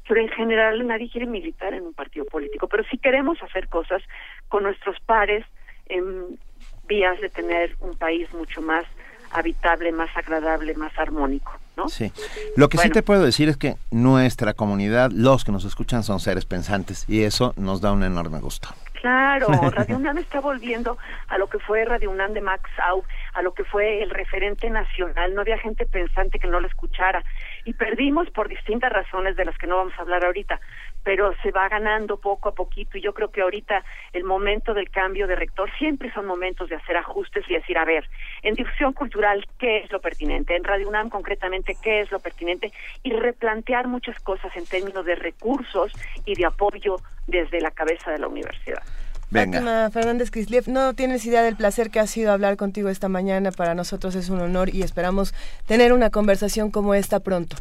pero en general nadie quiere militar en un partido político, pero si queremos hacer cosas con nuestros pares en vías de tener un país mucho más habitable, más agradable, más armónico, ¿no? Sí. Lo que sí te puedo decir es que nuestra comunidad, los que nos escuchan son seres pensantes y eso nos da un enorme gusto. Claro, Radio UNAM está volviendo a lo que fue Radio UNAM de Max Au, a lo que fue el referente nacional. No había gente pensante que no lo escuchara. Y perdimos por distintas razones de las que no vamos a hablar ahorita pero se va ganando poco a poquito y yo creo que ahorita el momento del cambio de rector siempre son momentos de hacer ajustes y decir, a ver, en difusión cultural, ¿qué es lo pertinente? En Radio UNAM concretamente, ¿qué es lo pertinente? Y replantear muchas cosas en términos de recursos y de apoyo desde la cabeza de la universidad. Venga. Fátima Fernández Crisliev, no tienes idea del placer que ha sido hablar contigo esta mañana. Para nosotros es un honor y esperamos tener una conversación como esta pronto.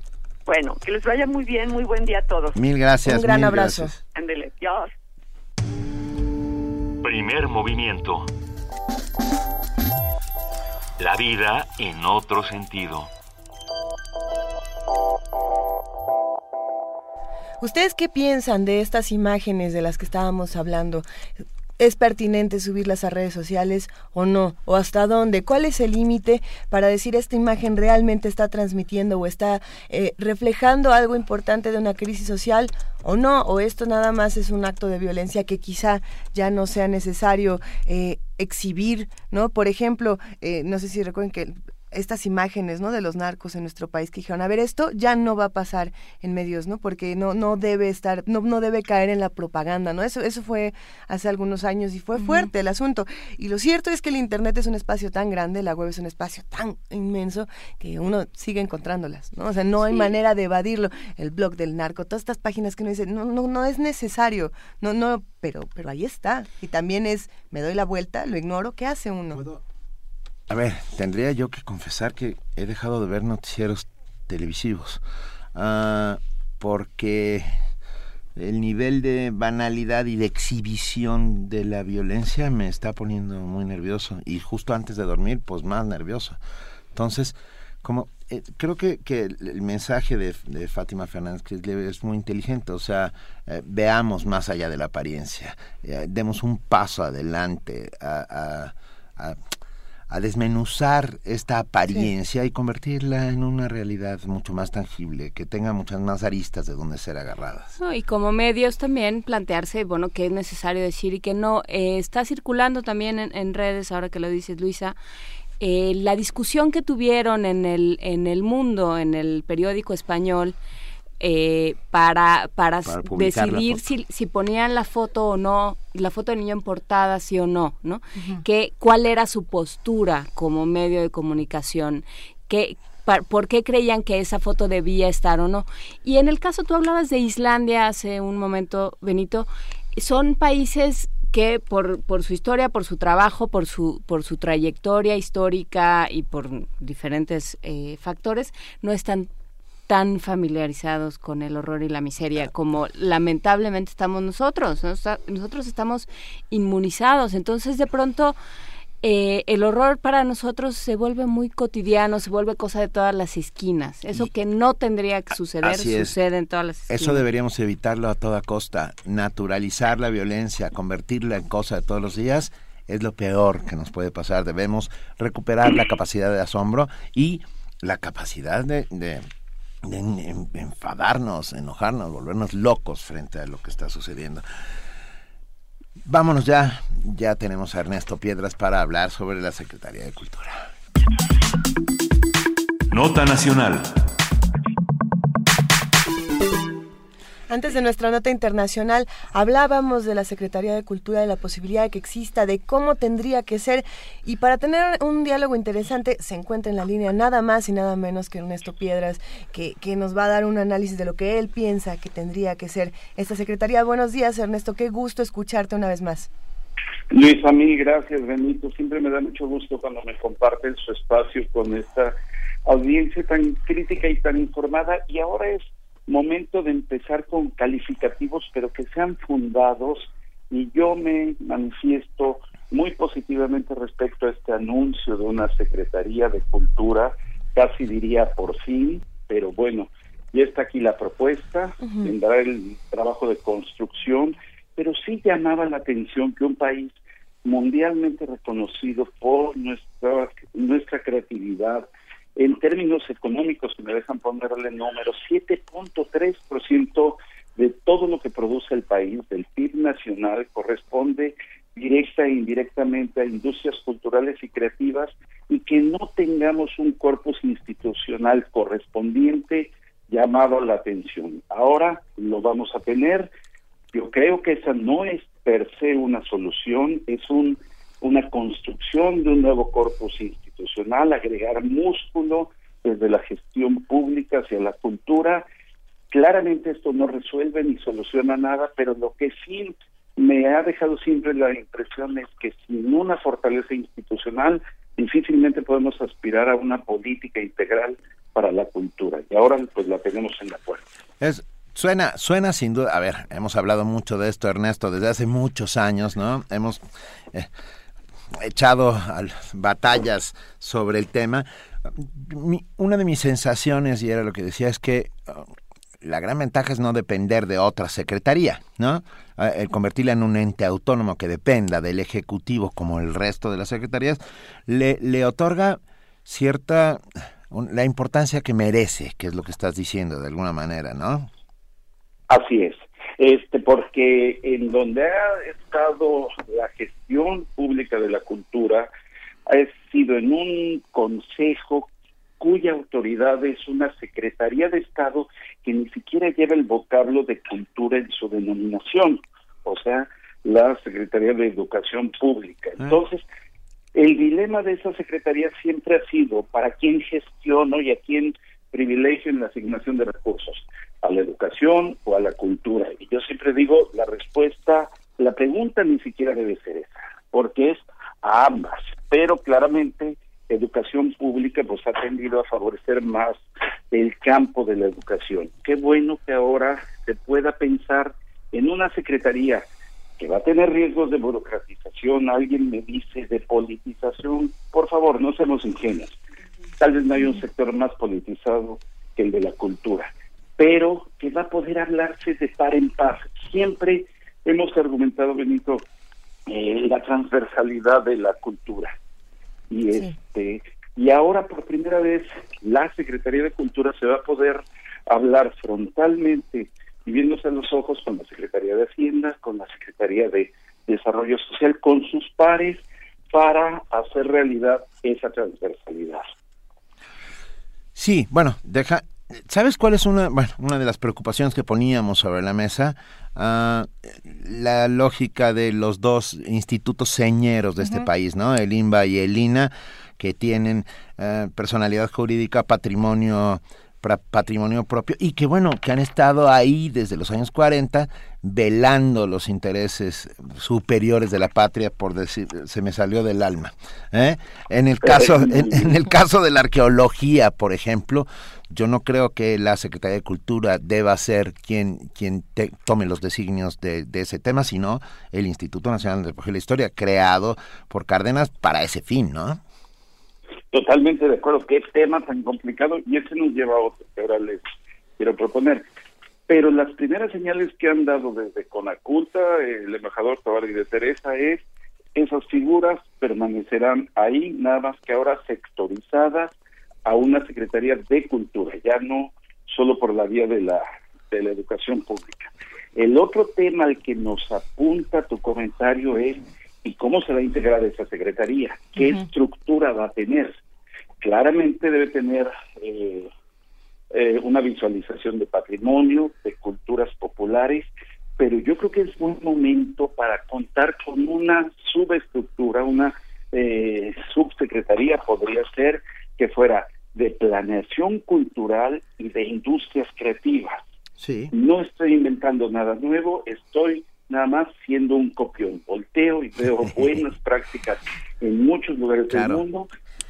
Bueno, que les vaya muy bien, muy buen día a todos. Mil gracias. Un gran abrazo. Ándele, Dios. Primer movimiento. La vida en otro sentido. ¿Ustedes qué piensan de estas imágenes de las que estábamos hablando? ¿Es pertinente subirlas a redes sociales o no? ¿O hasta dónde? ¿Cuál es el límite para decir esta imagen realmente está transmitiendo o está eh, reflejando algo importante de una crisis social o no? ¿O esto nada más es un acto de violencia que quizá ya no sea necesario eh, exhibir? ¿no? Por ejemplo, eh, no sé si recuerden que estas imágenes, ¿no? De los narcos en nuestro país que dijeron, a ver, esto ya no va a pasar en medios, ¿no? Porque no, no debe estar, no, no debe caer en la propaganda, ¿no? Eso, eso fue hace algunos años y fue fuerte el asunto. Y lo cierto es que el Internet es un espacio tan grande, la web es un espacio tan inmenso que uno sigue encontrándolas, ¿no? O sea, no hay manera de evadirlo. El blog del narco, todas estas páginas que uno dice, no, no, no es necesario, no, no, pero, pero ahí está. Y también es, me doy la vuelta, lo ignoro, ¿qué hace uno? A ver, tendría yo que confesar que he dejado de ver noticieros televisivos. Ah, porque el nivel de banalidad y de exhibición de la violencia me está poniendo muy nervioso. Y justo antes de dormir, pues más nervioso. Entonces, como eh, creo que, que el mensaje de, Fátima Fernández que es muy inteligente, o sea, eh, veamos más allá de la apariencia, eh, demos un paso adelante a, desmenuzar esta apariencia y convertirla en una realidad mucho más tangible, que tenga muchas más aristas de donde ser agarradas. y como medios también plantearse, bueno, qué es necesario decir y qué no. Eh, está circulando también en, redes, ahora que lo dices, Luisa, eh, la discusión que tuvieron en el, en el mundo, en el periódico español, eh, para, para, decidir si, si, ponían la foto o no, la foto del niño en portada, sí o no, ¿no? que, ¿Cuál era su postura como medio de comunicación? ¿Qué, ¿Por qué creían que esa foto debía estar o no? Y en el caso, tú hablabas de Islandia hace un momento, Benito, son países que por, por su historia, por su trabajo, por su, por su trayectoria histórica y por diferentes eh, factores, no están tan familiarizados con el horror y la miseria como lamentablemente estamos nosotros. Nosotros estamos inmunizados, entonces de pronto eh, el horror para nosotros se vuelve muy cotidiano, se vuelve cosa de todas las esquinas. Eso que no tendría que suceder sucede en todas las esquinas. Eso deberíamos evitarlo a toda costa. Naturalizar la violencia, convertirla en cosa de todos los días, es lo peor que nos puede pasar. Debemos recuperar la capacidad de asombro y la capacidad de de enfadarnos, enojarnos, volvernos locos frente a lo que está sucediendo. Vámonos ya, ya tenemos a Ernesto Piedras para hablar sobre la Secretaría de Cultura. Nota Nacional. Antes de nuestra nota internacional hablábamos de la Secretaría de Cultura, de la posibilidad de que exista, de cómo tendría que ser. Y para tener un diálogo interesante se encuentra en la línea nada más y nada menos que Ernesto Piedras, que, que nos va a dar un análisis de lo que él piensa que tendría que ser esta Secretaría. Buenos días, Ernesto. Qué gusto escucharte una vez más. Luis, a mí, gracias, Benito. Siempre me da mucho gusto cuando me comparten su espacio con esta audiencia tan crítica y tan informada. Y ahora es momento de empezar con calificativos, pero que sean fundados y yo me manifiesto muy positivamente respecto a este anuncio de una Secretaría de Cultura, casi diría por fin, pero bueno, ya está aquí la propuesta, vendrá el trabajo de construcción, pero sí llamaba la atención que un país mundialmente reconocido por nuestra, nuestra creatividad, en términos económicos, si me dejan ponerle números, 7.3% de todo lo que produce el país, del PIB nacional, corresponde directa e indirectamente a industrias culturales y creativas y que no tengamos un corpus institucional correspondiente llamado la atención. Ahora lo vamos a tener. Yo creo que esa no es per se una solución, es un, una construcción de un nuevo corpus institucional agregar músculo desde la gestión pública hacia la cultura. Claramente esto no resuelve ni soluciona nada, pero lo que sí me ha dejado siempre la impresión es que sin una fortaleza institucional difícilmente podemos aspirar a una política integral para la cultura. Y ahora pues la tenemos en la puerta. Es Suena, suena sin duda. A ver, hemos hablado mucho de esto, Ernesto, desde hace muchos años, ¿no? Hemos eh, echado batallas sobre el tema, una de mis sensaciones, y era lo que decía, es que uh, la gran ventaja es no depender de otra secretaría, ¿no? Ah, el convertirla en un ente autónomo que dependa del Ejecutivo como el resto de las secretarías, le, le otorga cierta la importancia que merece, que es lo que estás diciendo de alguna manera, ¿no? Así es. Este, porque en donde ha estado la gestión pública de la cultura ha sido en un consejo cuya autoridad es una Secretaría de Estado que ni siquiera lleva el vocablo de cultura en su denominación, o sea, la Secretaría de Educación Pública. Ah. Entonces, el dilema de esa Secretaría siempre ha sido para quién gestiono y a quién privilegio en la asignación de recursos, a la educación o a la cultura. Siempre digo, la respuesta, la pregunta ni siquiera debe ser esa, porque es a ambas, pero claramente educación pública pues ha tendido a favorecer más el campo de la educación. Qué bueno que ahora se pueda pensar en una secretaría que va a tener riesgos de burocratización, alguien me dice de politización, por favor, no seamos ingenuos. Tal vez no hay un sector más politizado que el de la cultura, pero que va a poder hablarse de par en par. Siempre hemos argumentado, Benito, eh, la transversalidad de la cultura y este y ahora por primera vez la Secretaría de Cultura se va a poder hablar frontalmente y viéndose a los ojos con la Secretaría de Hacienda, con la Secretaría de Desarrollo Social, con sus pares para hacer realidad esa transversalidad. Sí, bueno, deja, ¿sabes cuál es una, bueno, una de las preocupaciones que poníamos sobre la mesa? Ah, la lógica de los dos institutos señeros de este país, ¿no? El INBA y el INA, que tienen eh, personalidad jurídica, patrimonio patrimonio propio y que bueno, que han estado ahí desde los años 40 velando los intereses superiores de la patria, por decir, se me salió del alma. ¿eh? En el caso, en, el caso de la arqueología, por ejemplo, yo no creo que la Secretaría de Cultura deba ser quien, quien tome los designios de, ese tema, sino el Instituto Nacional de la Historia, creado por Cárdenas para ese fin, ¿no? Totalmente de acuerdo. Qué tema tan complicado y ese nos lleva a otro que ahora les quiero proponer. Pero las primeras señales que han dado desde Conaculta, el embajador Tavares de Teresa, es esas figuras permanecerán ahí, nada más que ahora sectorizadas a una Secretaría de Cultura, ya no solo por la vía de la, de la educación pública. El otro tema al que nos apunta tu comentario es ¿y cómo se va a integrar esa Secretaría? ¿Qué estructura va a tener? Claramente debe tener eh, eh, una visualización de patrimonio, de culturas populares, pero yo creo que es buen momento para contar con una subestructura, una eh, subsecretaría podría ser que fuera de planeación cultural y de industrias creativas. Sí. No estoy inventando nada nuevo, estoy nada más siendo un copión. Volteo y veo buenas prácticas en muchos lugares del mundo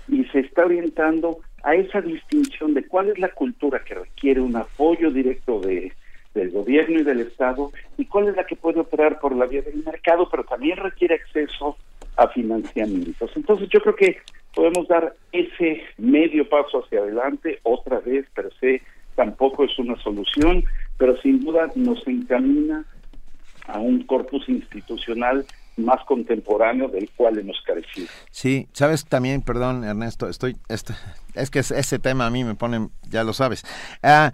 y se está orientando a esa distinción de cuál es la cultura que requiere un apoyo directo de, del gobierno y del Estado y cuál es la que puede operar por la vía del mercado, pero también requiere acceso a financiamientos. Entonces yo creo que podemos dar ese medio paso hacia adelante, otra vez, per se, tampoco es una solución, pero sin duda nos encamina a un corpus institucional más contemporáneo del cual hemos carecido. Sí, sabes también, perdón Ernesto, estoy, este, es que ese tema a mí me pone, ya lo sabes, ah,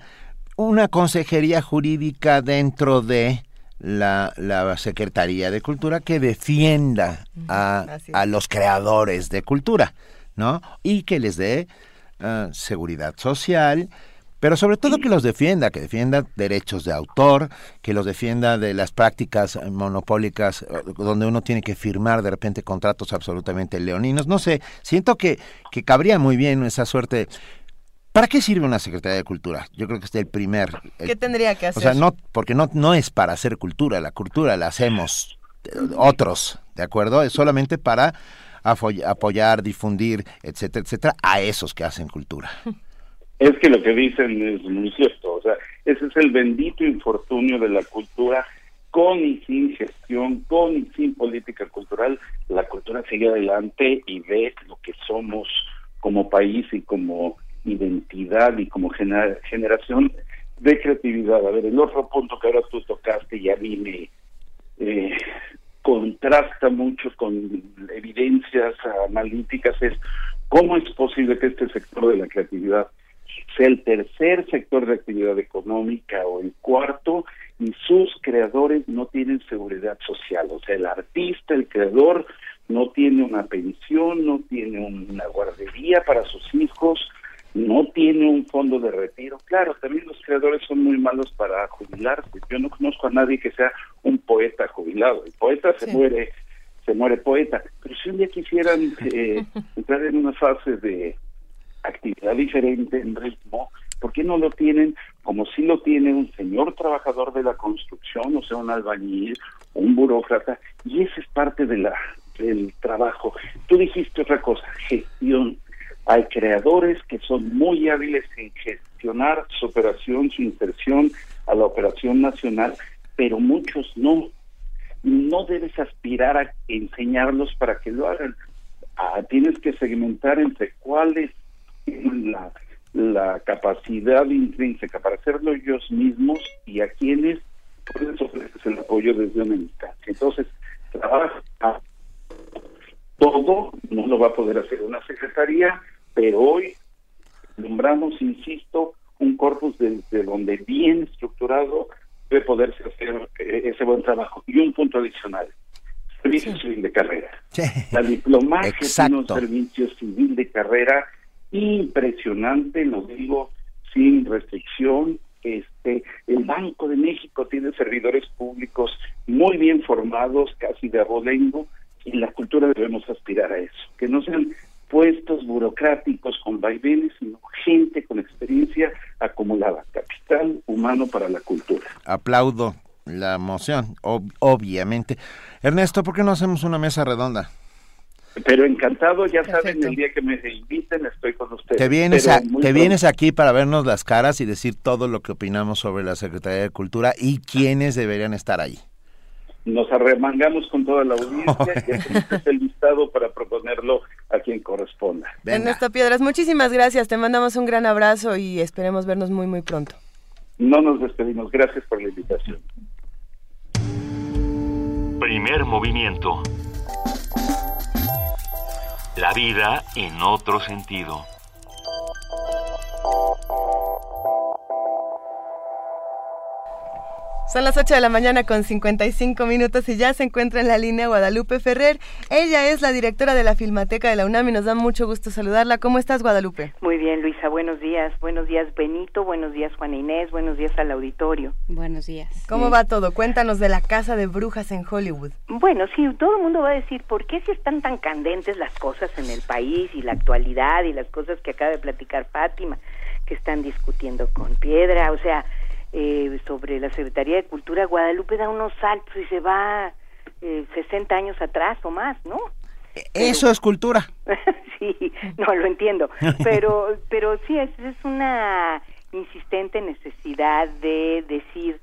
una consejería jurídica dentro de la, la, Secretaría de Cultura que defienda a, a, los creadores de cultura, ¿no? Y que les dé ah, seguridad social, pero sobre todo que los defienda, que defienda derechos de autor, que los defienda de las prácticas monopólicas eh, donde uno tiene que firmar de repente contratos absolutamente leoninos. No sé, siento que, que cabría muy bien esa suerte. ¿Para qué sirve una Secretaría de Cultura? Yo creo que es el primer... ¿Qué tendría que hacer? O sea, no, porque no, no es para hacer cultura, la cultura la hacemos otros, ¿de acuerdo? Es solamente para apoyar, difundir, etcétera, etcétera, a esos que hacen cultura. Es que lo que dicen es muy cierto, o sea, ese es el bendito infortunio de la cultura, con y sin gestión, con y sin política cultural, la cultura sigue adelante y ve lo que somos como país y como identidad y como generación de creatividad. A ver, el otro punto que ahora tú tocaste y a mí me eh, contrasta mucho con evidencias analíticas es cómo es posible que este sector de la creatividad sea el tercer sector de actividad económica o el cuarto y sus creadores no tienen seguridad social. O sea, el artista, el creador, no tiene una pensión, no tiene una guardería para sus hijos, no tiene un fondo de retiro. Claro, también los creadores son muy malos para jubilarse. Yo no conozco a nadie que sea un poeta jubilado. El poeta se muere, se muere poeta. Pero si un día quisieran eh, entrar en una fase de actividad diferente en ritmo, ¿por qué no lo tienen como si lo tiene un señor trabajador de la construcción, o sea, un albañil, un burócrata? Y esa es parte de la del trabajo. Tú dijiste otra cosa, gestión. Hay creadores que son muy hábiles en gestionar su operación, su inserción a la operación nacional, pero muchos no. No debes aspirar a enseñarlos para que lo hagan. Ah, tienes que segmentar entre cuáles la, la capacidad intrínseca para hacerlo ellos mismos y a quienes pueden ofrecerse el apoyo desde una instancia. Entonces, trabaja todo no lo va a poder hacer una secretaría, pero hoy nombramos, insisto, un corpus desde donde bien estructurado debe poderse hacer eh, ese buen trabajo. Y un punto adicional, servicio civil de carrera. La diplomacia tiene un servicio civil de carrera impresionante, lo digo sin restricción. Este, el Banco de México tiene servidores públicos muy bien formados, casi de abolengo, y la cultura debemos aspirar a eso, que no sean puestos burocráticos con vaivenes, sino gente con experiencia acumulada, capital humano para la cultura. Aplaudo la moción, obviamente. Ernesto, ¿por qué no hacemos una mesa redonda? Pero encantado, ya saben, el día que me inviten estoy con ustedes. Te vienes, te vienes aquí para vernos las caras y decir todo lo que opinamos sobre la Secretaría de Cultura y quiénes deberían estar ahí nos arremangamos con toda la audiencia y hacemos el listado para proponerlo a quien corresponda. Ernesto Piedras, muchísimas gracias, te mandamos un gran abrazo y esperemos vernos muy muy pronto. No nos despedimos, gracias por la invitación. Primer movimiento. La vida en otro sentido. Son las 8 de la mañana con 55 minutos y ya se encuentra en la línea Guadalupe Ferrer. Ella es la directora de la Filmateca de la UNAM y nos da mucho gusto saludarla. ¿Cómo estás, Guadalupe? Muy bien, Luisa. Buenos días. Buenos días, Benito. Buenos días, Juana Inés. Buenos días al auditorio. Buenos días. ¿Cómo va todo? Cuéntanos de la Casa de Brujas en Hollywood. Bueno, sí, todo el mundo va a decir, ¿por qué si están tan candentes las cosas en el país y la actualidad y las cosas que acaba de platicar Fátima, que están discutiendo con piedra? O sea eh, sobre la Secretaría de Cultura, Guadalupe da unos saltos y se va eh, 60 años atrás o más, ¿no? Eso es cultura. sí, no lo entiendo, pero pero sí es, es una insistente necesidad de decir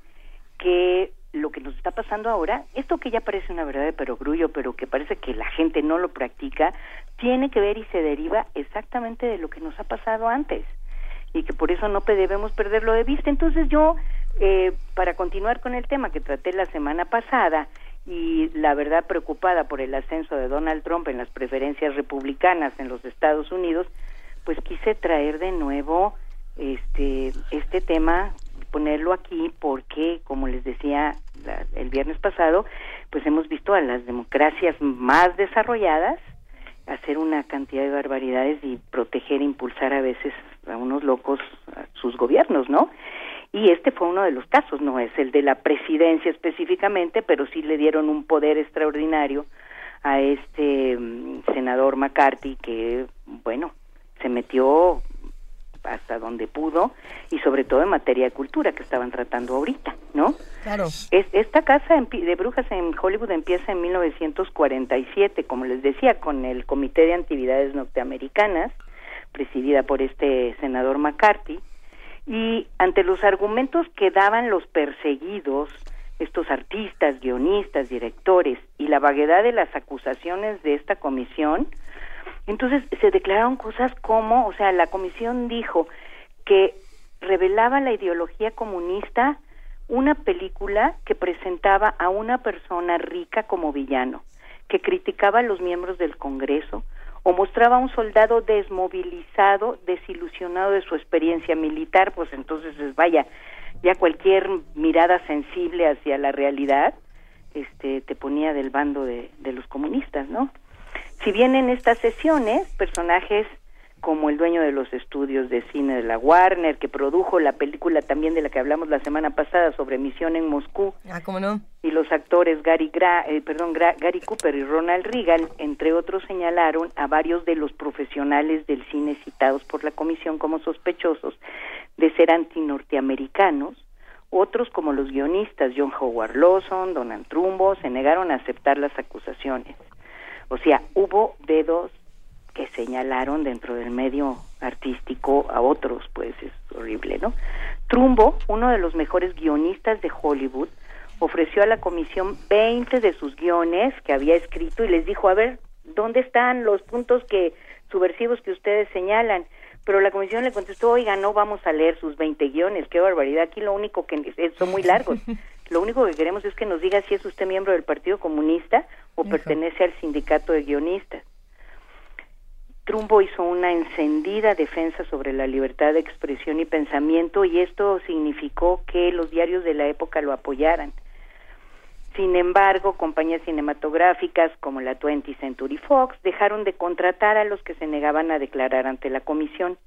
que lo que nos está pasando ahora, esto que ya parece una verdad de perogrullo, pero que parece que la gente no lo practica, tiene que ver y se deriva exactamente de lo que nos ha pasado antes y que por eso no debemos perderlo de vista. Entonces yo, eh, para continuar con el tema que traté la semana pasada, y la verdad preocupada por el ascenso de Donald Trump en las preferencias republicanas en los Estados Unidos, pues quise traer de nuevo este este tema ponerlo aquí porque como les decía el viernes pasado pues hemos visto a las democracias más desarrolladas hacer una cantidad de barbaridades y proteger e impulsar a veces a unos locos a sus gobiernos, ¿no? Y este fue uno de los casos, no es el de la presidencia específicamente, pero sí le dieron un poder extraordinario a este mm, senador McCarthy que, bueno, se metió hasta donde pudo y sobre todo en materia de cultura que estaban tratando ahorita, ¿no? Claro. Es, esta casa de brujas en Hollywood empieza en 1947, como les decía, con el Comité de Actividades Norteamericanas, presidida por este senador McCarthy, y ante los argumentos que daban los perseguidos, estos artistas, guionistas, directores, y la vaguedad de las acusaciones de esta comisión, entonces se declararon cosas como, o sea, la comisión dijo que revelaba la ideología comunista una película que presentaba a una persona rica como villano, que criticaba a los miembros del Congreso o mostraba a un soldado desmovilizado, desilusionado de su experiencia militar, pues entonces vaya, ya cualquier mirada sensible hacia la realidad este te ponía del bando de los comunistas, ¿no? Si bien en estas sesiones personajes como el dueño de los estudios de cine de la Warner, que produjo la película también de la que hablamos la semana pasada sobre Misión en Moscú. Ah, ¿cómo no? Y los actores Gary, Gra eh, perdón, Gary Cooper y Ronald Reagan, entre otros, señalaron a varios de los profesionales del cine citados por la comisión como sospechosos de ser antinorteamericanos. Otros, como los guionistas John Howard Lawson, Donald Trumbo, se negaron a aceptar las acusaciones. O sea, hubo dedos que señalaron dentro del medio artístico a otros, pues es horrible, ¿no? Trumbo, uno de los mejores guionistas de Hollywood, ofreció a la comisión 20 de sus guiones que había escrito y les dijo, a ver, ¿dónde están los puntos que subversivos que ustedes señalan? Pero la comisión le contestó, oiga, no vamos a leer sus 20 guiones, qué barbaridad, aquí lo único que son muy largos. Lo único que queremos es que nos diga si es usted miembro del Partido Comunista o pertenece al sindicato de guionistas. Trumbo hizo una encendida defensa sobre la libertad de expresión y pensamiento y esto significó que los diarios de la época lo apoyaran. Sin embargo, compañías cinematográficas como la 20th Century Fox dejaron de contratar a los que se negaban a declarar ante la comisión,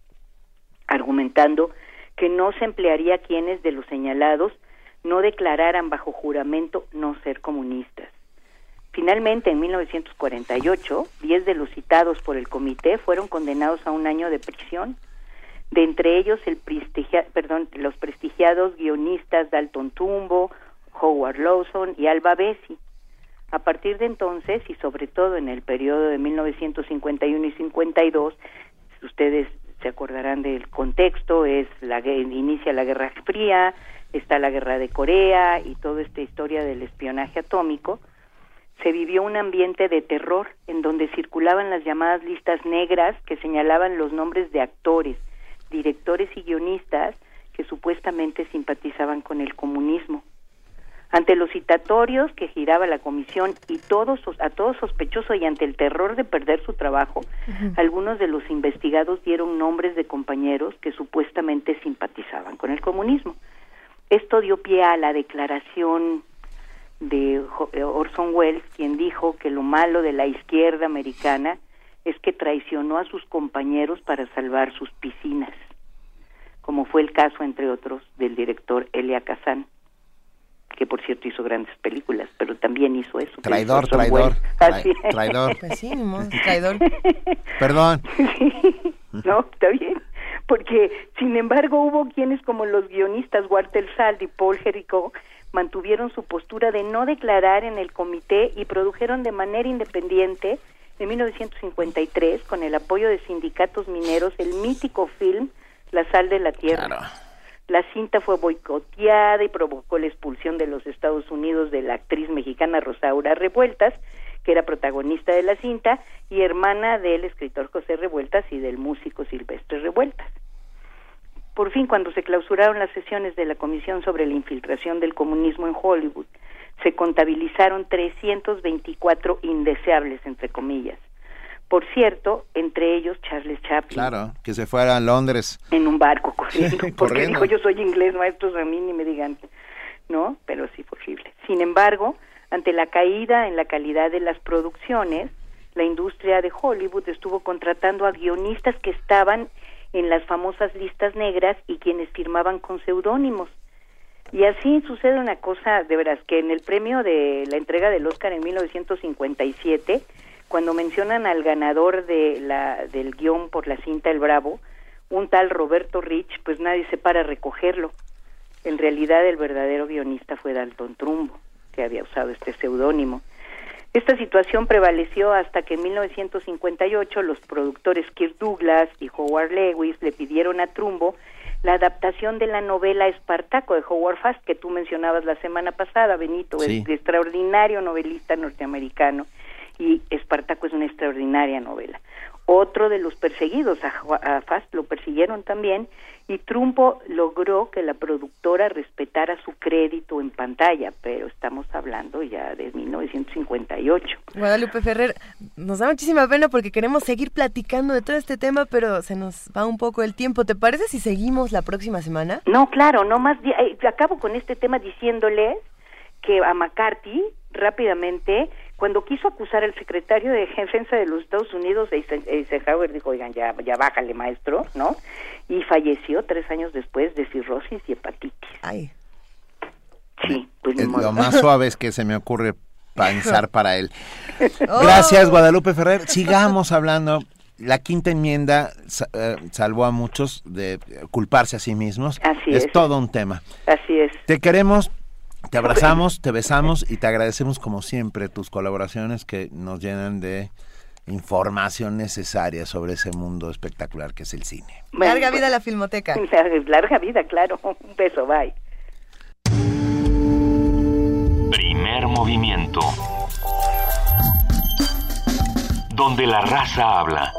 argumentando que no se emplearía quienes de los señalados no declararan bajo juramento no ser comunistas. Finalmente, en 1948, diez de los citados por el comité fueron condenados a un año de prisión. De entre ellos, el perdón, los prestigiados guionistas Dalton Tumbo, Howard Lawson y Alba Bessi. A partir de entonces, y sobre todo en el periodo de 1951 y 52, ustedes se acordarán del contexto, es la inicia la Guerra Fría, está la Guerra de Corea y toda esta historia del espionaje atómico se vivió un ambiente de terror en donde circulaban las llamadas listas negras que señalaban los nombres de actores, directores y guionistas que supuestamente simpatizaban con el comunismo. Ante los citatorios que giraba la comisión y todos a todos sospechosos y ante el terror de perder su trabajo, algunos de los investigados dieron nombres de compañeros que supuestamente simpatizaban con el comunismo. Esto dio pie a la declaración de eh, Orson Welles, quien dijo que lo malo de la izquierda americana es que traicionó a sus compañeros para salvar sus piscinas, como fue el caso, entre otros, del director Elia Kazan, que por cierto hizo grandes películas, pero también hizo eso. Traidor, traidor, traidor. Pues sí, traidor. Perdón. no, está bien. Porque, sin embargo, hubo quienes como los guionistas Walter Sald y Paul Jericho mantuvieron su postura de no declarar en el comité y produjeron de manera independiente en 1953 con el apoyo de sindicatos mineros el mítico film La sal de la tierra. La cinta fue boicoteada y provocó la expulsión de los Estados Unidos de la actriz mexicana Rosaura Revueltas, que era protagonista de la cinta y hermana del escritor José Revueltas y del músico Silvestre Revueltas. Por fin, cuando se clausuraron las sesiones de la Comisión sobre la Infiltración del Comunismo en Hollywood, se contabilizaron 324 indeseables, entre comillas. Por cierto, entre ellos Charles Chaplin. Claro, que se fuera a Londres. En un barco corriendo, porque dijo yo soy inglés, maestros a mí ni me digan, ¿no? Pero sí fue horrible. Sin embargo, ante la caída en la calidad de las producciones, la industria de Hollywood estuvo contratando a guionistas que estaban en las famosas listas negras y quienes firmaban con seudónimos. Y así sucede una cosa, de veras, que en el premio de la entrega del Oscar en 1957, cuando mencionan al ganador de la, del guion por la cinta El Bravo, un tal Roberto Rich, pues nadie se para a recogerlo. En realidad el verdadero guionista fue Dalton Trumbo, que había usado este seudónimo. Esta situación prevaleció hasta que en 1958 los productores Kirk Douglas y Howard Lewis le pidieron a Trumbo la adaptación de la novela Espartaco de Howard Fast que tú mencionabas la semana pasada, Benito, el extraordinario novelista norteamericano y Espartaco es una extraordinaria novela. otro de los perseguidos, a, Fast lo persiguieron también, y Trumpo logró que la productora respetara su crédito en pantalla, pero estamos hablando ya de 1958. Guadalupe Ferrer, nos da muchísima pena porque queremos seguir platicando de todo este tema, pero se nos va un poco el tiempo. ¿Te parece si seguimos la próxima semana? No, claro, no más. Eh, acabo con este tema diciéndoles que a McCarthy rápidamente cuando quiso acusar al secretario de defensa de los Estados Unidos, Eisenhower dijo, oigan, ya, ya bájale maestro, ¿no? Y falleció tres años después de cirrosis y hepatitis. Ay. Sí, pues Lo más suave es que se me ocurre pensar para él. Gracias, Guadalupe Ferrer. Sigamos hablando. La quinta enmienda eh, salvó a muchos de culparse a sí mismos. Así es. Es todo un tema. Así es. Te queremos te abrazamos, te besamos y te agradecemos como siempre tus colaboraciones que nos llenan de información necesaria sobre ese mundo espectacular que es el cine. larga vida la filmoteca. Larga vida, claro. Un beso, bye. Primer movimiento. Donde la raza habla.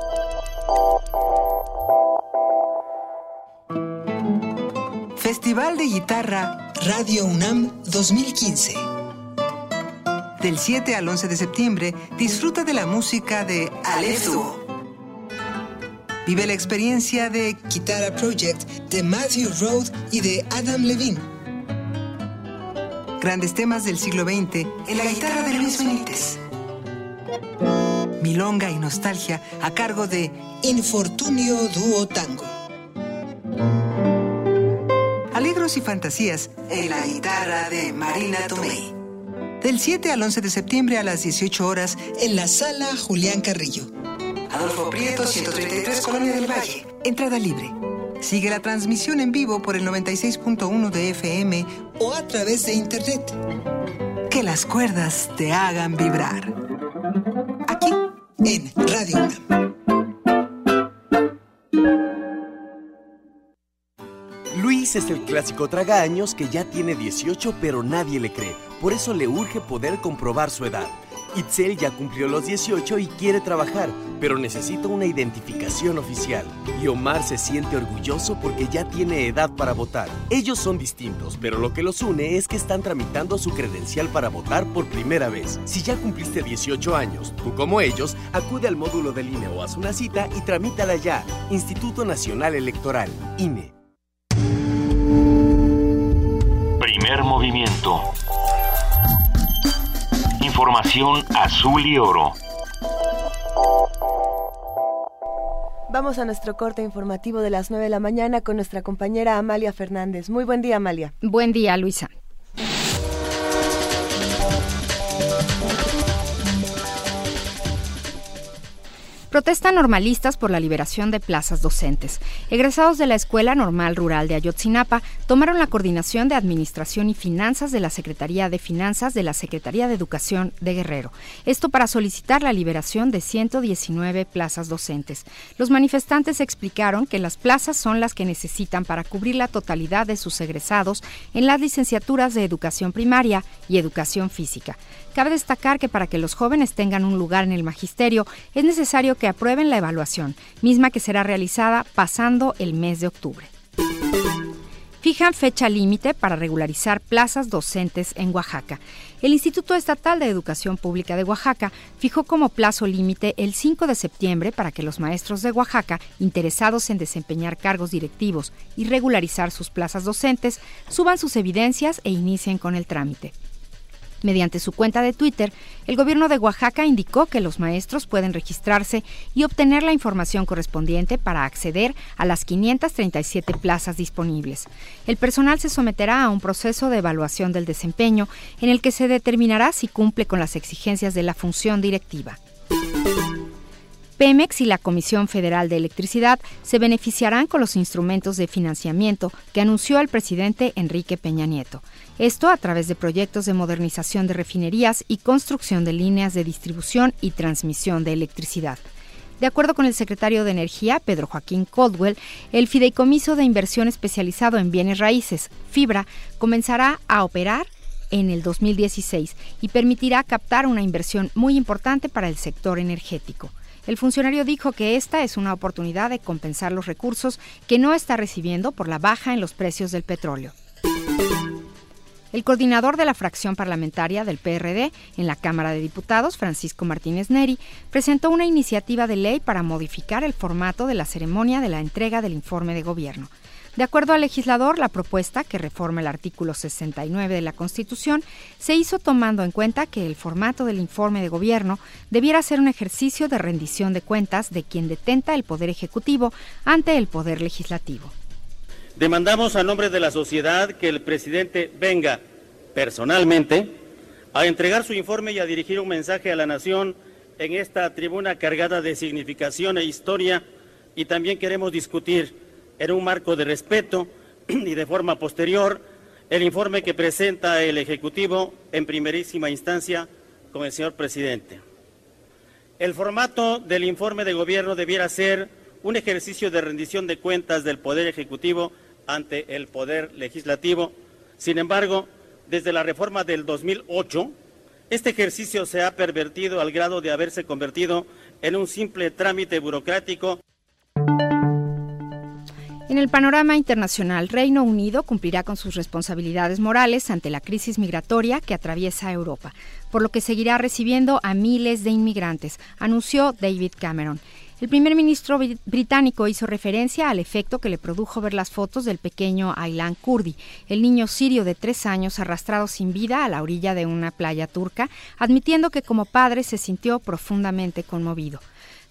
Festival de Guitarra Radio UNAM 2015. Del 7 al 11 de septiembre, disfruta de la música de Aleph Vive la experiencia de Guitarra Project de Matthew Road y de Adam Levine. Grandes temas del siglo XX en la guitarra de Luis Benítez. Milonga y nostalgia a cargo de Infortunio Duo Tango alegros y fantasías en la guitarra de Marina Tomei. Del 7 al 11 de septiembre a las 18 horas en la sala Julián Carrillo. Adolfo Prieto, 133, Colonia del Valle. Entrada libre. Sigue la transmisión en vivo por el 96.1 de FM o a través de internet. Que las cuerdas te hagan vibrar. Aquí, en Radio UNAM. Es el clásico tragaños que ya tiene 18 pero nadie le cree. Por eso le urge poder comprobar su edad. Itzel ya cumplió los 18 y quiere trabajar, pero necesita una identificación oficial. Y Omar se siente orgulloso porque ya tiene edad para votar. Ellos son distintos, pero lo que los une es que están tramitando su credencial para votar por primera vez. Si ya cumpliste 18 años, tú como ellos, acude al módulo del INE o haz una cita y tramítala ya. Instituto Nacional Electoral, INE. Primer movimiento. Información azul y oro. Vamos a nuestro corte informativo de las 9 de la mañana con nuestra compañera Amalia Fernández. Muy buen día, Amalia. Buen día, Luisa. Protestan normalistas por la liberación de plazas docentes. Egresados de la Escuela Normal Rural de Ayotzinapa tomaron la coordinación de Administración y Finanzas de la Secretaría de Finanzas de la Secretaría de Educación de Guerrero. Esto para solicitar la liberación de 119 plazas docentes. Los manifestantes explicaron que las plazas son las que necesitan para cubrir la totalidad de sus egresados en las licenciaturas de Educación Primaria y Educación Física. Cabe destacar que para que los jóvenes tengan un lugar en el magisterio es necesario que aprueben la evaluación, misma que será realizada pasando el mes de octubre. Fijan fecha límite para regularizar plazas docentes en Oaxaca. El Instituto Estatal de Educación Pública de Oaxaca fijó como plazo límite el 5 de septiembre para que los maestros de Oaxaca interesados en desempeñar cargos directivos y regularizar sus plazas docentes suban sus evidencias e inicien con el trámite. Mediante su cuenta de Twitter, el gobierno de Oaxaca indicó que los maestros pueden registrarse y obtener la información correspondiente para acceder a las 537 plazas disponibles. El personal se someterá a un proceso de evaluación del desempeño en el que se determinará si cumple con las exigencias de la función directiva. Pemex y la Comisión Federal de Electricidad se beneficiarán con los instrumentos de financiamiento que anunció el presidente Enrique Peña Nieto. Esto a través de proyectos de modernización de refinerías y construcción de líneas de distribución y transmisión de electricidad. De acuerdo con el secretario de Energía, Pedro Joaquín Caldwell, el Fideicomiso de Inversión Especializado en Bienes Raíces, FIBRA, comenzará a operar en el 2016 y permitirá captar una inversión muy importante para el sector energético. El funcionario dijo que esta es una oportunidad de compensar los recursos que no está recibiendo por la baja en los precios del petróleo. El coordinador de la fracción parlamentaria del PRD en la Cámara de Diputados, Francisco Martínez Neri, presentó una iniciativa de ley para modificar el formato de la ceremonia de la entrega del informe de gobierno. De acuerdo al legislador, la propuesta, que reforma el artículo 69 de la Constitución, se hizo tomando en cuenta que el formato del informe de gobierno debiera ser un ejercicio de rendición de cuentas de quien detenta el poder ejecutivo ante el poder legislativo. Demandamos a nombre de la sociedad que el presidente venga personalmente a entregar su informe y a dirigir un mensaje a la nación en esta tribuna cargada de significación e historia y también queremos discutir en un marco de respeto y de forma posterior el informe que presenta el Ejecutivo en primerísima instancia con el señor presidente. El formato del informe de gobierno debiera ser un ejercicio de rendición de cuentas del Poder Ejecutivo ante el Poder Legislativo. Sin embargo, desde la reforma del 2008, este ejercicio se ha pervertido al grado de haberse convertido en un simple trámite burocrático. En el panorama internacional, Reino Unido cumplirá con sus responsabilidades morales ante la crisis migratoria que atraviesa Europa, por lo que seguirá recibiendo a miles de inmigrantes, anunció David Cameron. El primer ministro británico hizo referencia al efecto que le produjo ver las fotos del pequeño Aylan Kurdi, el niño sirio de tres años arrastrado sin vida a la orilla de una playa turca, admitiendo que como padre se sintió profundamente conmovido.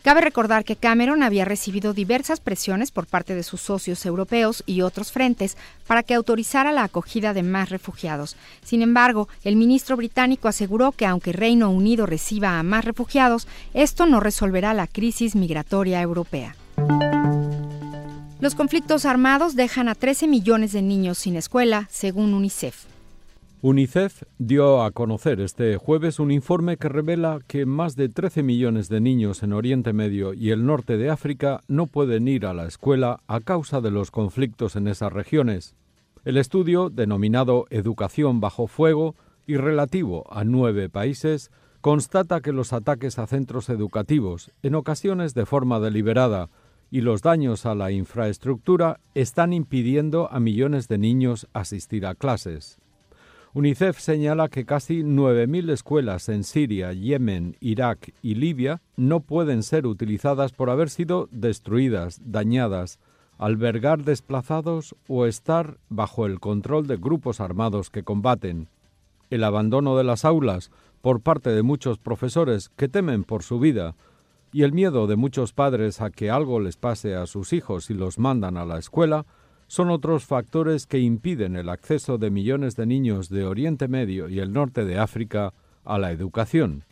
Cabe recordar que Cameron había recibido diversas presiones por parte de sus socios europeos y otros frentes para que autorizara la acogida de más refugiados. Sin embargo, el ministro británico aseguró que aunque Reino Unido reciba a más refugiados, esto no resolverá la crisis migratoria europea. Los conflictos armados dejan a 13 millones de niños sin escuela, según UNICEF. UNICEF dio a conocer este jueves un informe que revela que más de 13 millones de niños en Oriente Medio y el norte de África no pueden ir a la escuela a causa de los conflictos en esas regiones. El estudio, denominado Educación bajo fuego y relativo a nueve países, constata que los ataques a centros educativos, en ocasiones de forma deliberada, y los daños a la infraestructura están impidiendo a millones de niños asistir a clases. UNICEF señala que casi 9.000 escuelas en Siria, Yemen, Irak y Libia no pueden ser utilizadas por haber sido destruidas, dañadas, albergar desplazados o estar bajo el control de grupos armados que combaten. El abandono de las aulas por parte de muchos profesores que temen por su vida y el miedo de muchos padres a que algo les pase a sus hijos si los mandan a la escuela son otros factores que impiden el acceso de millones de niños de Oriente Medio y el norte de África a la educación.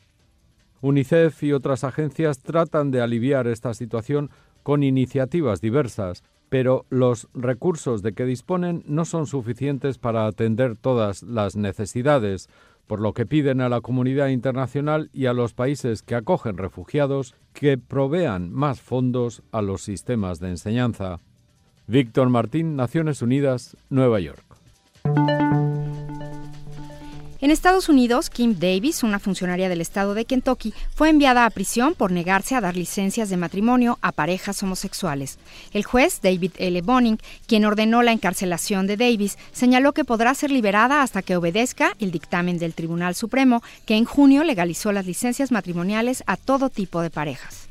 UNICEF y otras agencias tratan de aliviar esta situación con iniciativas diversas, pero los recursos de que disponen no son suficientes para atender todas las necesidades, por lo que piden a la comunidad internacional y a los países que acogen refugiados que provean más fondos a los sistemas de enseñanza. Víctor Martín, Naciones Unidas, Nueva York. En Estados Unidos, Kim Davis, una funcionaria del estado de Kentucky, fue enviada a prisión por negarse a dar licencias de matrimonio a parejas homosexuales. El juez David L. Bonning, quien ordenó la encarcelación de Davis, señaló que podrá ser liberada hasta que obedezca el dictamen del Tribunal Supremo, que en junio legalizó las licencias matrimoniales a todo tipo de parejas.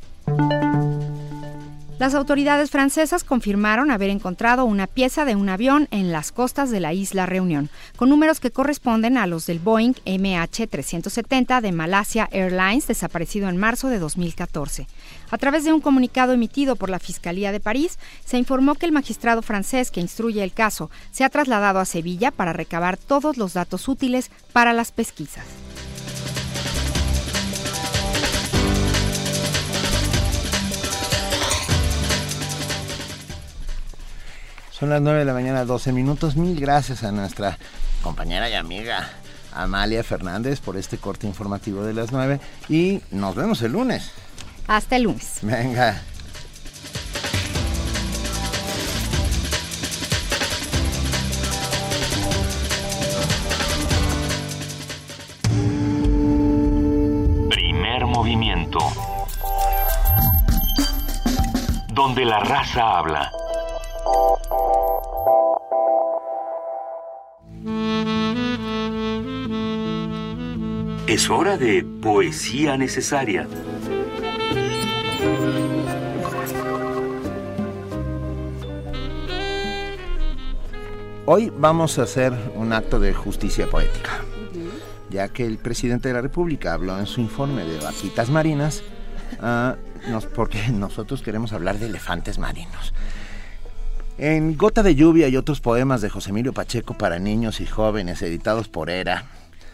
Las autoridades francesas confirmaron haber encontrado una pieza de un avión en las costas de la isla Reunión, con números que corresponden a los del Boeing MH370 de Malasia Airlines, desaparecido en marzo de 2014. A través de un comunicado emitido por la Fiscalía de París, se informó que el magistrado francés que instruye el caso se ha trasladado a Sevilla para recabar todos los datos útiles para las pesquisas. Son las 9 de la mañana, 12 minutos. Mil gracias a nuestra compañera y amiga Amalia Fernández por este corte informativo de las 9 y nos vemos el lunes. Hasta el lunes. Venga. Primer movimiento. donde la raza habla. Es hora de poesía necesaria. Hoy vamos a hacer un acto de justicia poética, ya que el presidente de la República habló en su informe de vaquitas marinas, ah, porque nosotros queremos hablar de elefantes marinos. En Gota de Lluvia y otros poemas de José Emilio Pacheco para niños y jóvenes, editados por ERA.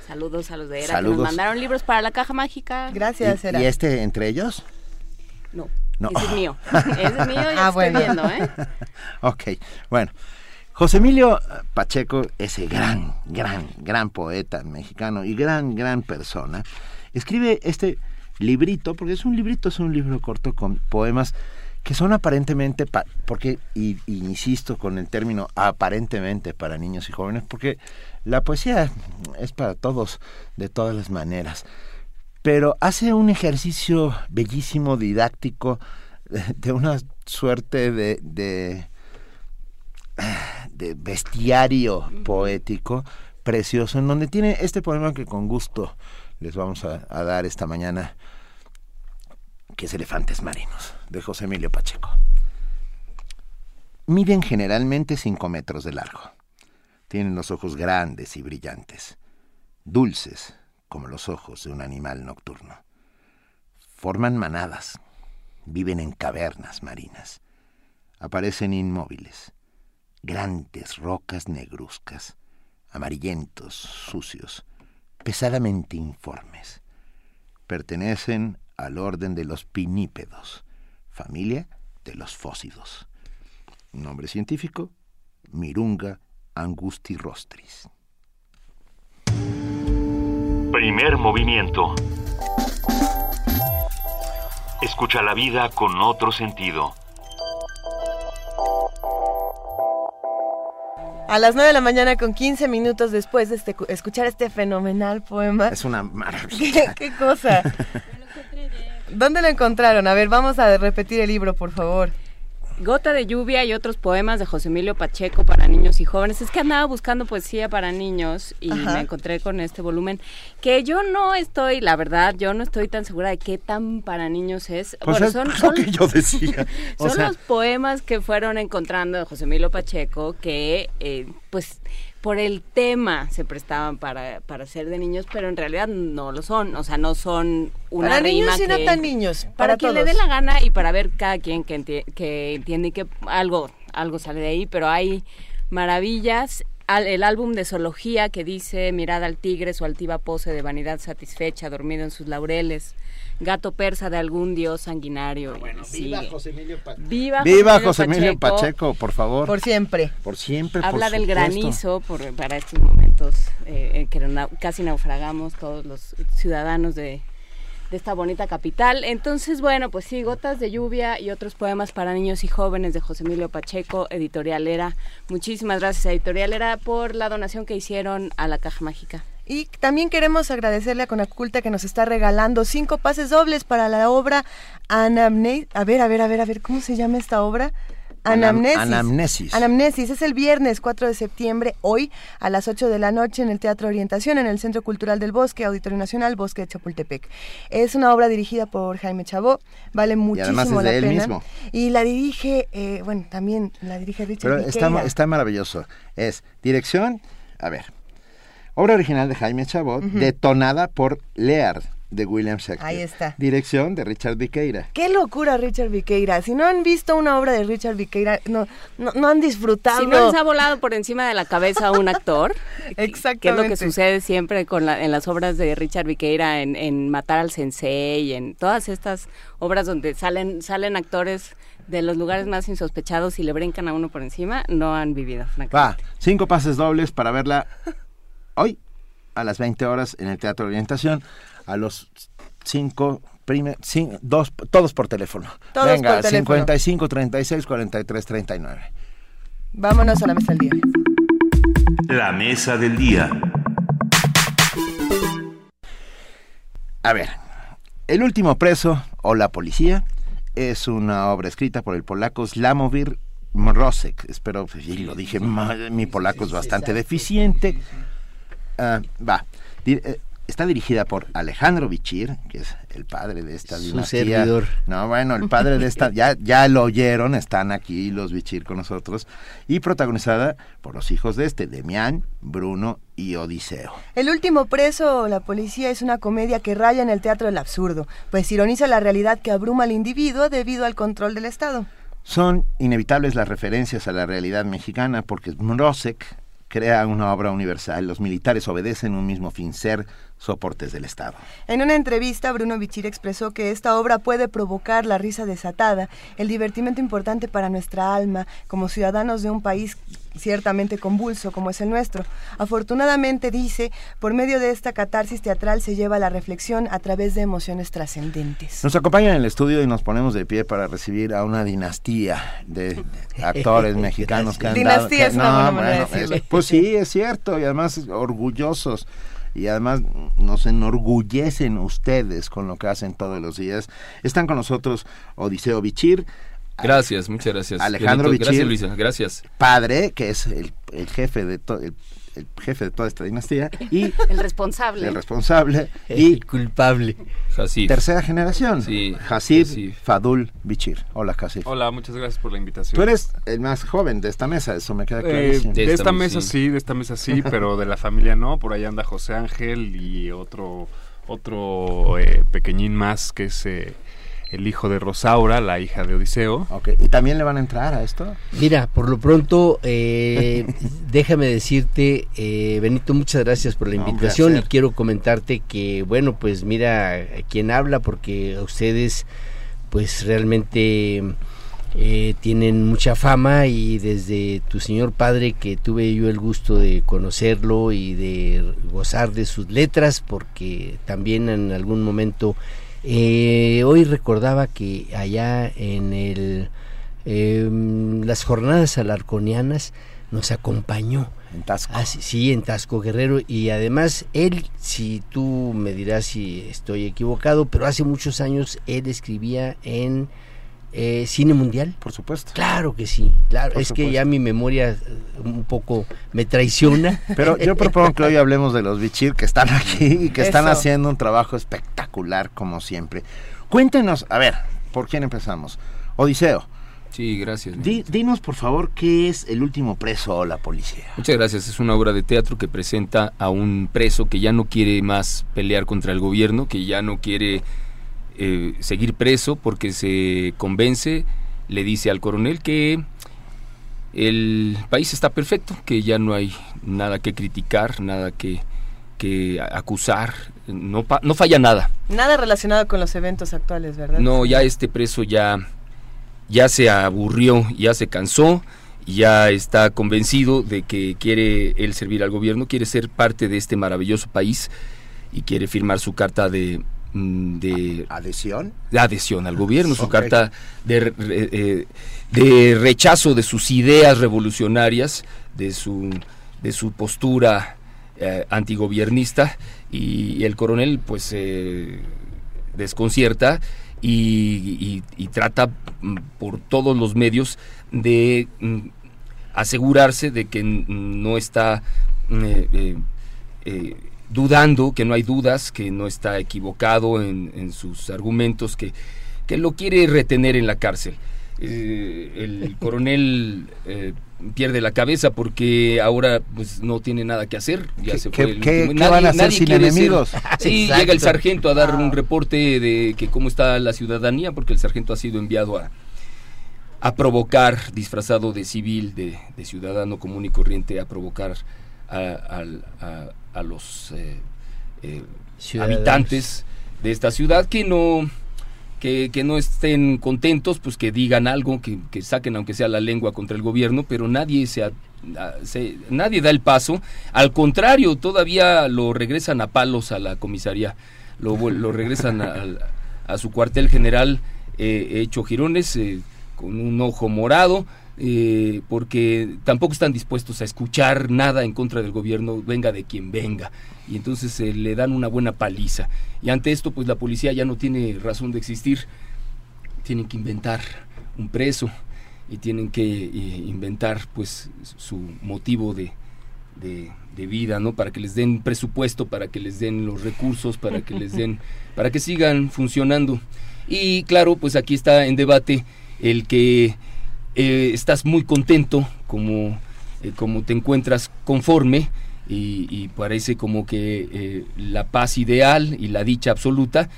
Saludos a los de ERA que Saludos. nos mandaron libros para la caja mágica. Gracias, ¿Y, y este entre ellos? No, No. ese es mío. Ese es mío, ya Ah, estoy bueno. viendo, ¿eh? Ok, bueno. José Emilio Pacheco, ese gran, gran, gran poeta mexicano y gran, gran persona, escribe este librito, porque es un librito, es un libro corto con poemas que son aparentemente, pa- porque, y, y insisto con el término aparentemente para niños y jóvenes, porque la poesía es para todos, de todas las maneras, pero hace un ejercicio bellísimo, didáctico, de, una suerte de, de, de bestiario poético precioso, en donde tiene este poema que con gusto les vamos a, a dar esta mañana, es Elefantes Marinos, de José Emilio Pacheco. Miden generalmente 5 metros de largo. Tienen los ojos grandes y brillantes, dulces como los ojos de un animal nocturno. Forman manadas, viven en cavernas marinas, aparecen inmóviles, grandes rocas negruzcas, amarillentos, sucios, pesadamente informes. Pertenecen al orden de los pinípedos, familia de los fósidos. Nombre científico, Mirunga angustirostris. Primer movimiento. Escucha la vida con otro sentido. A las 9 de la mañana con 15 minutos después de este- escuchar este fenomenal poema. Es una maravilla. ¿Qué, qué cosa? ¿Dónde lo encontraron? A ver, vamos a repetir el libro, por favor. Gota de lluvia y otros poemas de José Emilio Pacheco para niños y jóvenes. Es que andaba buscando poesía para niños y Ajá. me encontré con este volumen que yo no estoy, la verdad, yo no estoy tan segura de qué tan para niños es. Pues bueno, es son, lo son- que yo decía. O son sea, los poemas que fueron encontrando de José Emilio Pacheco que, eh, pues, por el tema se prestaban para, para ser de niños, pero en realidad no lo son. O sea, no son una para rima niños y no tan niños. para, Para, quien todos. le dé la gana y para ver cada quien que, enti- que entiende y que algo, algo sale de ahí, pero hay maravillas. Al- el álbum de zoología que dice Mirada al tigre, su altiva pose de vanidad satisfecha, dormido en sus laureles, gato persa de algún dios sanguinario. y viva sigue. José Emilio Pacheco. Viva, Viva José Emilio Pacheco, por favor. Por siempre. Por siempre, por Habla del supuesto. granizo por, para estos momentos eh, en que casi naufragamos todos los ciudadanos de, de esta bonita capital. Entonces, bueno, pues sí, Gotas de Lluvia y otros poemas para niños y jóvenes de José Emilio Pacheco, Editorial Era. Muchísimas gracias a Editorial Era por la donación que hicieron a la Caja Mágica. Y también queremos agradecerle a Conaculta que nos está regalando cinco pases dobles para la obra Anamnesis. A ver, a ver, a ver, a ver, ¿cómo se llama esta obra? Anam- Anamnesis. Anamnesis. Anamnesis. Es el viernes 4 de septiembre, hoy a las 8 de la noche en el Teatro Orientación, en el Centro Cultural del Bosque, Auditorio Nacional, Bosque de Chapultepec. Es una obra dirigida por Jaime Chabó, vale muchísimo además es de la él pena. mismo. Y la dirige, eh, bueno, también la dirige Richard Pero está, maravilloso. Es dirección, a ver, obra original de Jaime Chabot, Ujú. detonada por Lear, de William Shakespeare. Ahí está. Dirección de Richard Viqueira. Qué locura Richard Viqueira. Si no han visto una obra de Richard Viqueira, no, no, no han disfrutado. Si no les ha volado por encima de la cabeza un actor, que es lo Exactamente. que sucede siempre con la- en las obras de Richard Viqueira, en, en Matar al Sensei, en todas estas obras donde salen, salen actores de los lugares más insospechados y le brincan a uno por encima, no han vivido. Va, cinco pases dobles para verla hoy a las 20 horas en el Teatro de Orientación, a los cinco, prime- cin- dos, todos por teléfono. Todos Venga, por teléfono. 55 36 43 39. Vámonos a la mesa del día. La mesa del día. A ver, el último preso o la policía es una obra escrita por el polaco Slamowir Mrozek. Espero, y lo dije, mi polaco es bastante deficiente. Ah, va. Está dirigida por Alejandro Bichir, que es el padre de esta Su servidor. No, bueno, el padre de esta, ya, ya lo oyeron, están aquí los Bichir con nosotros, y protagonizada por los hijos de este, Demián, Bruno y Odiseo. El último preso, la policía, es una comedia que raya en el teatro del absurdo, pues ironiza la realidad que abruma al individuo debido al control del Estado. Son inevitables las referencias a la realidad mexicana porque Mrosek crea una obra universal. Los militares obedecen un mismo fin, ser soportes del Estado. En una entrevista, Bruno Bichir expresó que esta obra puede provocar la risa desatada, el divertimento importante para nuestra alma como ciudadanos de un país ciertamente convulso como es el nuestro. Afortunadamente, dice, por medio de esta catarsis teatral se lleva la reflexión a través de emociones trascendentes. Nos acompaña en el estudio y nos ponemos de pie para recibir a una dinastía de actores mexicanos que han dinastía es una buena Pues sí, es cierto, y además orgullosos y además nos enorgullecen ustedes con lo que hacen todos los días. Están con nosotros Odiseo Bichir. Gracias, muchas gracias. Alejandro Bichir. Gracias, Luisa, gracias. Padre, que es el, jefe de todo el jefe de toda esta dinastía y el responsable. el responsable y el culpable tercera generación. Sí, Hasib Fadul Bichir. Hola Hasib. Hola muchas gracias por la invitación. Tú eres el más joven de esta mesa eso me queda eh, clarísimo. de, esta, mesa sí. de esta mesa sí pero de la familia no. Por ahí anda José Ángel y otro otro eh, pequeñín más que es eh, el hijo de Rosaura, la hija de Odiseo. Okay. ¿Y también le van a entrar a esto? Mira, por lo pronto, eh, déjame decirte, eh, Benito, muchas gracias por la invitación y quiero comentarte que, bueno, pues mira quién habla, porque ustedes, pues realmente... Eh, tienen mucha fama y desde tu señor padre que tuve yo el gusto de conocerlo y de gozar de sus letras porque también en algún momento eh, hoy recordaba que allá en el em, las jornadas alarconianas nos acompañó. En Tasco. Ah, sí, en Tasco Guerrero. Y además, él, si tú me dirás si estoy equivocado, pero hace muchos años él escribía en eh, cine mundial. Por supuesto. Claro que sí, claro. es que ya mi memoria eh, un poco me traiciona. Pero yo propongo que hoy hablemos de los Bichir que están aquí y que están haciendo un trabajo espectacular como siempre. Cuéntenos, a ver, ¿por quién empezamos? Odiseo. Sí, gracias. dinos, por favor, ¿qué es El último preso o la policía? Muchas gracias. Es una obra de teatro que presenta a un preso que ya no quiere más pelear contra el gobierno, que ya no quiere eh, seguir preso porque se convence, le dice al coronel que el país está perfecto, que ya no hay nada que criticar, nada que, que acusar, no, no falla nada. Nada relacionado con los eventos actuales, ¿verdad? No, ya este preso ya, ya se aburrió, ya se cansó, ya está convencido de que quiere él servir al gobierno, quiere ser parte de este maravilloso país y quiere firmar su carta de de adhesión de adhesión al gobierno su carta de, eh, de rechazo de sus ideas revolucionarias de su de su postura eh, antigobiernista y, el coronel pues eh, desconcierta y, trata mm, por todos los medios de mm, asegurarse de que no está dudando, que no hay dudas, que no está equivocado en, sus argumentos, que, que, lo quiere retener en la cárcel. Eh, el coronel eh, pierde la cabeza porque ahora pues no tiene nada que hacer. Ya se fue ¿qué, van a hacer sin enemigos? Sí, llega el sargento a dar un reporte de que cómo está la ciudadanía, porque el sargento ha sido enviado a, a provocar, disfrazado de civil, de, ciudadano común y corriente, a provocar a, a los eh, eh, habitantes de esta ciudad que no que, no estén contentos, pues que digan algo, que, saquen aunque sea la lengua contra el gobierno, pero nadie se, nadie da el paso. Al contrario, todavía lo regresan a palos a la comisaría, lo, lo regresan a, su cuartel general eh, hecho jirones con un ojo morado eh, porque tampoco están dispuestos a escuchar nada en contra del gobierno, venga de quien venga. Y entonces le dan una buena paliza. Y ante esto, pues la policía ya no tiene razón de existir. tienen que inventar un preso y tienen que eh, inventar pues su motivo de, de, de, vida, ¿no? Para que les den presupuesto, para que les den los recursos, para que les den, para que sigan funcionando. Y claro, pues aquí está en debate el que eh, estás muy contento, como, eh, como te encuentras conforme, y, parece como que eh, la paz ideal y la dicha absoluta,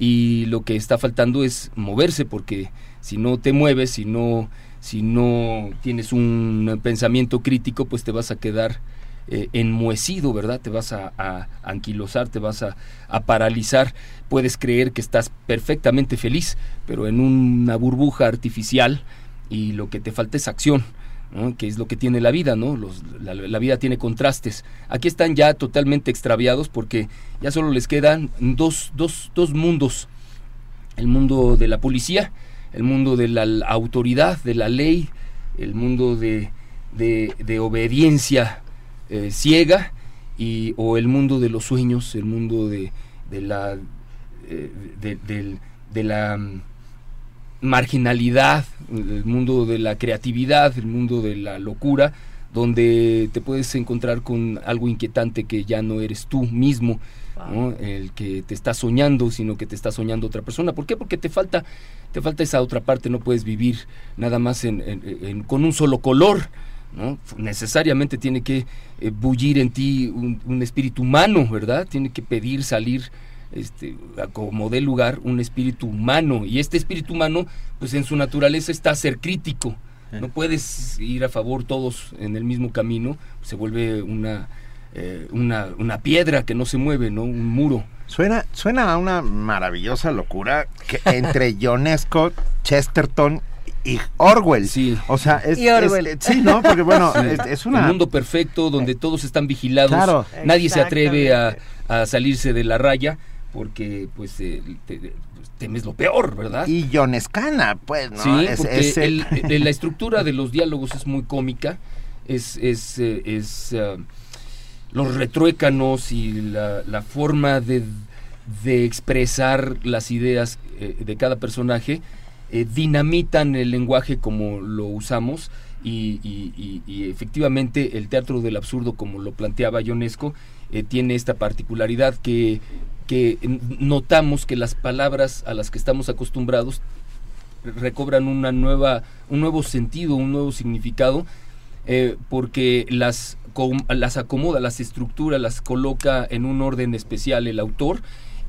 y lo que está faltando es moverse, porque si no te mueves, si no, si no tienes un pensamiento crítico, pues te vas a quedar eh, enmuecido, ¿verdad? Te vas a, anquilosar, te vas a, paralizar. Puedes creer que estás perfectamente feliz, pero en una burbuja artificial y lo que te falta es acción. que es lo que tiene la vida, ¿no? Los, la, vida tiene contrastes. Aquí están ya totalmente extraviados porque ya solo les quedan dos, dos, dos mundos. El mundo de la policía, el mundo de la, autoridad, de la ley, el mundo de, de, de obediencia eh, ciega y, o el mundo de los sueños, el mundo de, de la, eh, de, la um, marginalidad, el mundo de la creatividad, el mundo de la locura, donde te puedes encontrar con algo inquietante que ya no eres tú mismo, ¿no? el que te está soñando, sino que te está soñando otra persona. ¿Por qué? Porque te falta, te falta esa otra parte, no puedes vivir nada más en, en, en, con un solo color. ¿no? Necesariamente tiene que eh, bullir en ti un, un, espíritu humano, ¿verdad? Tiene que pedir salir este, como de lugar un espíritu humano. Y este espíritu humano, pues en su naturaleza está a ser crítico. No puedes ir a favor todos en el mismo camino, se vuelve una, eh, una, una piedra que no se mueve, ¿no? Un muro. Suena, suena a una maravillosa locura que entre Ionesco, Chesterton y Orwell. Sí. O sea, es, y Orwell. es sí, ¿no? Porque bueno, sí. es, es, una el mundo perfecto donde todos están vigilados. Claro. Nadie se atreve a, a, salirse de la raya porque pues eh, te, temes lo peor, ¿verdad? Y Ionescana, pues, ¿no? Sí, es, porque el, el, la estructura de los diálogos es muy cómica, es, es, eh, es uh, los retruécanos y la, la forma de, de, expresar las ideas eh, de cada personaje eh, dinamitan el lenguaje como lo usamos y, y, y, y, efectivamente el teatro del absurdo, como lo planteaba Ionesco, eh, tiene esta particularidad que que notamos que las palabras a las que estamos acostumbrados recobran una nueva, un nuevo sentido, un nuevo significado, eh, porque las, las acomoda, las estructura, las coloca en un orden especial el autor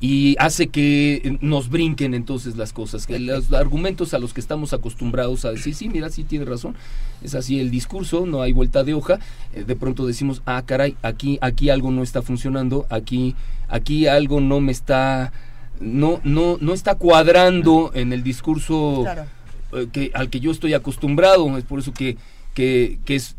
y hace que nos brinquen entonces las cosas, que los argumentos a los que estamos acostumbrados a decir, sí, mira, sí tiene razón, es así el discurso, no hay vuelta de hoja, eh, de pronto decimos, ah, caray, aquí, aquí algo no está funcionando, aquí, aquí algo no me está, no, no, no está cuadrando en el discurso claro. eh, que, al que yo estoy acostumbrado, es por eso que, que, que es,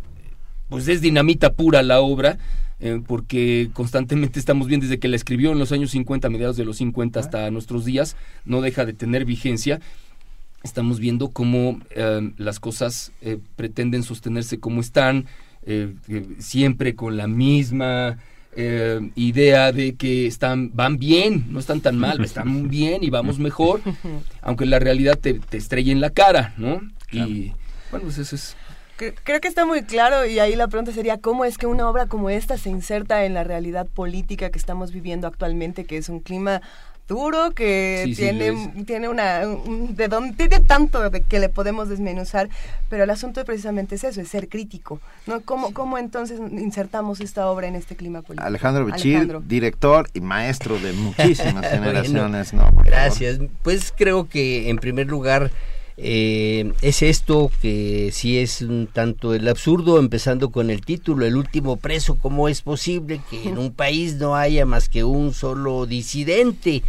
pues es dinamita pura la obra, eh, porque constantemente estamos viendo desde que la escribió en los años 50, mediados de los 50 hasta nuestros días, no deja de tener vigencia. Estamos viendo cómo eh, las cosas eh, pretenden sostenerse como están, siempre con la misma idea de que están van bien, no están tan mal, están bien y vamos mejor, aunque la realidad te, te estrella en la cara, ¿no? Claro. Y bueno, pues eso es creo que está muy claro y ahí la pregunta sería cómo es que una obra como esta se inserta en la realidad política que estamos viviendo actualmente, que es un clima duro que sí, tiene sí, tiene una un, de donde tiene tanto de que le podemos desmenuzar pero el asunto precisamente es eso es ser crítico no cómo cómo entonces insertamos esta obra en este clima político Alejandro Bichir Alejandro. director y maestro de muchísimas generaciones bueno, no gracias. Pues creo que en primer lugar eh, es esto que sí es un tanto el absurdo, empezando con el título, el último preso, ¿cómo es posible que en un país no haya más que un solo disidente?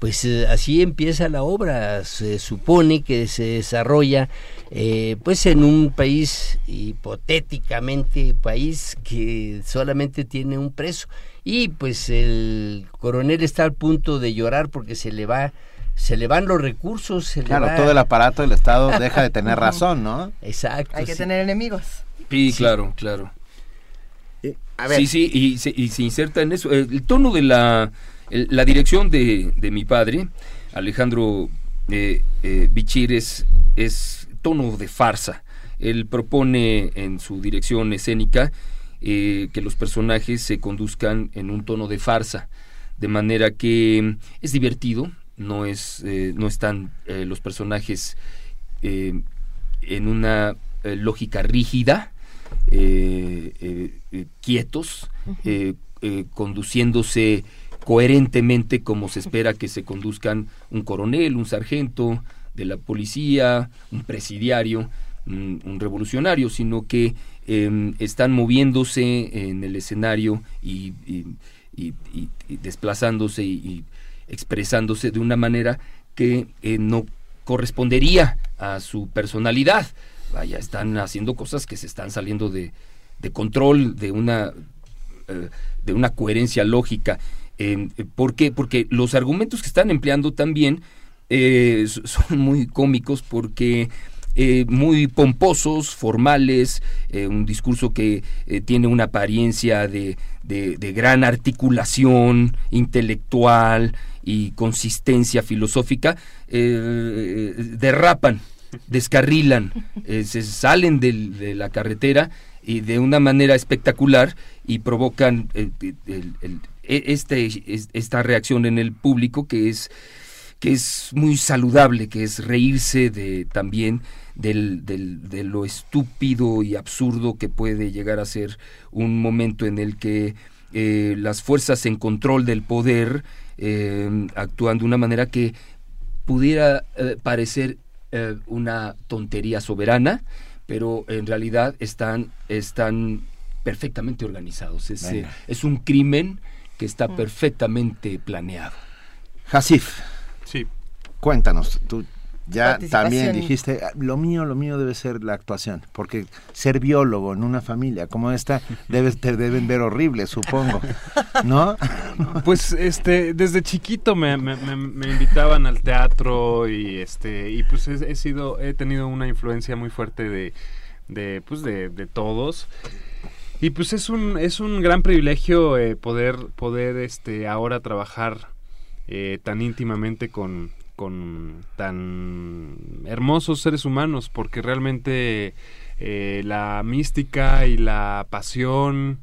Pues eh, así empieza la obra, se supone que se desarrolla eh, pues en un país hipotéticamente país que solamente tiene un preso. Y pues el coronel está al punto de llorar porque se le va se le van los recursos. Se claro, le va... todo el aparato del Estado deja de tener razón, ¿no? Exacto. Hay que sí. tener enemigos. Sí, claro, claro. Eh, a ver. Sí, sí, y se, y se, inserta en eso. El tono de la, el, la dirección de, de mi padre, Alejandro eh, eh, Bichir es, es tono de farsa. Él propone en su dirección escénica eh, que los personajes se conduzcan en un tono de farsa, de manera que es divertido, no, es, no están los personajes en una lógica rígida, quietos, conduciéndose coherentemente como se espera que se conduzcan un coronel, un sargento de la policía, un presidiario, un, revolucionario, sino que em, están moviéndose en el escenario y, desplazándose y, expresándose de una manera que eh, no correspondería a su personalidad. Vaya, están haciendo cosas que se están saliendo de, control, de una, eh, de una coherencia lógica. ¿Por qué? Porque los argumentos que están empleando también eh, son muy cómicos porque eh, muy pomposos, formales, eh, un discurso que tiene una apariencia de, gran articulación intelectual y consistencia filosófica, derrapan, descarrilan, se salen de la carretera y de una manera espectacular y provocan e, este, esta reacción en el público que es que es muy saludable, que es reírse de también del, de lo estúpido y absurdo que puede llegar a ser un momento en el que eh, las fuerzas en control del poder eh, actúan de una manera que pudiera eh, parecer una tontería soberana, pero en realidad están, están perfectamente organizados. Es, es un crimen que está mm. perfectamente planeado. Hasif. Cuéntanos, tú ya también dijiste, ah, lo mío, lo mío debe ser la actuación, porque ser biólogo en una familia como esta debe, te deben ver horrible, supongo, ¿no? Pues este, desde chiquito me, invitaban al teatro y este, y pues he, sido, he tenido una influencia muy fuerte de, de pues de, de todos. Y pues es un, es un gran privilegio eh, poder, poder este, ahora trabajar eh, tan íntimamente con, con tan hermosos seres humanos, porque realmente eh, la mística y la pasión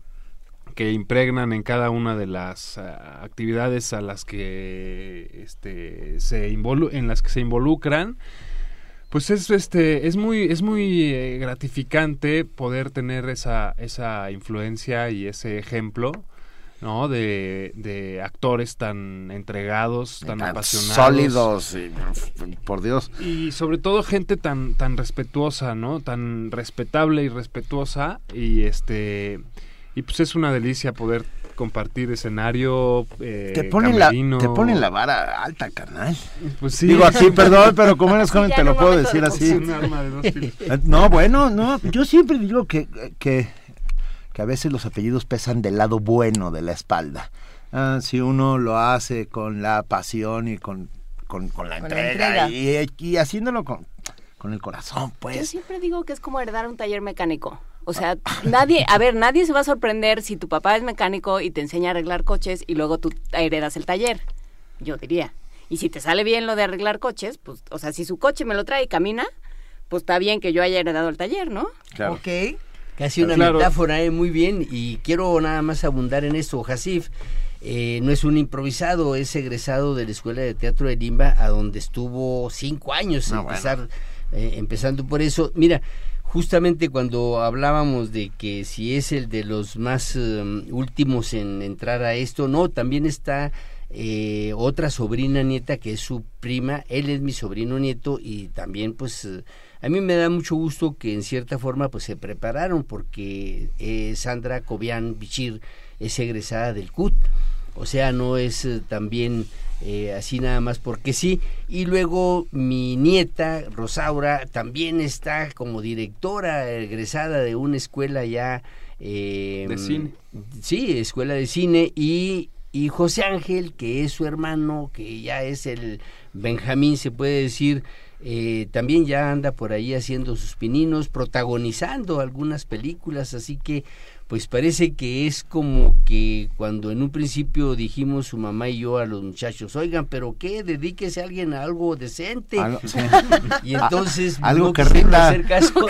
que impregnan en cada una de las actividades a las que este, se en las que se involucran pues es este es muy es muy eh, gratificante poder tener esa esa influencia y ese ejemplo ¿no? De, de actores tan entregados, tan, apasionados. Sólidos, por Dios. Y sobre todo gente tan, tan respetuosa, ¿no? Tan respetable y respetuosa. Y este. Y pues es una delicia poder compartir escenario. Eh, te, ponen la, te ponen la vara alta, carnal. Pues sí. Digo aquí, perdón, pero como eres joven te lo puedo decir así. Eh, no, bueno, no. Yo siempre digo que, que, que a veces los apellidos pesan del lado bueno de la espalda. Ah, si uno lo hace con la pasión y con, con, la, entrega, Y, y, haciéndolo con, con el corazón, pues. Yo siempre digo que es como heredar un taller mecánico. O sea, nadie, a ver, nadie se va a sorprender si tu papá es mecánico y te enseña a arreglar coches y luego tú heredas el taller. Yo diría. Y si te sale bien lo de arreglar coches, pues, o sea, si su coche me lo trae y camina, pues está bien que yo haya heredado el taller, ¿no? Claro. Ok. Casi una metáfora, ¿eh? muy bien. Y quiero nada más abundar en esto. Hasif eh, no es un improvisado, es egresado de la Escuela de Teatro de Limba, a donde estuvo cinco años, empezar, eh, empezando por eso. Mira, justamente cuando hablábamos de que si es el de los más em, últimos en entrar a esto, no, también está eh, otra sobrina nieta que es su prima, él es mi sobrino nieto y también pues eh, a mí me da mucho gusto que en cierta forma pues se prepararon porque eh, Sandra Cobian Bichir es egresada del CUT, o sea, no es también eh, así nada más porque sí. Y luego mi nieta, Rosaura, también está como directora egresada de una escuela ya... Eh, de cine. Sí, escuela de cine y, y José Ángel, que es su hermano, que ya es el Benjamín se puede decir, eh, también ya anda por ahí haciendo sus pininos, protagonizando algunas películas, así que pues parece que es como que cuando en un principio dijimos su mamá y yo a los muchachos, oigan, pero qué, dedíquese a alguien a algo decente. Y entonces algo que rinda.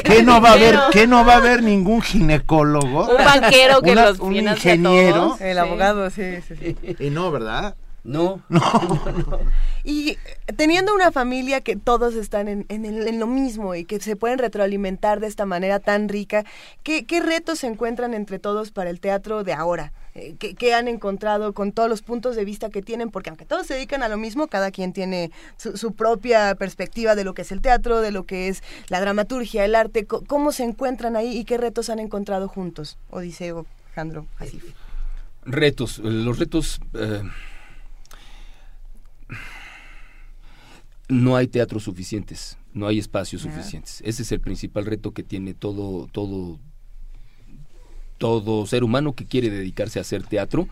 ¿Qué no va a haber? ¿Qué no va a haber ningún ginecólogo? Un banquero que los un ingeniero, el abogado, sí, sí, sí. Y no, ¿verdad? No. No. Y teniendo una familia que todos están en, en, el- en lo mismo y que se pueden retroalimentar de esta manera tan rica, ¿qué, qué retos se encuentran entre todos para el teatro de ahora? Eh, ¿Qué, qué han encontrado con todos los puntos de vista que tienen? Porque aunque todos se dedican a lo mismo, cada quien tiene su, su propia perspectiva de lo que es el teatro, de lo que es la dramaturgia, el arte. ¿Cómo se encuentran ahí y qué retos han encontrado juntos? Odiseo, Alejandro, así. Retos, los retos... eh, no hay teatros suficientes, no hay espacios suficientes. Ese es el principal reto que tiene todo, todo, todo ser humano que quiere dedicarse a hacer teatro.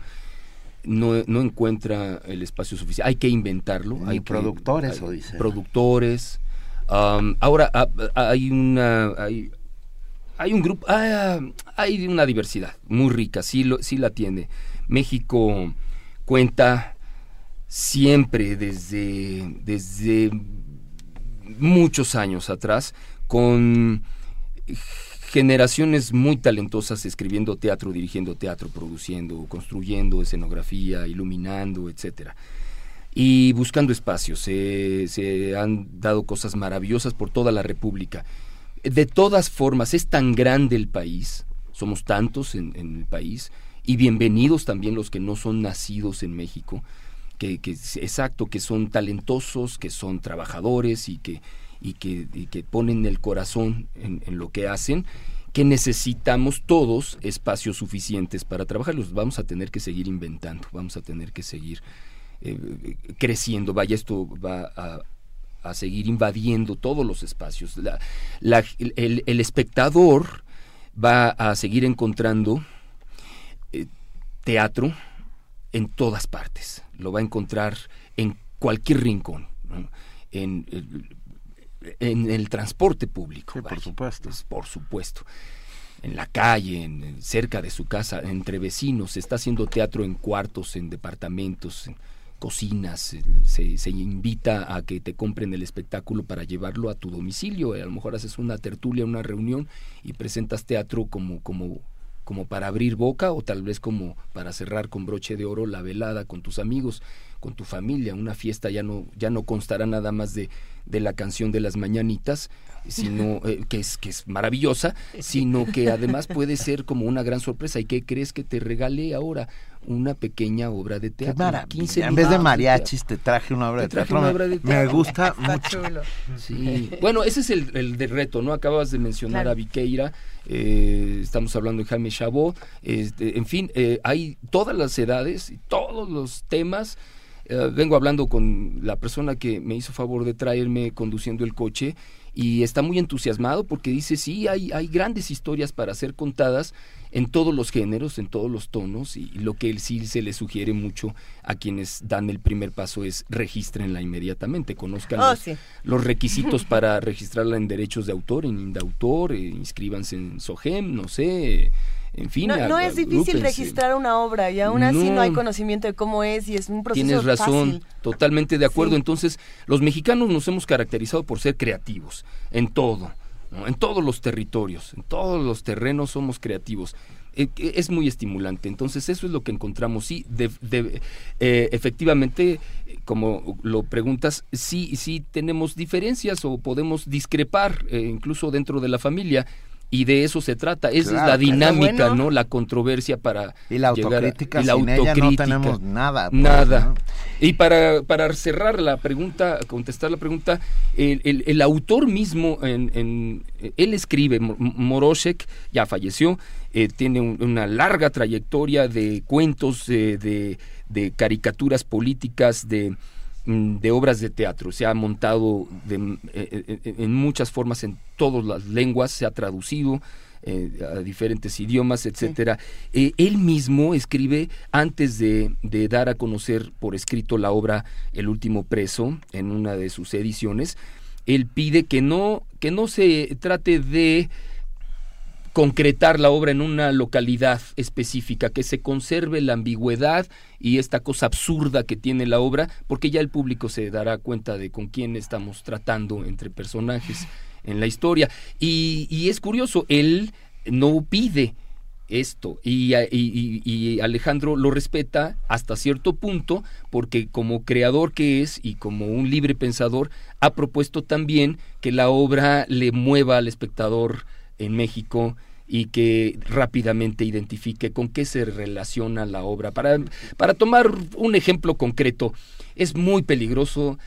No, no encuentra el espacio suficiente. Hay que inventarlo. Hay que- productores, hay Odiseo. Productores. Ahora ah, hay una... Hay, hay un grupo, ah, hay una diversidad muy rica, sí, lo, sí la tiene. México cuenta siempre desde, desde muchos años atrás con generaciones muy talentosas escribiendo teatro, dirigiendo teatro, produciendo, construyendo escenografía, iluminando, etcétera. Y buscando espacios, se- se han dado cosas maravillosas por toda la República. De todas formas, es tan grande el país, somos tantos en, en el país, y bienvenidos también los que no son nacidos en México, que, que exacto, que son talentosos, que son trabajadores y que, y que, ponen el corazón en, lo que hacen, que necesitamos todos espacios suficientes para trabajar. Los vamos a tener que seguir inventando, vamos a tener que seguir eh, creciendo. Vaya, esto va a, seguir invadiendo todos los espacios. La- la- el, el espectador va a seguir encontrando eh, teatro en todas partes. Lo va a encontrar en cualquier rincón. ¿no? En, el- en el transporte público. por supuesto. por supuesto. En la calle, en, cerca de su casa, entre vecinos. Se está haciendo teatro en cuartos, en departamentos, en cocinas. eh, Se, se invita a que te compren el espectáculo para llevarlo a tu domicilio. A lo mejor haces una tertulia, una reunión y presentas teatro como, como, como para abrir boca o tal vez como para cerrar con broche de oro la velada con tus amigos, con tu familia. Una fiesta ya no, ya no constará nada más de, de la canción de las mañanitas, sino eh, que es que es maravillosa, sino que además puede ser como una gran sorpresa. ¿Y qué crees que te regale ahora? Una pequeña obra de Qué teatro. maravilla. 15 En vez de mariachis te traje una obra Te de traje teatro. una Me- obra de Me teatro. gusta Está mucho. Sí. Bueno, ese es el, el de reto, ¿no? Acabas de mencionar Claro. a Viqueira, eh, estamos hablando de Jaime Chabot, este, en fin, eh, hay todas las edades y todos los temas. Eh, vengo hablando con la persona que me hizo favor de traerme conduciendo el coche y está muy entusiasmado porque dice, sí, hay, hay grandes historias para ser contadas en todos los géneros, en todos los tonos y lo que él sí se le sugiere mucho a quienes dan el primer paso es regístrenla inmediatamente, conozcan Oh, los, sí. los requisitos para registrarla en derechos de autor, en Indautor, eh, inscríbanse en SOGEM, no sé, en fin. No, no es difícil registrar una obra y aún así no. No. hay conocimiento de cómo es y es un proceso Tienes razón, fácil. totalmente de acuerdo. Sí. Entonces, los mexicanos nos hemos caracterizado por ser creativos en todo, ¿no? en todos los territorios, en todos los terrenos somos creativos. Eh, eh, Es muy estimulante. Entonces, eso es lo que encontramos. Sí, de- de- eh, efectivamente, como lo preguntas, sí, sí tenemos diferencias o podemos discrepar, eh, incluso dentro de la familia. Y de eso se trata. Esa Claro, es la dinámica, bueno. ¿no? La controversia para Y la llegar a- autocrítica, y la sin ella no autocrítica. tenemos nada, pues, Nada. ¿no? Y para, para cerrar la pregunta, contestar la pregunta, el, el- el autor mismo, en, en- él escribe, Mo- Moroshek ya falleció, eh, tiene un- una larga trayectoria de cuentos, eh, de, de caricaturas políticas, de, de obras de teatro. Se ha montado de- eh, eh, en muchas formas en todas las lenguas, se ha traducido. eh, a diferentes idiomas, etcétera. Eh, él mismo escribe antes de, de, dar a conocer por escrito la obra El último preso en una de sus ediciones. Él pide que no que no se trate de concretar la obra en una localidad específica, que se conserve la ambigüedad y esta cosa absurda que tiene la obra, porque ya el público se dará cuenta de con quién estamos tratando entre personajes en la historia. Y, es curioso, él no pide esto y, y, Alejandro lo respeta hasta cierto punto porque como creador que es y como un libre pensador ha propuesto también que la obra le mueva al espectador en México y que rápidamente identifique con qué se relaciona la obra. Para, para tomar un ejemplo concreto, es muy peligroso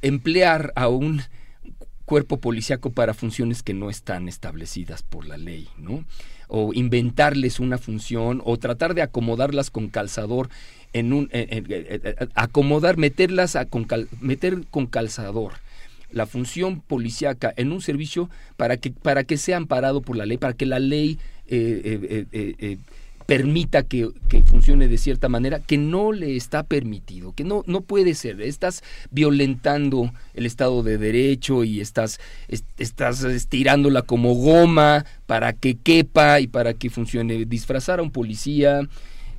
emplear a un cuerpo policíaco para funciones que no están establecidas por la ley, ¿no? O inventarles una función o tratar de acomodarlas con calzador en un acomodar, meterlas a meter con calzador la función policíaca en un servicio para que, para que sea amparado por la ley, para que la ley eh, eh, eh, permita que, funcione de cierta manera, que no le está permitido, que no, no puede ser. Estás violentando el Estado de Derecho y estás, estás estirándola como goma para que quepa y para que funcione. Disfrazar a un policía,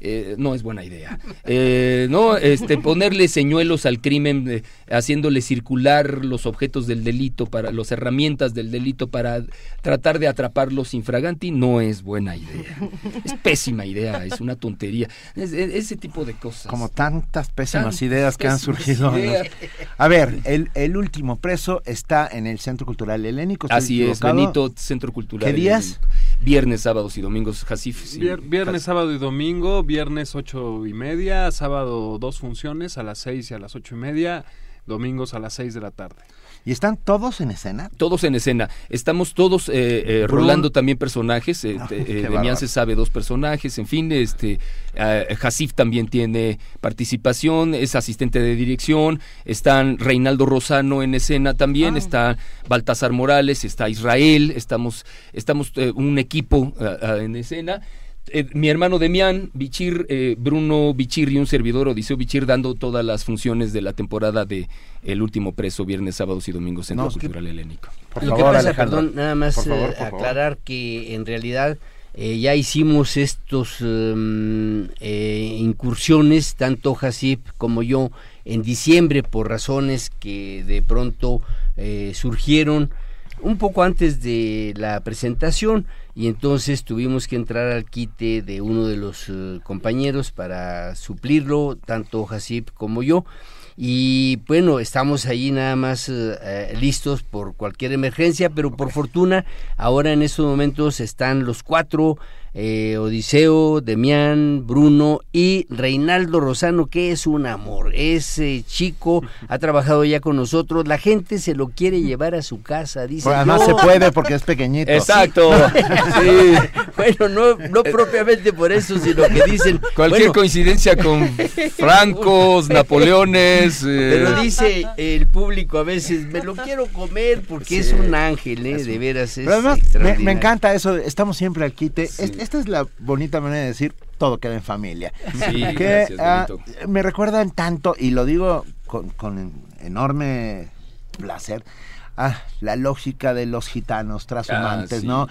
eh, no es buena idea. Eh, no, este, ponerle señuelos al crimen, eh, haciéndole circular los objetos del delito, para las herramientas del delito para tratar de atraparlos infraganti, no es buena idea. Es pésima idea, es una tontería. ese tipo de cosas. Como tantas pésimas ideas que han surgido. A ver, el, el, último preso está en el Centro Cultural Helénico. Así es, Benito Centro Cultural. ¿Qué días? Viernes, sábados y domingos, Jasif. viernes, sábado y domingo, viernes ocho y media, sábado dos funciones a las seis y a las ocho y media, domingos a las seis de la tarde. ¿Y están todos en escena? Todos en escena. Estamos todos eh, eh rolando también personajes. Eh, ah, eh se sabe dos personajes. En fin, este Hasif también tiene participación, es asistente de dirección. Están Reinaldo Rosano en escena también. Ah. Está Baltasar Morales, está Israel. Estamos, estamos un equipo en escena. Eh, mi hermano Demián, Bichir, eh, Bruno Bichir y un servidor Odiseo Bichir dando todas las funciones de la temporada de El último preso, viernes, sábados y domingos Centro Cultural Helénico. Lo que pasa, perdón, nada más eh, aclarar que en realidad ya hicimos estos em, incursiones, tanto Hasip como yo, en diciembre por razones que de pronto surgieron un poco antes de la presentación y entonces tuvimos que entrar al quite de uno de los eh, compañeros para suplirlo, tanto Hasip como yo. Y bueno, estamos ahí nada más eh, eh, listos por cualquier emergencia, pero por fortuna ahora en estos momentos están los cuatro eh, Odiseo, Demián, Bruno y Reinaldo Rosano, que es un amor. Ese chico ha trabajado ya con nosotros. La gente se lo quiere llevar a su casa. Dice, pues además se puede porque es pequeñito. Exacto. Bueno, no, no propiamente por eso, sino que dicen. Cualquier coincidencia con francos, napoleones. Eh. Pero dice el público a veces, me lo quiero comer porque es un ángel, ¿eh? De veras. Es además, me, encanta eso. Estamos siempre al quite esta es la bonita manera de decir todo queda en familia. Sí, que, ah, me recuerdan tanto, y lo digo con, enorme placer, Ah, la lógica de los gitanos transhumantes, ah, ¿no?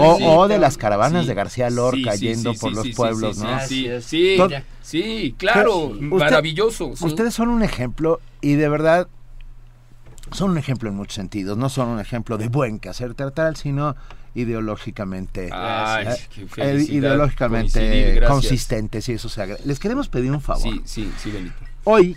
o, de las caravanas de García Lorca yendo por los pueblos, ¿no? Sí, sí, sí, claro, maravilloso. Ustedes son un ejemplo y de verdad son un ejemplo en muchos sentidos. No son un ejemplo de buen quehacer teatral, sino ideológicamente eh, ideológicamente consistentes y eso se Les queremos pedir un favor. Sí, sí, sí, Benito. Hoy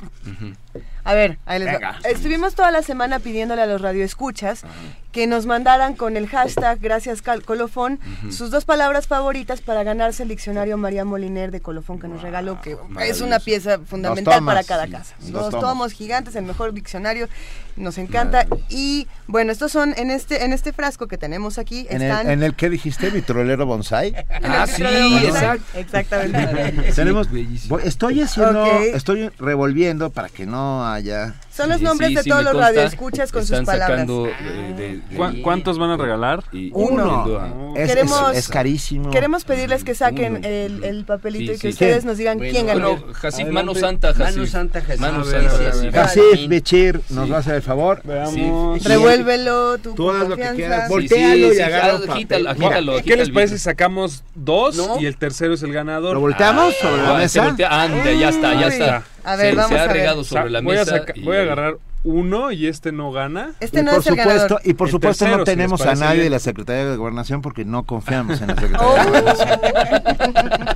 a ver, ahí les Estuvimos toda la semana pidiéndole a los radioescuchas que nos mandaran con el hashtag Gracias Colofón sus dos palabras favoritas para ganarse el diccionario María Moliner de Colofón que nos regaló, que es una pieza fundamental para cada casa. Dos, tomos. gigantes, el mejor diccionario, nos encanta. Y bueno, estos son en este en este frasco que tenemos aquí. ¿En, están... el, ¿En el que dijiste? ¿Vitrolero bonsai? ah, sí, exacto. exactamente. Tenemos, estoy haciendo, estoy revolviendo para que no Ah, ya. Son los nombres sí, de sí, todos los radioescuchas con sus palabras. sacando, de- de- ¿Cuá- ¿Cuántos van a regalar? y- Uno. Es, Queremos- es- es carísimo. Queremos pedirles que saquen el, el papelito Sí, y que ustedes nos digan Bueno, quién ganó. Bueno, Adelante. mano santa, Hasif. Mano santa, Hasif. Mano santa, nos va a hacer el favor. Veamos. Revuélvelo, tu Tú haz lo que quieras. Sí, y agarra ah, quítalo, ¿Qué les parece si sacamos dos y el tercero es el ganador? ¿Lo volteamos sobre la Ah, mesa? se voltea- ande, ya está, ya está. A ver, se, vamos se ha a ver. sobre la voy, a mesa. saca- y- voy a agarrar uno y este no gana. Este y no por es el supuesto, ganador. y por El supuesto tercero, no si tenemos a nadie bien. de la Secretaría de Gobernación porque no confiamos en la Secretaría de Gobernación.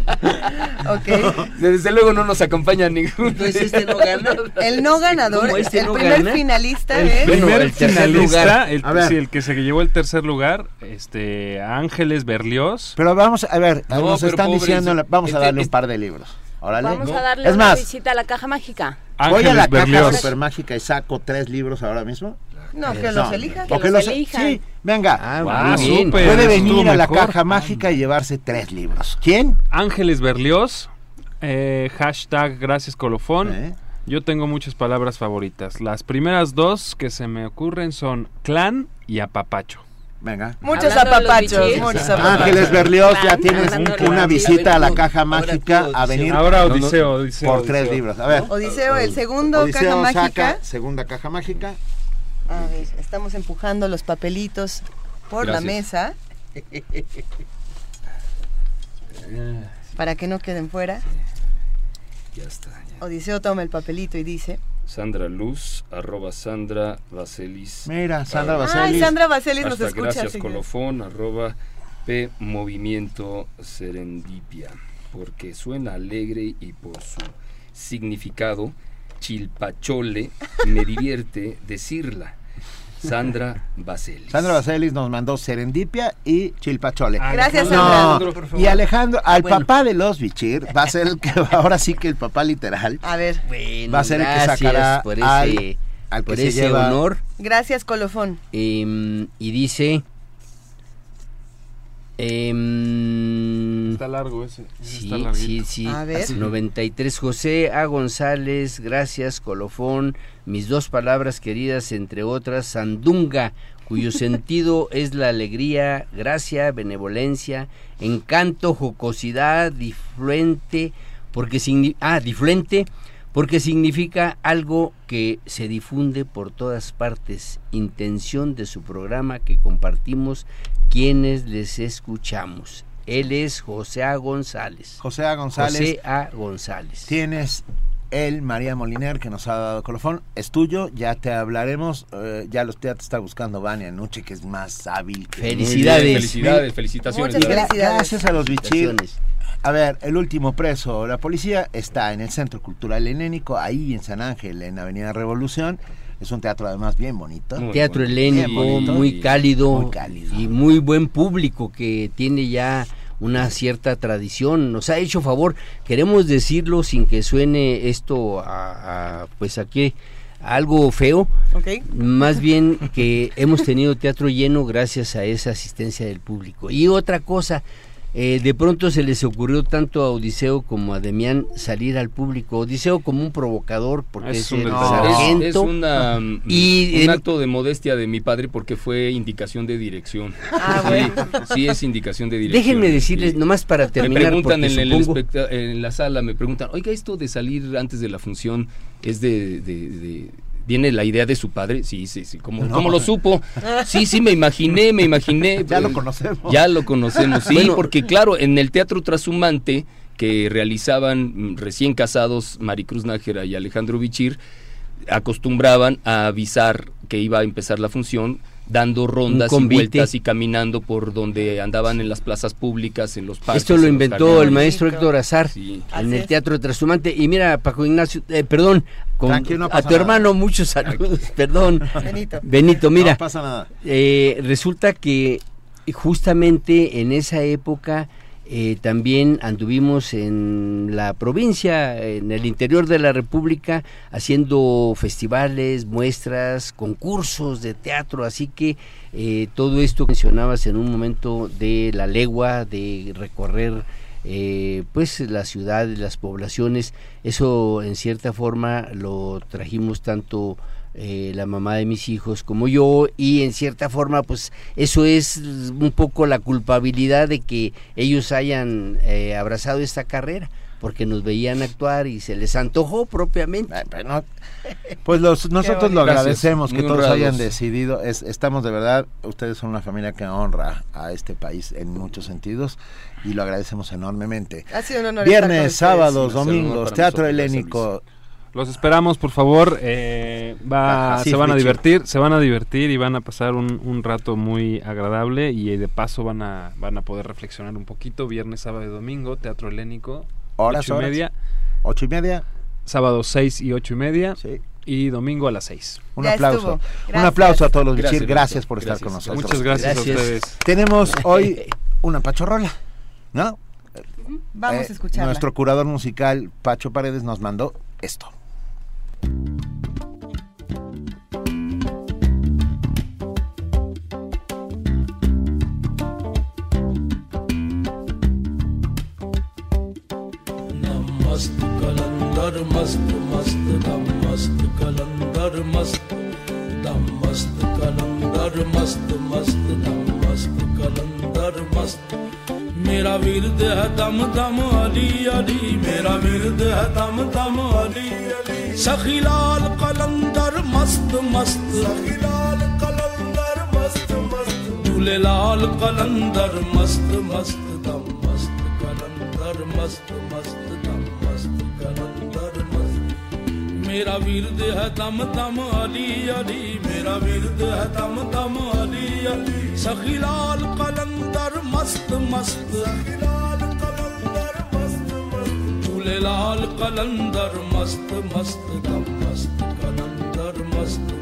Ok. Desde luego no nos acompaña ningún. Entonces este no gana. El no ganador, ¿Cómo este el no primer gana? finalista El es... Primer el finalista, el, sí, que se llevó el tercer lugar, este Ángeles Berlioz. Pero vamos a ver, No, nos están pobre, diciendo, vamos a Este- darle un par de libros. Órale. Vamos ¿no? a darle es una más, visita a la caja mágica. Voy a la Ángeles caja Berlioz. super mágica y saco tres libros ahora mismo. No, que No, los elija. o Que que los los- elijan. Sí, venga. Ah, Ah, muy bien. súper. Puede venir a la mejor. caja mágica y llevarse tres libros. ¿Quién? Ángeles Berlioz, eh, hashtag gracias colofón. ¿Eh? Yo tengo muchas palabras favoritas. Las primeras dos que se me ocurren son clan y apapacho. Venga. Muchos apapachos, bichis. muchos apapachos. Ángeles Berlioz ya tienes una visita a la caja mágica a venir Ahora Odiseo, Odiseo, por tres Odiseo. libros. A ver. Odiseo, el segundo Odiseo caja saca mágica. segunda caja mágica. A ver, estamos empujando los papelitos por la mesa para que no queden fuera. Ya está. ya. Odiseo toma el papelito y dice... Sandra Luz, arroba Sandra Vaselis. Mira, Sandra Ay, Vaselis. Sandra Vaselis nos Hasta escucha. gracias colofón, arroba P Movimiento Serendipia. Porque suena alegre y por su significado, chilpachole, me divierte decirla. Sandra Vaselis. Sandra Vaselis nos mandó Serendipia y Chilpachole. Gracias, No, Sandra. y Alejandro, al Bueno. papá de los Bichir, va a ser el que, ahora sí que el papá literal, A ver, Bueno, va a ser el que gracias sacará por ese, al, al que por se ese lleva- honor. gracias, colofón. Em, y dice... em, Está largo ese. ese Sí, está sí, sí. A ver. 93 José A. González, gracias, colofón. Mis dos palabras queridas, entre otras, sandunga, cuyo sentido es la alegría, gracia, benevolencia, encanto, jocosidad, difluente, porque signi- ah, difluente, porque significa algo que se difunde por todas partes, intención de su programa que compartimos quienes les escuchamos. Él es José A. González. José A. González. José A. González. Tienes el María Moliner que nos ha dado colofón. Es tuyo, ya te hablaremos. eh, ya, los, ya te está buscando Vania Nuche, que es más hábil que. Felicidades. Bien, felicidades, felicitaciones. Muchas Gra- felicidades. Gracias a los. Felicitaciones. A ver, el último preso, la policía, está en el Centro Cultural Helénico, ahí en San Ángel, en Avenida Revolución. Es un teatro además bien bonito. Muy Teatro bonito. helénico, bonito. muy cálido, Muy cálido. y muy buen público que tiene ya una cierta tradición. Nos ha hecho favor, queremos decirlo sin que suene esto a, a, pues aquí algo feo, ¿Ok? más bien que hemos tenido teatro lleno gracias a esa asistencia del público. Y otra cosa, eh, de pronto se les ocurrió tanto a Odiseo como a Demián salir al público. Odiseo como un provocador porque Es es, un el. Es- sargento. Es, una, Y un acto de modestia de mi padre porque fue indicación de dirección. Ah, sí, bueno. sí, es indicación de dirección. Déjenme decirles, Sí. nomás para Me terminar, preguntan porque en, el supongo- especta- en la sala, me preguntan, oiga, esto de salir antes de la función es de... de- de- ¿Viene la idea de su padre? Sí, sí, sí. ¿Cómo, No. cómo lo supo? Sí, sí, me imaginé, me imaginé. Ya lo conocemos. Ya lo conocemos, sí, Bueno. porque claro, en el Teatro Trashumante que realizaban recién casados Maricruz Nájera y Alejandro Bichir, acostumbraban a avisar que iba a empezar la función dando rondas y vueltas y caminando por donde andaban en las plazas públicas, en los parques. Esto lo inventó el maestro Héctor Azar Sí. en el. Teatro Trashumante. Y mira, Paco Ignacio, eh, perdón, con- no a tu nada. hermano muchos saludos, perdón. Benito. Benito, mira, No pasa nada. eh, resulta que justamente en esa época eh, también anduvimos en la provincia, en el interior de la República, haciendo festivales, muestras, concursos de teatro, así que eh, todo esto que mencionabas en un momento de la legua, de recorrer eh, pues las ciudades, las poblaciones, eso en cierta forma lo trajimos tanto eh, la mamá de mis hijos como yo y en cierta forma pues eso es un poco la culpabilidad de que ellos hayan eh, abrazado esta carrera porque nos veían actuar y se les antojó propiamente. Pues los, nosotros lo Gracias. agradecemos que Muy todos hayan decidido. Es- estamos de verdad, ustedes son una familia que honra a este país en muchos sentidos y lo agradecemos enormemente. Ha sido un honor Viernes, sábados, domingos, Teatro nosotros, Helénico. Los esperamos, por favor. eh, va, Ajá, sí, se van a divertir, se van a divertir y van a pasar un, un rato muy agradable y de paso van a van a poder reflexionar un poquito. Viernes, sábado y domingo, Teatro Helénico, Horas, ocho y horas. media. Ocho y media. Sábado seis y ocho y media. Y domingo a las seis. Un aplauso. Un aplauso a todos los Bichir. Gracias, por estar con nosotros. Muchas gracias, a ustedes. Tenemos hoy una pachorrola, ¿no? Vamos Eh, a escucharla. Nuestro curador musical, Pacho Paredes, nos mandó esto. मस्त कलंदर, मस्त मस्त, दम मस्त कलंदर, मस्त, दम मस्त कलंदर, मस्त मस्त, दम मस्त कलंदर, मस्त। मेरा विरद है दम दम, अली अली। मेरा विरद है दम दम, अली अली। सखी लाल कलंदर मस्त मस्त सखी लाल कलंदर मस्त मस्त दूल्हे लाल कलंदर मस्त मस्त दम मस्त कलंदर मस्त मस्त दम मस्त कलंदर मस्त मेरा विरद है दम दम अली अली मेरा विरद है दम दम अली अली सखी लाल कलंदर मस्त मस्त सखी लाल कलंदर मस्त मस्त दम मस्त कलंदर मस्त मस्त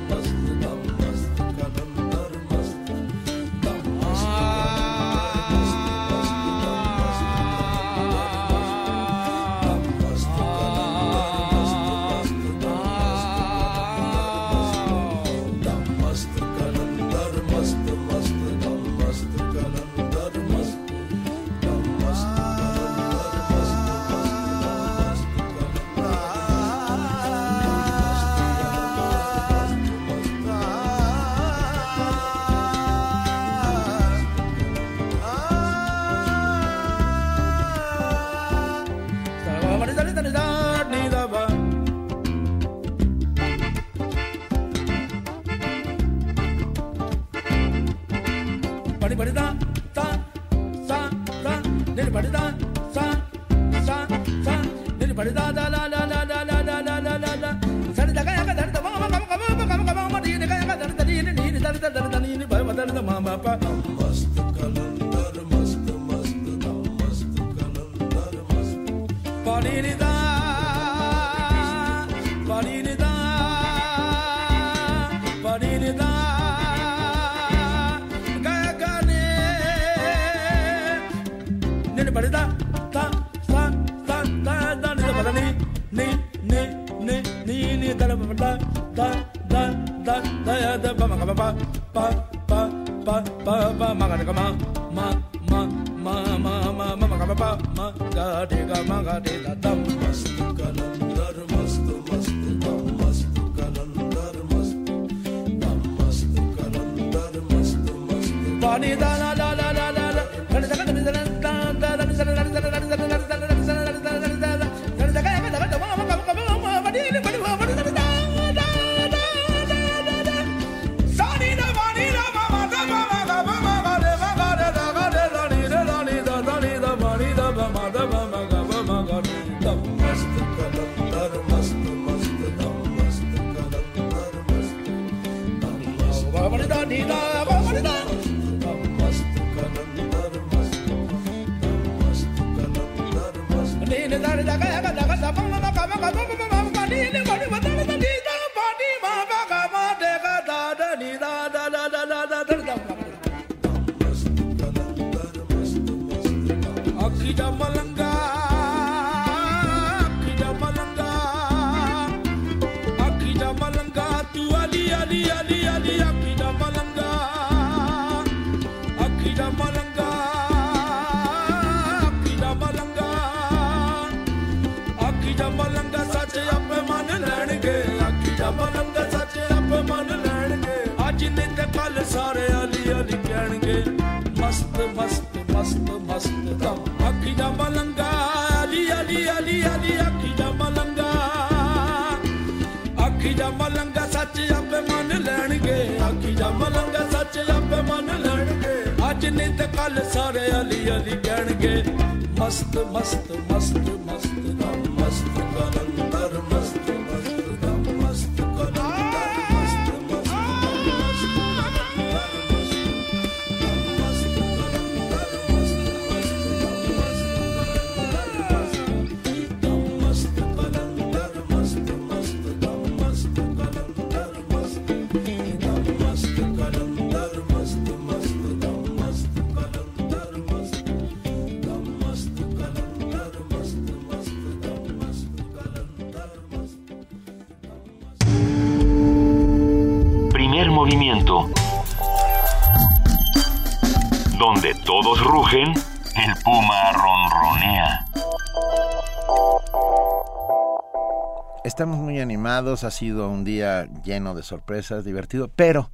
ha sido un día lleno de sorpresas, divertido, pero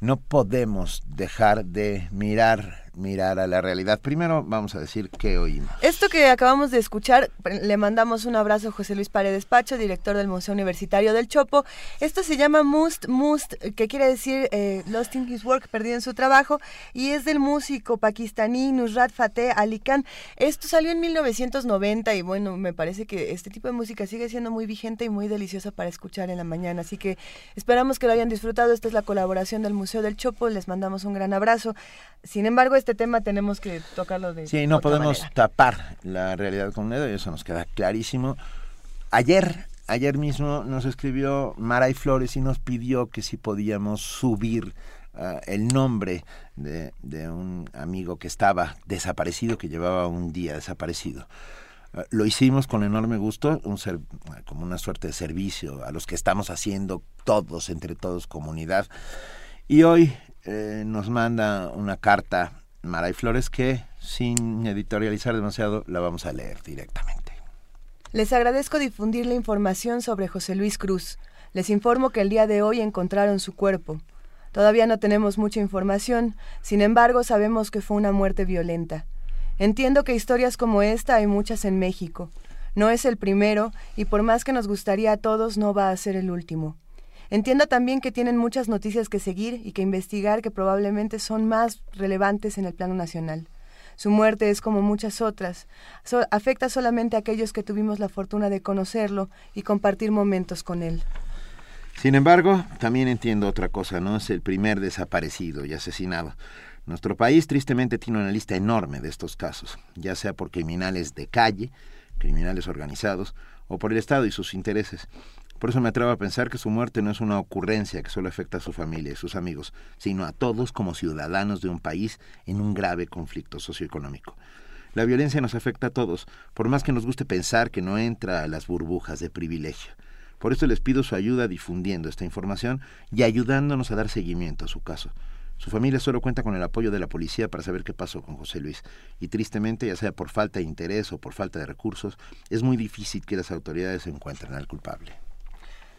no podemos dejar de mirar mirar a la realidad. Primero vamos a decir qué oímos. Esto que acabamos de escuchar, le mandamos un abrazo a José Luis Paredes Pacho, director del Museo Universitario del Chopo. Esto se llama Must, Must, que quiere decir eh, Lost in His Work, perdido en su trabajo, y es del músico pakistaní Nusrat Fateh Ali Khan. Esto salió en 1990 y bueno, me parece que este tipo de música sigue siendo muy vigente y muy deliciosa para escuchar en la mañana. Así que esperamos que lo hayan disfrutado. Esta es la colaboración del Museo del Chopo. Les mandamos un gran abrazo. Sin embargo, este tema tenemos que tocarlo de Sí, no otra podemos manera. tapar la realidad con un dedo y eso nos queda clarísimo. Ayer, ayer mismo nos escribió Maray Flores y nos pidió que si podíamos subir ah, el nombre de, de un amigo que estaba desaparecido, que llevaba un día desaparecido. Ah, Lo hicimos con enorme gusto, un ser- como una suerte de servicio a los que estamos haciendo todos, entre todos, comunidad. Y hoy eh, nos manda una carta Maray Flores que, sin editorializar demasiado, la vamos a leer directamente. Les agradezco difundir la información sobre José Luis Cruz. Les informo que el día de hoy encontraron su cuerpo. Todavía no tenemos mucha información, sin embargo sabemos que fue una muerte violenta. Entiendo que historias como esta hay muchas en México. No es el primero y por más que nos gustaría a todos no va a ser el último. Entiendo también que tienen muchas noticias que seguir y que investigar que probablemente son más relevantes en el plano nacional. Su muerte es como muchas otras. Afecta solamente a aquellos que tuvimos la fortuna de conocerlo y compartir momentos con él. Sin embargo, también entiendo otra cosa, no es el primer desaparecido y asesinado. Nuestro país tristemente tiene una lista enorme de estos casos, ya sea por criminales de calle, criminales organizados, o por el Estado y sus intereses. Por eso me atrevo a pensar que su muerte no es una ocurrencia que solo afecta a su familia y sus amigos, sino a todos como ciudadanos de un país en un grave conflicto socioeconómico. La violencia nos afecta a todos, por más que nos guste pensar que no entra a las burbujas de privilegio. Por eso les pido su ayuda difundiendo esta información y ayudándonos a dar seguimiento a su caso. Su familia solo cuenta con el apoyo de la policía para saber qué pasó con José Luis. Y tristemente, ya sea por falta de interés o por falta de recursos, es muy difícil que las autoridades encuentren al culpable.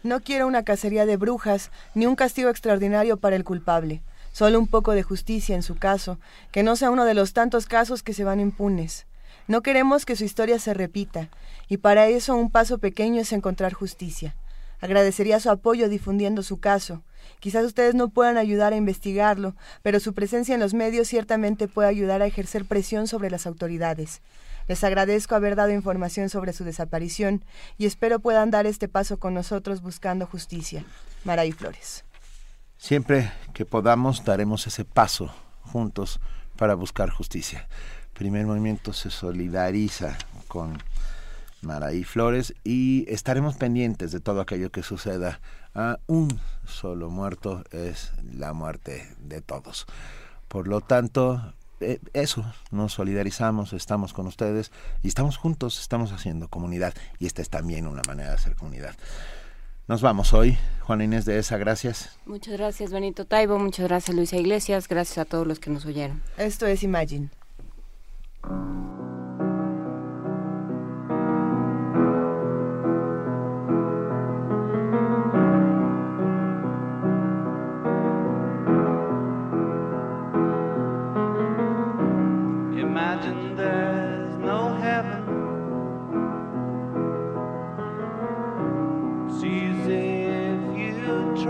No quiero una cacería de brujas ni un castigo extraordinario para el culpable. Solo un poco de justicia en su caso, que no sea uno de los tantos casos que se van impunes. No queremos que su historia se repita, y para eso un paso pequeño es encontrar justicia. Agradecería su apoyo difundiendo su caso. Quizás ustedes no puedan ayudar a investigarlo, pero su presencia en los medios ciertamente puede ayudar a ejercer presión sobre las autoridades. Les agradezco haber dado información sobre su desaparición y espero puedan dar este paso con nosotros buscando justicia. Maray Flores. Siempre que podamos, daremos ese paso juntos para buscar justicia. Primer Movimiento se solidariza con Maraí Flores y estaremos pendientes de todo aquello que suceda. Ah, un solo muerto es la muerte de todos. Por lo tanto, eh, eso, nos solidarizamos, estamos con ustedes y estamos juntos, estamos haciendo comunidad y esta es también una manera de hacer comunidad. Nos vamos hoy. Juana Inés de esa, gracias. Muchas gracias, Benito Taibo. Muchas gracias, Luisa Iglesias. Gracias a todos los que nos oyeron. Esto es Imagine.